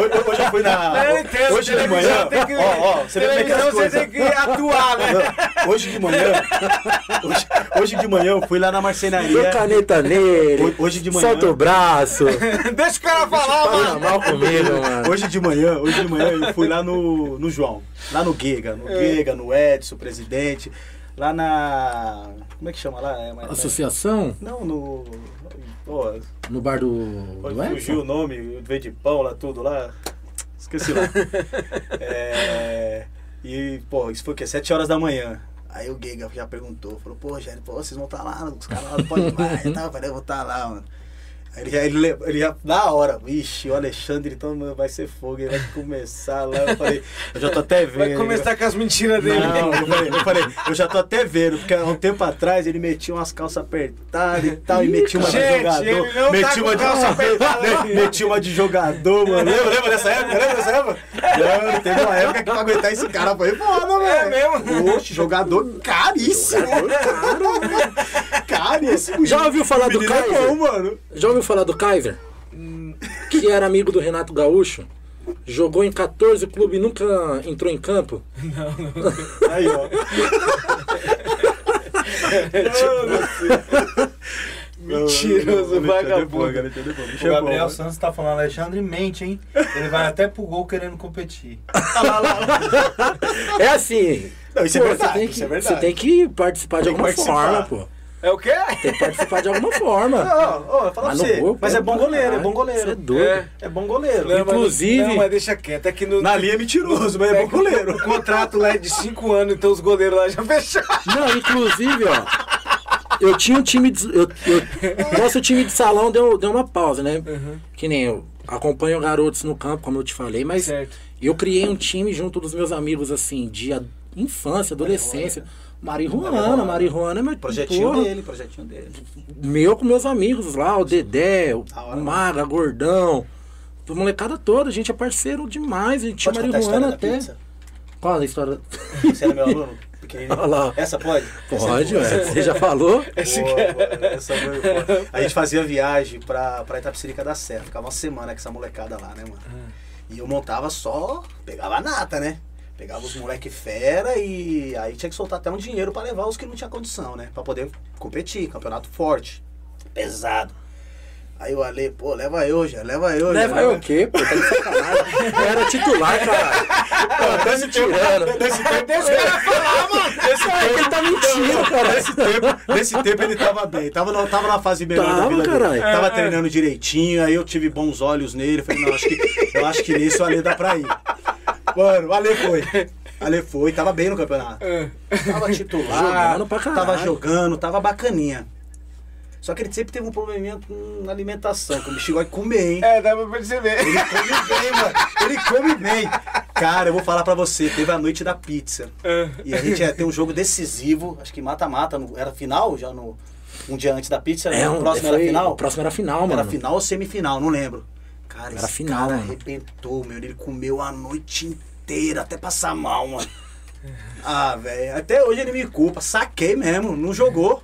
Hoje, hoje eu fui na. Eu entendo, hoje de manhã. tem que- Ó, ó, você vê como é que é você tem que atuar, né? Hoje de manhã. Hoje, hoje de manhã eu fui lá na marcenaria. caneta nele. Ho- Hoje de manhã. Solta o braço. Deixa o cara falar, Fala mano. mal comigo, mano. Hoje de manhã, hoje de manhã eu fui lá no, no João, lá no Giga, no Giga, no Edson, presidente, lá na. Como é que chama lá? É, Associação Não, no. Pô, no bar do, do fugir o nome, veio de pão lá, tudo lá. Esqueci lá. É, e, pô, isso foi o quê? Sete horas da manhã. Aí o Giga já perguntou, falou, pô, Jair, pô, vocês vão estar lá, os caras lá não podem mais tal. Eu falei, eu vou estar lá, mano. Aí ele ele, le- ele já, na hora, vixe, o Alexandre, então vai ser fogo, ele vai começar lá. Eu falei, eu já tô até vendo. Vai começar com as mentiras dele. Não, eu falei, eu falei, eu já tô até vendo, porque há um tempo atrás ele metia umas calças apertadas e tal, e metia uma de jogador. não tá metia uma de calça apertada. Me- metia uma de jogador, mano. Lembra, lembra dessa época? Lembra dessa época? Mano, teve uma época que pra aguentar esse cara foi foda, velho. É mesmo? Oxe, jogador caríssimo. caríssimo. Já ouviu falar do é Kaiser? bom, mano. Já ouviu falar do Kaiser? Que era amigo do Renato Gaúcho? Jogou em 14 clubes e nunca entrou em campo? Aí, ó. Mentiroso, vagabundo. O Gabriel Santos tá falando, Alexandre mente, hein? Ele vai até pro gol querendo competir. É assim. Não, isso é pô, verdade, Você tem que, isso é verdade. você tem que participar de Tem que alguma participar. forma, pô. É o quê? Tem que participar de alguma forma. Não, ó, fala pra Mas no você. gol, Mas é bom goleiro, é bom goleiro. Você é doido. É. É bom goleiro. Não, mas- Inclusive- Não, mas deixa quieto. É que no, Na linha é mentiroso, mas é bom goleiro. o contrato lá é de 5 anos, então os goleiros lá já fecharam. Não, inclusive, ó. Eu tinha um time de. Eu, eu- nosso time de salão deu, deu uma pausa, né? Que nem eu acompanho garotos no campo, como eu te falei, mas Certo. eu criei um time junto dos meus amigos, assim, de a- infância, adolescência. Marihuana, Marihuana é meu Projetinho porra, dele, projetinho dele. Meu com meus amigos lá, o Dedé, o Maga, Gordão. A molecada toda, a gente é parceiro demais. A gente tinha marihuana até. pizza? Qual a história? Você era meu aluno? Pequenininho. Olha lá. Essa pode? Pode, essa, ué. Você já falou? Boa, boa, essa foi. A gente fazia viagem pra, pra Itapecerica da Serra. Ficava uma semana com essa molecada lá, né, mano? E eu montava só, pegava a nata, né? Pegava os moleque fera e aí tinha que soltar até um dinheiro pra levar os que não tinha condição, né? Pra poder competir, campeonato forte, pesado. Aí o Ale, pô, leva eu, já, leva eu. já, Leva eu o quê? Pô, tá de sacanagem. Eu era titular, cara. Pô, tá me tirando. Nesse tempo, Deixa cara falar, mano. Ele tá mentindo, cara. Nesse tempo, nesse tempo ele tava bem. Tava, na- tava na fase melhor da Tava, vida caralho. dele. Tava treinando direitinho, aí eu tive bons olhos nele. Falei, não, acho que, eu acho que nesse o Ale dá pra ir. Mano, o Ale foi. Ale foi, tava bem no campeonato. Tava titular, Jogando pra caralho. tava jogando, tava bacaninha. Só que ele sempre teve um probleminha com alimentação, que o bicho gosta de comer, hein? É, dá pra perceber. Ele come bem, mano. Ele come bem. Cara, eu vou falar pra você, teve a noite da pizza. E a gente ia ter um jogo decisivo, acho que mata-mata, era final já no. Um dia antes da pizza, né? É, o um- próximo foi- era final? O próximo era final, mano. Era final ou semifinal, não lembro. Cara, Era esse final, cara mano. arrebentou, meu. Ele comeu a noite inteira, até passar mal, mano. Ah, velho. Até hoje ele me culpa. Saquei mesmo, não jogou.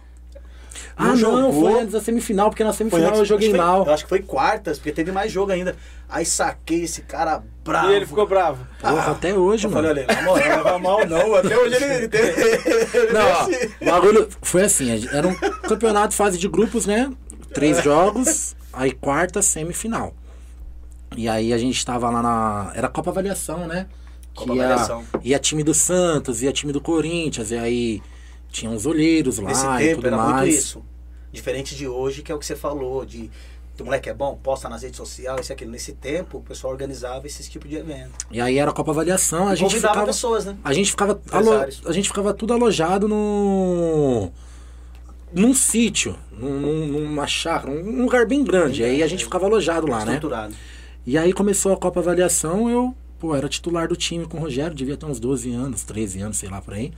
Ah, não, jogou. foi antes da semifinal, porque na semifinal antes- eu joguei acho que foi- mal. eu acho que foi quartas, porque teve mais jogo ainda. Aí saquei esse cara bravo. E ele ficou bravo. Porra, até hoje, Eu mano. falei, olha, na moral, não leva mal não. Até hoje ele, ele teve. ele Não, ó, o bagulho foi assim, era um campeonato fase de grupos, né? Três jogos, aí quarta, semifinal. E aí a gente tava lá na. Era Copa Avaliação, né? Copa ia, Avaliação. ia time do Santos, ia time do Corinthians, e aí tinha uns olheiros lá Nesse e tempo tudo era muito mais. isso. Diferente de hoje, que é o que você falou, de o moleque é bom, posta nas redes sociais, isso e aquilo. Nesse tempo, o pessoal organizava esse tipo de evento. E aí era Copa Avaliação, a E gente convidava ficava. pessoas, né? A gente ficava. alo- a gente ficava tudo alojado no. Num sítio, num- num- numa chácara, um lugar bem grande. Aí a gente ficava alojado lá, né? E aí começou a Copa Avaliação, eu, pô, era titular do time com o Rogério, devia ter uns 12 anos, 13 anos, sei lá por aí.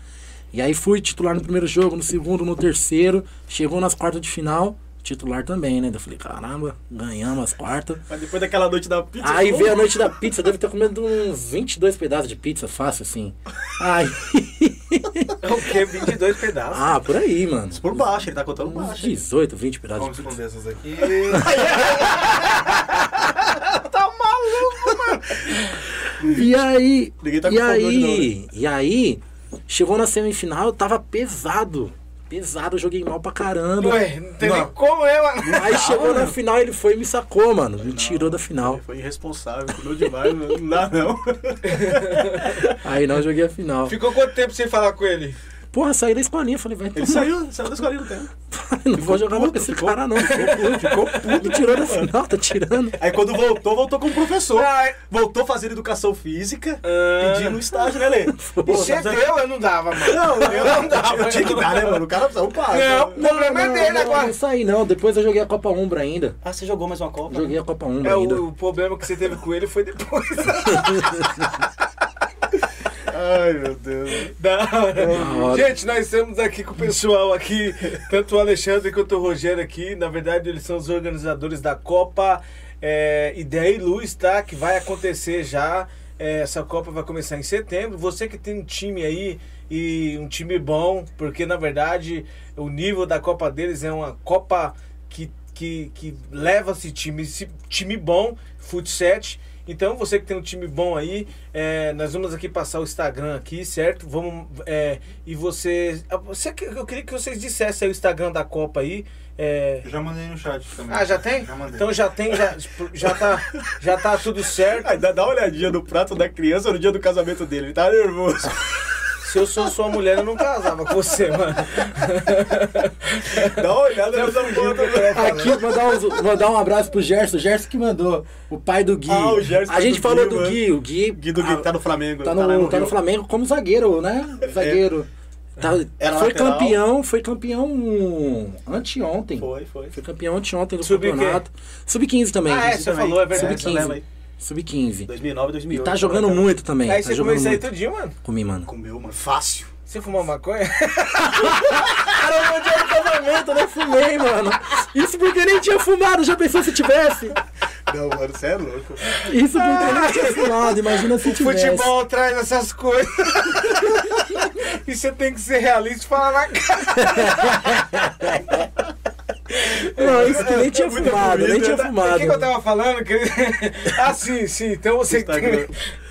E aí fui titular no primeiro jogo, no segundo, no terceiro, chegou nas quartas de final, titular também, né? Eu falei, caramba, ganhamos as quartas. Mas depois daquela noite da pizza. Aí veio a noite da pizza, deve ter comido uns 22 pedaços de pizza, fácil assim. Aí, É o quê? 22 pedaços. ah, por aí, mano. Por baixo, ele tá contando baixo. 18, 20 pedaços Vamos de pizza. esconder essas aqui. E aí, tá e não, aí, e aí, chegou na semifinal, eu tava pesado. Pesado, eu joguei mal pra caramba. Ué, não tem Não. nem como, é, mano? Aí chegou na final, ele foi e me sacou, mano. Me tirou da final. Ele foi irresponsável, comeu demais, não não dá não. Aí não joguei a final. Ficou quanto tempo sem falar com ele? Porra, saí da escolinha, falei, vai Ele saiu, saiu da escolinha no tempo. Não vou jogar puto, esse ficou- cara, não. Ficou puto, ficou puto. Da final, tá tirando. Aí quando voltou, voltou como professor. Ai. Voltou fazendo educação física, Ah. pedindo estágio, né, Lê? Pô, Isso é teu, eu não dava, mano. Não, eu não dava. Eu tinha que dar, né, mano? O cara precisa upar. Não, o problema é dele não, agora. não saí não. Depois eu joguei a Copa Umbra ainda. Ah, você jogou mais uma Copa? Joguei a Copa Umbra É, ainda. o, o problema que você teve com ele foi depois. Ai, meu Deus. Da hora. hora. Gente, nós estamos aqui com o pessoal aqui, tanto o Alexandre quanto o Rogério aqui. Na verdade, eles são os organizadores da Copa é, Ideia e Luz, tá? Que vai acontecer já. É, essa Copa vai começar em setembro. Você que tem um time aí e um time bom, porque na verdade o nível da Copa deles é uma Copa que, que, que leva esse time, time bom, futsal. Então, você que tem um time bom aí, é, nós vamos aqui passar o Instagram aqui, certo? Vamos. é, e você. você que- Eu queria que vocês dissessem aí o Instagram da Copa aí. É, Eu já mandei no chat também. Ah, já tem? Já mandei. Então já tem, já, já, tá, já tá tudo certo. Aí dá, dá uma olhadinha no prato da criança no dia do casamento dele. Ele tá nervoso. Se eu sou sua mulher, eu não casava com você, mano. Dá uma olhada nessa foto. Aqui, mandar um, mandar um abraço pro Gerson. O Gerson que mandou. O pai do Gui. Ah, o Gerson a gente do falou Gui, do mano. Gui. O Gui, Gui ah, tá no Flamengo. tá, lá no, tá no Rio. Flamengo como zagueiro, né? Zagueiro. Tá- Era foi lateral. campeão, foi campeão anteontem. Foi, foi. Foi campeão anteontem do Sub campeonato. Sub-15 também. Ah, é, você falou, é verdade. Essa leva aí. Sub-15. 2009, 2008. E tá jogando muito também. Aí tá você comeu jogando isso aí muito. tudinho, mano. Comi, mano. Comeu, mano. Fácil. Você fumou maconha? Era o dia do casamento, eu não fumei, mano. Isso porque nem tinha fumado, já pensou se tivesse? Não, mano, você é louco. Isso porque nem tinha fumado, imagina se tivesse. Futebol traz essas coisas. e você tem que ser realista e falar na cara. Não, isso que nem tinha Muita fumado, nem tinha né? O fumado. que, que eu tava falando? Que... ah, sim, sim. Então você que tem.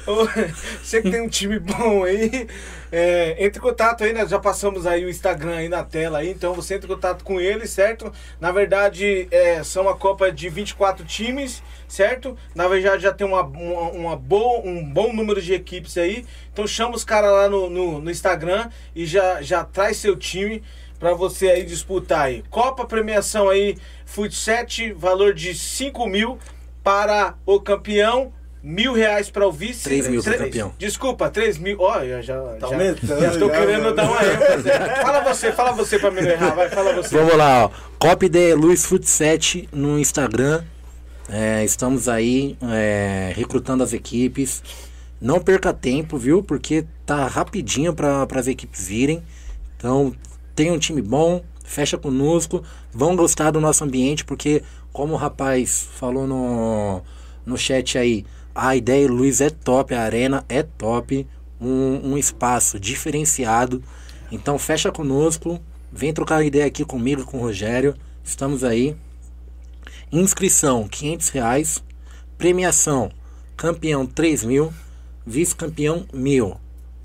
Você que tem um time bom aí, é, entre em contato aí, né? Já passamos aí o Instagram aí na tela aí, então você entra em contato com ele, certo? Na verdade, é, são uma Copa de 24 times, certo? Na verdade, já tem uma, uma, uma boa, um bom número de equipes aí. Então chama os caras lá no, no, no Instagram e já, já traz seu time pra você aí disputar aí. Copa premiação aí, Fut 7, valor de 5 mil para o campeão. Mil reais para o vice. Três mil pro Tre- campeão. Desculpa, 3 mil. Olha, já. Tá já, aumentando já já, querendo mano. dar uma ênfase. fala você, fala você pra me não errar, vai, fala você. Vamos lá, ó. De Luiz Fut 7 no Instagram. É, estamos aí é, recrutando as equipes. Não perca tempo, viu? Porque tá rapidinho para as equipes virem. Então, tem um time bom, fecha conosco. Vão gostar do nosso ambiente, porque, como o rapaz falou no, no chat aí, a ideia, Luiz, é top, a arena é top. Um, um espaço diferenciado. Então, fecha conosco. Vem trocar ideia aqui comigo, com o Rogério. Estamos aí. Inscrição 500 reais. Premiação campeão 3 mil. Vice-campeão mil.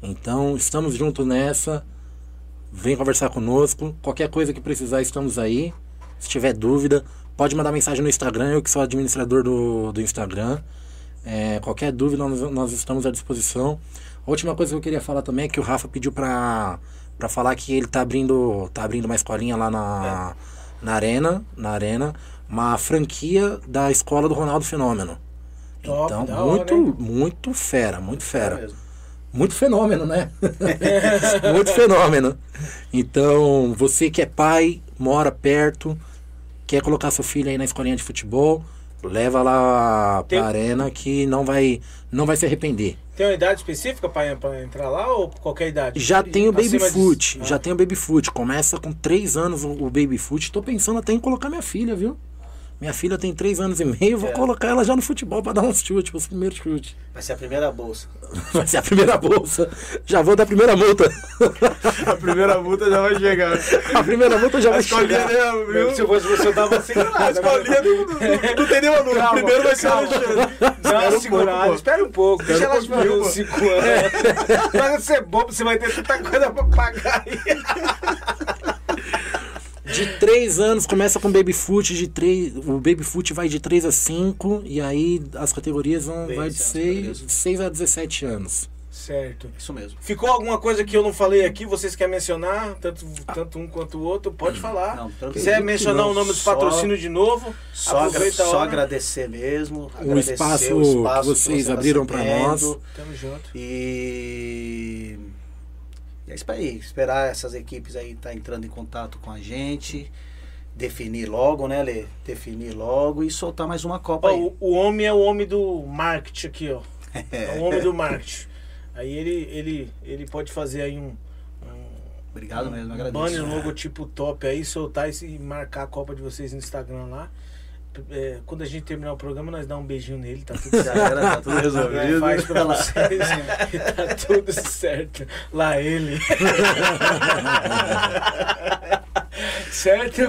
Então estamos juntos nessa. Vem conversar conosco. Qualquer coisa que precisar, estamos aí. Se tiver dúvida, pode mandar mensagem no Instagram. Eu que sou administrador do, do Instagram. É, qualquer dúvida, nós, nós estamos à disposição. A última coisa que eu queria falar também é que o Rafa pediu pra, pra falar que ele tá abrindo, tá abrindo uma escolinha lá na, na arena, na arena, uma franquia da escola do Ronaldo Fenômeno. Top, então, da hora, muito, muito fera, muito fera. mesmo. Muito fenômeno, né? muito fenômeno. Então, você que é pai, mora perto, quer colocar seu filho aí na escolinha de futebol, leva lá Tem- pra arena que não vai, não vai se arrepender. Tem uma idade específica pra, pra entrar lá ou qualquer idade? Já tem o Baby Acima de- Foot, Ah. já tem o Baby Foot. Começa com 3 anos o o Baby Foot. Tô pensando até em colocar minha filha, viu? Minha filha tem 3 anos e meio, vou É. colocar ela já no futebol pra dar uns chutes, os primeiros chutes. Vai ser a primeira bolsa. Vai ser a primeira bolsa. Já vou dar a primeira multa. A primeira multa já vai chegar. A primeira multa já A vai chegar. né, viu? Se eu fosse você, eu dava uma segurada. A escolinha não, não, não tem nenhuma dúvida. Calma, Primeiro vai ser o calma. Alexandre. Dá uma Espera um pouco, espera um. Deixa Espera ela um fazer uns. 5 anos. Mas você é bobo, você vai ter tanta coisa pra pagar aí. De 3 anos começa com Baby Foot, de 3, o Baby Foot vai de 3 a 5 e aí as categorias vão vai de certo, 6, beleza. 6 a 17 anos. Certo. Isso mesmo. Ficou alguma coisa que eu não falei aqui? Vocês querem mencionar? Tanto, tanto um quanto o outro? Pode falar. Não. Quiser mencionar não. o nome dos Só- patrocínios de novo? Só, agra- só agradecer mesmo. O agradecer espaço que espaço vocês você tá abriram pra cedendo. nós. Tamo junto. E é isso aí, esperar essas equipes aí estar entrando em contato com a gente, definir logo, né, Lê? Definir logo e soltar mais uma Copa Ó, aí. o, o homem é o homem do marketing aqui, ó. É o homem do marketing. Aí ele, ele, ele pode fazer aí um, Obrigado mesmo, agradeço. banner, logotipo top aí, soltar esse, e marcar a Copa de vocês no Instagram lá. É, quando a gente terminar o programa, nós dá um beijinho nele, tá tudo certo. era, tá tudo É, resolvido. faz pra vocês e tá tudo certo. Lá ele. certo?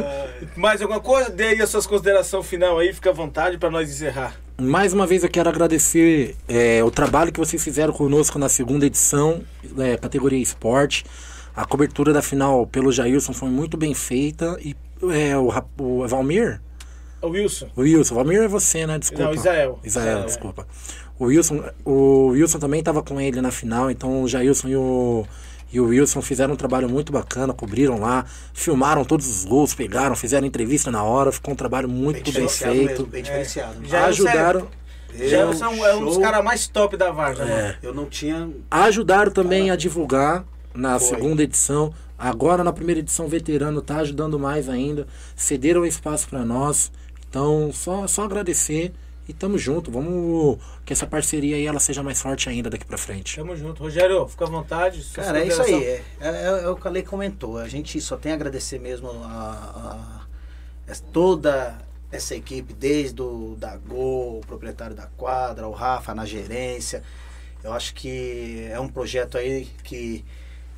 Mais alguma coisa? Dê aí a suas considerações final aí, fica à vontade pra nós encerrar. Mais uma vez eu quero agradecer é, o trabalho que vocês fizeram conosco na segunda edição, é, categoria esporte. A cobertura da final pelo Jailson foi muito bem feita e é, o, o Valmir? O Wilson. O Wilson. Valmir é você, né? Desculpa. Não, Israel. Israel, Israel, é. desculpa. O Wilson, o Wilson também estava com ele na final, então o Jailson e o, e o Wilson fizeram um trabalho muito bacana, cobriram lá, filmaram todos os gols, pegaram, fizeram entrevista na hora, ficou um trabalho muito Bem bem, feito. mesmo, bem diferenciado. Já- ajudaram, Gelson é um dos caras mais top da Varsa, mano. é, Eu não tinha. ajudaram também a divulgar na Foi. segunda edição. Agora na primeira edição veterano tá ajudando mais ainda. Cederam espaço para nós. Então só só agradecer e tamo junto. Vamos que essa parceria aí ela seja mais forte ainda daqui para frente. Tamo junto. Rogério, fica à vontade. Cara, é isso aí. considerações. É, é, é o que a Lei comentou. A gente só tem a agradecer mesmo a, a- a- toda essa equipe, desde o da Gol, o proprietário da quadra, o Rafa na gerência. Eu acho que é um projeto aí que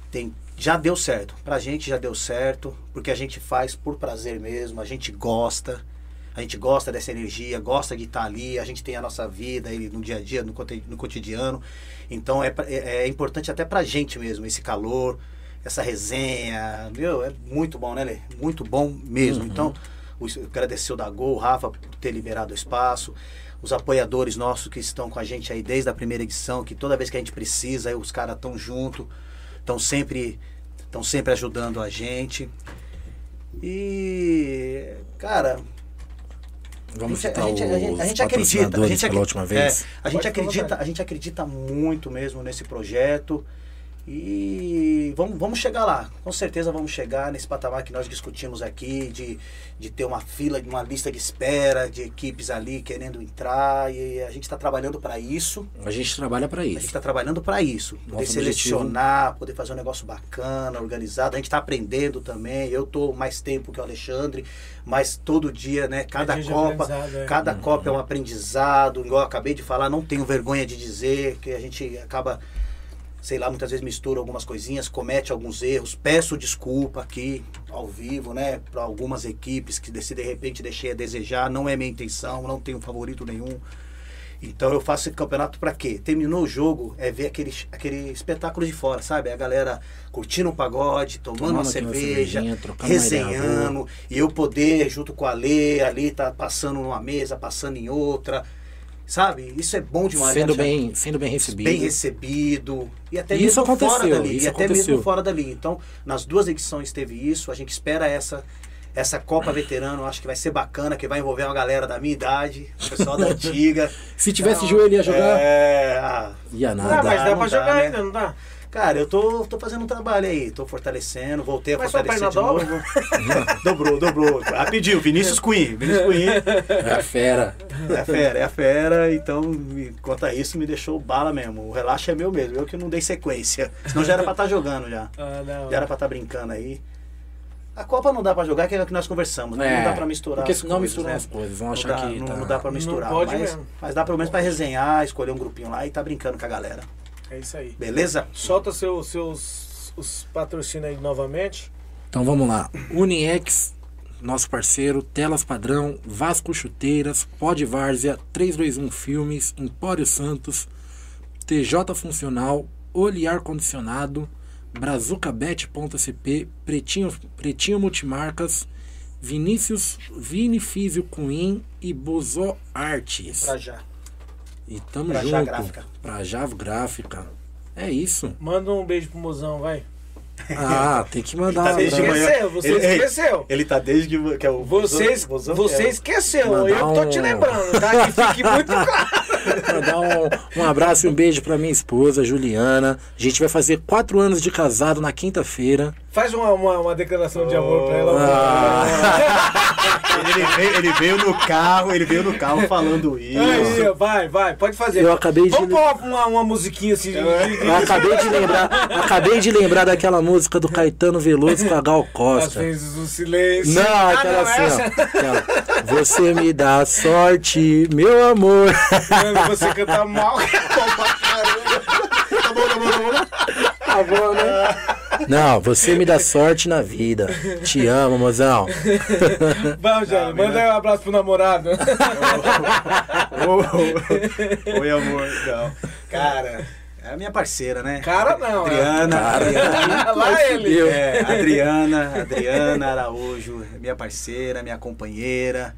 tem, já deu certo. Pra gente já deu certo, porque a gente faz por prazer mesmo, a gente gosta. A gente gosta dessa energia, gosta de estar ali, a gente tem a nossa vida aí no dia a dia, no, cotidiano. Então é, é, é importante até pra gente mesmo, esse calor, essa resenha. Meu, é muito bom, né, Lê? Muito bom mesmo. Uhum. Então, o- agradecer o da Gol, o Rafa, por ter liberado o espaço. Os apoiadores nossos que estão com a gente aí desde a primeira edição, que toda vez que a gente precisa, aí os caras estão junto, estão sempre, estão sempre ajudando a gente. E, cara, Vamos a gente, a gente, a gente, a os gente acredita, a gente, pela última vez. é, a gente Pode acredita, a gente acredita muito mesmo nesse projeto e vamos, vamos chegar lá. Com certeza vamos chegar nesse patamar que nós discutimos aqui de, de ter uma fila, uma lista de espera de equipes ali querendo entrar e a gente está trabalhando para isso. A gente trabalha para A gente isso. está trabalhando para isso. Poder Nosso selecionar, poder fazer um negócio bacana, organizado. A gente está aprendendo também. Eu tô mais tempo que o Alexandre, mas todo dia, né? Cada É Copa, é. cada Copa é um aprendizado. Igual eu acabei de falar, não tenho vergonha de dizer que a gente acaba, sei lá, muitas vezes mistura algumas coisinhas, comete alguns erros. Peço desculpa aqui ao vivo, né? Para algumas equipes que se de repente deixei a desejar. Não é minha intenção, não tenho favorito nenhum. Então eu faço esse campeonato pra quê? Terminou o jogo, é ver aquele, aquele espetáculo de fora, sabe? A galera curtindo um pagode, tomando, Tomando uma cerveja, uma resenhando, e eu poder, junto com a Lê, ali tá passando numa mesa, passando em outra, sabe? Isso é bom demais. Sendo né, bem, sendo bem recebido. bem recebido e até Isso mesmo fora isso e até aconteceu. mesmo fora dali. Então, nas duas edições teve isso, a gente espera essa essa Copa Veterano, eu acho que vai ser bacana, que vai envolver uma galera da minha idade, o pessoal da antiga. Se tivesse joelho ia jogar, É, ah, ia Ah, nada. mas dá não pra dá, jogar né? ainda, não dá? Cara, eu tô, tô fazendo um trabalho aí, tô fortalecendo, voltei a Mas fortalecer de novo. dobrou, dobrou. Rapidinho, Vinícius Queen, Vinícius Queen. É a fera. É a fera, é a fera, então quanto a isso me deixou bala mesmo. O relaxo é meu mesmo, eu que não dei sequência. Senão já era pra estar jogando já. Ah, não. Já era pra estar brincando aí. A Copa não dá pra jogar, que é o que nós conversamos, né? É, não dá pra misturar. porque as senão coisas, misturam né? as coisas, vão Não achar dá, que não, tá- não dá pra misturar. pode mas, mesmo. mas dá pelo menos pra resenhar, escolher um grupinho lá e tá brincando com a galera. É isso aí. Beleza? Solta seus, seus os patrocínios aí novamente. Então vamos lá. Uniex, nosso parceiro, Telas Padrão, Vasco Chuteiras, Pod Várzea, 321 Filmes, Empório Santos, TJ Funcional, Oliar Condicionado, BrazucaBet.cp, Pretinho, Pretinho Multimarcas, Vinícius Vinifísio Queen e Bozó Artes. Pra já. E tamo pra junto. já gráfica. Pra já gráfica. É isso. Manda um beijo pro mozão, vai. Ah, tem que mandar. Tá um desde de manhã. Esqueceu, você Ele- esqueceu. Ele tá desde que, que é o Vocês, Vozão- você é esqueceu, Mandar eu tô te lembrando, tá? Que fique muito claro. Mandar um, um abraço e um beijo pra minha esposa, Juliana. A gente vai fazer quatro anos de casado na quinta-feira. Faz uma, uma, uma declaração de amor pra ela. Ele veio, ele veio no carro, ele veio no carro falando isso. Aí, vai, vai, pode fazer. Eu acabei de- Vamos pôr uma, uma, musiquinha assim. Eu acabei de lembrar, acabei de lembrar daquela música do Caetano Veloso com a Gal Às Costa. vezes o silêncio. Não, Ah, aquela não, assim, essa- ó. Aquela, Você me dá sorte, meu amor. Mano, você canta mal. Tá bom, tá bom, tá bom. Tá bom, né? Não, você me dá sorte na vida. Te amo, mozão. Vamos, Jânio, manda aí um abraço pro namorado. Ô, ô, Oi, amor. Não. Cara, É a minha parceira, né? Cara não, é. Adriana. Adriana. Lá ele. É, Adriana, Adriana Araújo, minha parceira, minha companheira,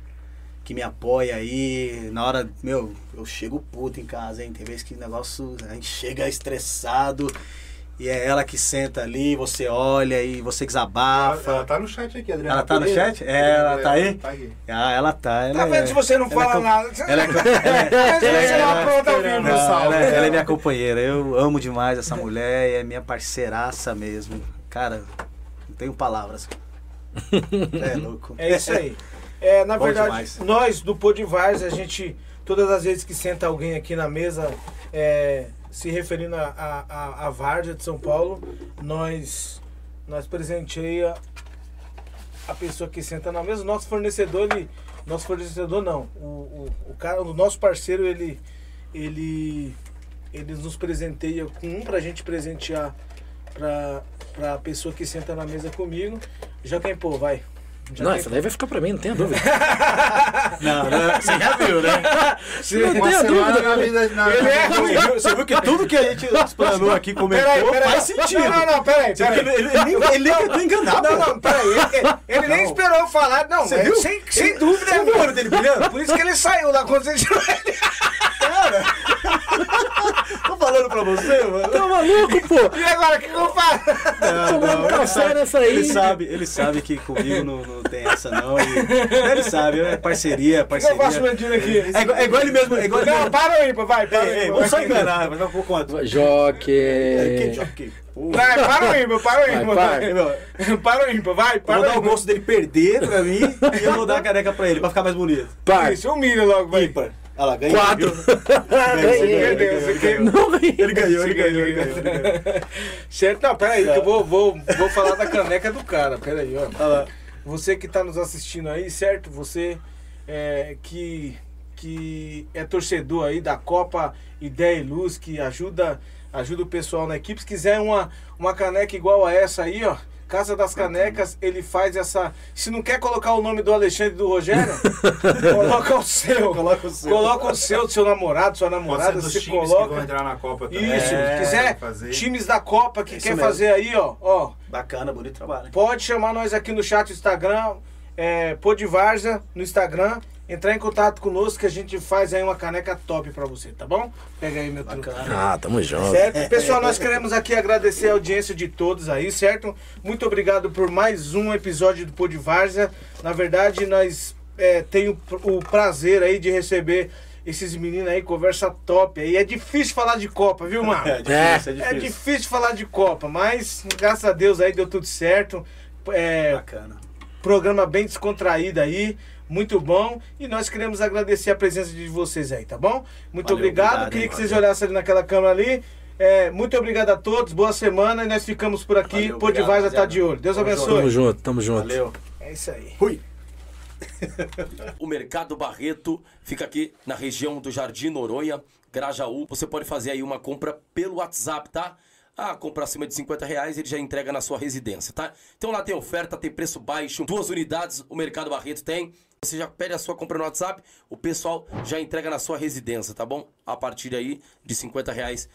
que me apoia aí. Na hora, meu, eu chego puto em casa, hein? Tem vezes que o negócio, a gente chega estressado e é ela que senta ali, você olha e você Ela, desabafa. ela tá no chat aqui, Adriana. Ela tá no chat? É, ela tá aí? Tá aqui. Ah, ela tá. Ela Tá vendo é- se você não ela é fala com- nada? Ela é, ela é- ela é- ela, é- ela é minha companheira. Eu amo demais essa mulher e é minha parceiraça mesmo. Cara, não tenho palavras. É louco. É isso aí. É, na Bom verdade, demais. nós do Podivars, a gente, todas as vezes que senta alguém aqui na mesa, é, se referindo à a, a, a Várzea de São Paulo, nós, nós presenteia a pessoa que senta na mesa. Nosso fornecedor, ele, nosso fornecedor não, o, o, o cara, o nosso parceiro, ele, ele, ele nos presenteia com um pra gente presentear pra, pra pessoa que senta na mesa comigo. Já quem pô, vai. Já Não, quem essa daí vai ficar pra mim, não tenha dúvida. Não, não, você já viu, né? Não Uma tenha semana dúvida. na vida... Na, Ele é ruim. Você viu que tudo que a gente explanou aqui, comentou, Peraí, peraí. faz sentido. Não, não, não, peraí, Você peraí. ele, ele, nem, ele nem tentou enganar, Não, não, peraí. Ele, ele nem esperou eu falar. Não, Você é, viu? sem, sem dúvida. Você viu o olho dele brilhando? Por isso que ele saiu da consciência. Tô falando pra você, mano. Tá maluco, pô? E agora, o que, que eu faço? Tomando ele café sabe- nessa aí. Ele sabe, ele sabe que comigo não, não tem essa, não. e- ele sabe, é parceria, O que eu faço parceria. mentindo aqui? É igual, é igual ele mesmo, é igual ele Não, mesmo. para aí, vai, para Ei, ei, aí. vamos só enganar, mas vai por conta. Joque. Que. Pô. Vai, para aí, para aí, Vai, vai. Meu, Para aí, vai, Eu para vou dar o gosto dele perder pra mim e eu vou dar a caneca pra ele, pra ficar mais bonito. Par. Isso, humilha logo, vai. Ímpar. Olha lá, ganhou. Quatro. quer- Não, Ele ganhou, ele ganhou, ele ganhou. ele ganhou. Certo? Não, peraí, que eu vou, vou, vou falar da caneca do cara. Peraí, ó. Olha lá. Você que está nos assistindo aí, certo? Você é, que, que é torcedor aí da Copa Ideia e Luz, que ajuda, ajuda o pessoal na equipe. Se quiser uma, uma caneca igual a essa aí, ó. Casa das Canecas, ele faz essa. Se não quer colocar o nome do Alexandre e do Rogério, coloca o seu. Coloca o seu. Coloca o seu, do seu namorado, sua namorada, você que coloca. vão entrar na Copa também. Isso, É, se quiser, fazer. times da Copa que Isso quer mesmo. fazer aí, ó, ó. Bacana, bonito trabalho. Pode chamar nós aqui no chat do Instagram, é, Podvarza no Instagram, entrar em contato conosco que a gente faz aí uma caneca top pra você, tá bom? Pega aí meu truque. Ah, tamo junto. Certo? Pessoal, nós queremos aqui agradecer a audiência de todos aí, certo? Muito obrigado por mais um episódio do Podvarza. Na verdade, nós é, tenho o prazer aí de receber esses meninos aí, conversa top aí. É difícil falar de Copa, viu, mano? É difícil, é difícil. É difícil falar de Copa, mas graças a Deus aí deu tudo certo. É, Bacana. programa bem descontraído aí, muito bom. E nós queremos agradecer a presença de vocês aí, tá bom? Muito Valeu, obrigado. obrigado, Queria hein, que vocês valeu. olhassem ali naquela câmera ali. É, muito obrigado a todos, boa semana e nós ficamos por aqui. Podivaz obrigado, tá de olho. Deus Tamo abençoe. Tamo junto, tamo junto. Valeu. É isso aí. Fui. O Mercado Barreto fica aqui na região do Jardim Noronha, Grajaú. Você pode fazer aí uma compra pelo WhatsApp, tá? Ah, compra acima de 50 reais, ele já entrega na sua residência, tá? Então lá tem oferta, tem preço baixo, duas unidades o Mercado Barreto tem. Você já pede a sua compra no WhatsApp, o pessoal já entrega na sua residência, tá bom? A partir aí de 50 reais.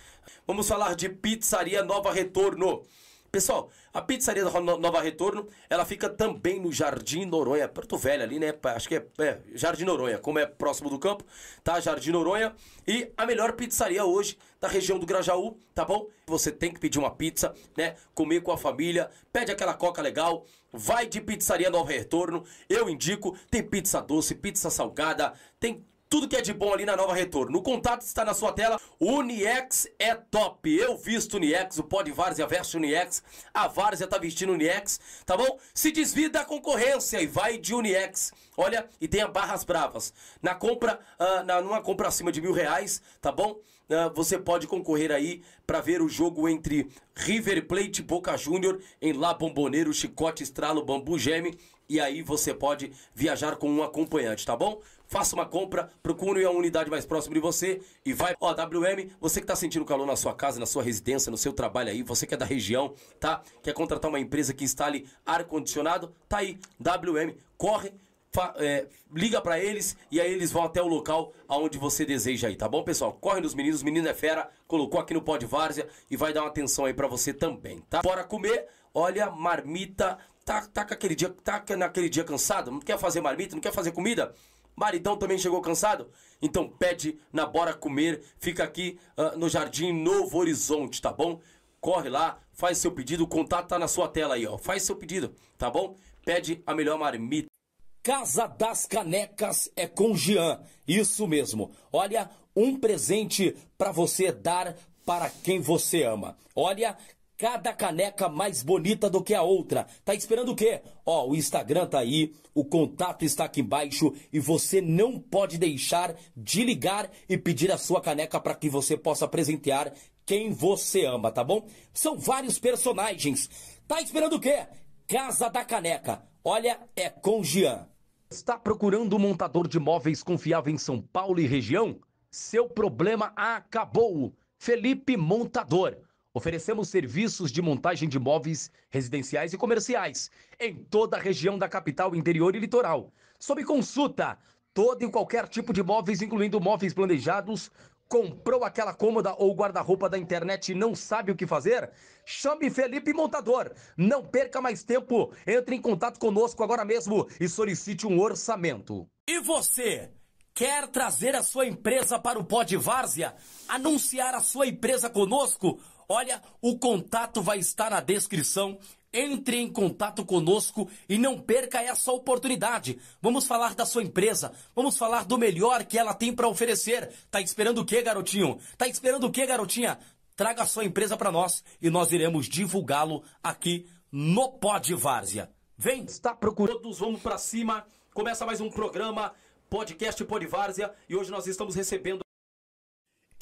Vamos falar de Pizzaria Nova Retorno. Pessoal, a pizzaria da No- Nova Retorno, ela fica também no Jardim Noronha, Porto Velho ali, né? Acho que é, é, Jardim Noronha, como é próximo do campo, tá? Jardim Noronha. E a melhor pizzaria hoje da região do Grajaú, tá bom? Você tem que pedir uma pizza, né? Comer com a família, pede aquela coca legal, vai de pizzaria Nova Retorno. Eu indico, tem pizza doce, pizza salgada, tem tudo que é de bom ali na Nova Retorno. O contato está na sua tela. Uniex é top. Eu visto Uniex, o Pod Várzea veste Uniex. A Várzea tá vestindo Uniex, tá bom? Se desvia da concorrência e vai de Uniex. Olha, e tenha barras bravas. Na compra, ah, na, numa compra acima de mil reais, tá bom? Ah, você pode concorrer aí para ver o jogo entre River Plate Boca Júnior em La Bomboneiro, Chicote, Estralo, Bambu Geme. E aí você pode viajar com um acompanhante, tá bom? Faça uma compra, procure a unidade mais próxima de você e vai. Ó, WM, você que tá sentindo calor na sua casa, na sua residência, no seu trabalho aí, você que é da região, tá? Quer contratar uma empresa que instale ar-condicionado? Tá aí, WM, corre fa- é, liga pra eles e aí eles vão até o local aonde você deseja aí, tá bom, pessoal? Corre nos meninos, menino é fera, colocou aqui no Pod Várzea e vai dar uma atenção aí pra você também, tá? Bora comer, olha, marmita, tá, tá, aquele dia, tá naquele dia cansado, não quer fazer marmita, não quer fazer comida? Maridão também chegou cansado? Então pede na Bora Comer, fica aqui ah, no Jardim Novo Horizonte, tá bom? Corre lá, faz seu pedido, o contato tá na sua tela aí, ó. Faz seu pedido, tá bom? Pede a melhor marmita. Casa das Canecas é com Jean. Isso mesmo. Olha, um presente para você dar para quem você ama. Olha, cada caneca mais bonita do que a outra. Tá esperando o quê? Ó, o Instagram tá aí, o contato está aqui embaixo e você não pode deixar de ligar e pedir a sua caneca para que você possa presentear quem você ama, tá bom? São vários personagens. Tá esperando o quê? Casa da Caneca. Olha, é com Jean. Está procurando um montador de móveis confiável em São Paulo e região? Seu problema acabou. Felipe Montador. Oferecemos serviços de montagem de móveis residenciais e comerciais em toda a região da capital, interior e litoral. Sob consulta, todo e qualquer tipo de móveis, incluindo móveis planejados. Comprou aquela cômoda ou guarda-roupa da internet e não sabe o que fazer? Chame Felipe Montador. Não perca mais tempo. Entre em contato conosco agora mesmo e solicite um orçamento. E você? Quer trazer a sua empresa para o Pod Várzea? Anunciar a sua empresa conosco? Olha, o contato vai estar na descrição. Entre em contato conosco e não perca essa oportunidade. Vamos falar da sua empresa, vamos falar do melhor que ela tem para oferecer. Tá esperando o quê, garotinho? Tá esperando o quê, garotinha? Traga a sua empresa para nós e nós iremos divulgá-lo aqui no Pod Várzea. Vem, está procurando, todos vamos para cima. Começa mais um programa, podcast Pod Várzea, e hoje nós estamos recebendo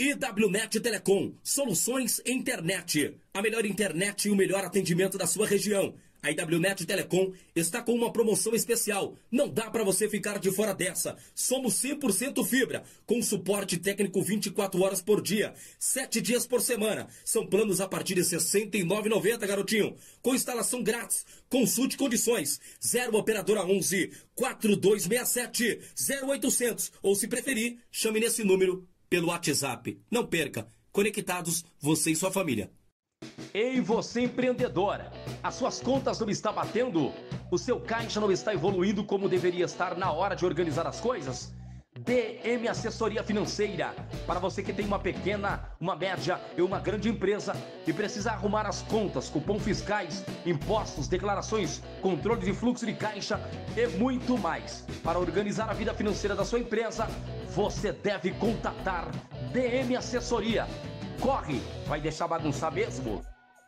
IWNet Telecom, soluções internet. A melhor internet e o melhor atendimento da sua região. A IWNet Telecom está com uma promoção especial. Não dá para você ficar de fora dessa. Somos 100% fibra, com suporte técnico 24 horas por dia, 7 dias por semana. São planos a partir de R$ 69,90, garotinho. Com instalação grátis. Consulte condições. 0 operadora 11 4267 0800 ou se preferir, chame nesse número pelo WhatsApp. Não perca. Conectados, você e sua família. Ei, você empreendedora! As suas contas não estão batendo? O seu caixa não está evoluindo como deveria estar na hora de organizar as coisas? DM Assessoria Financeira. Para você que tem uma pequena, uma média e uma grande empresa e precisa arrumar as contas, cupom fiscais, impostos, declarações, controle de fluxo de caixa e muito mais. Para organizar a vida financeira da sua empresa, você deve contatar DM Assessoria. Corre, vai deixar bagunçar mesmo?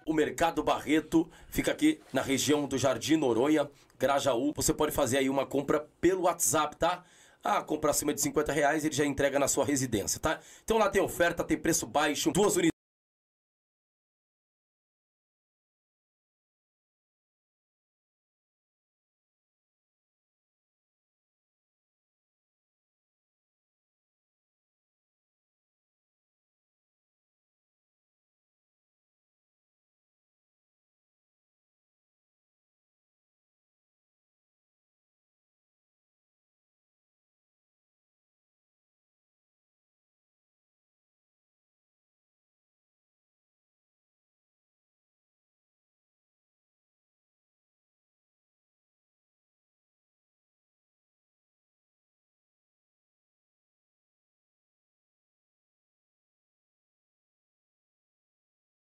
O Mercado Barreto fica aqui na região do Jardim Noronha, Grajaú. Você pode fazer aí uma compra pelo WhatsApp, tá? Ah, compra acima de 50 reais, ele já entrega na sua residência, tá? Então lá tem oferta, tem preço baixo, duas unidades.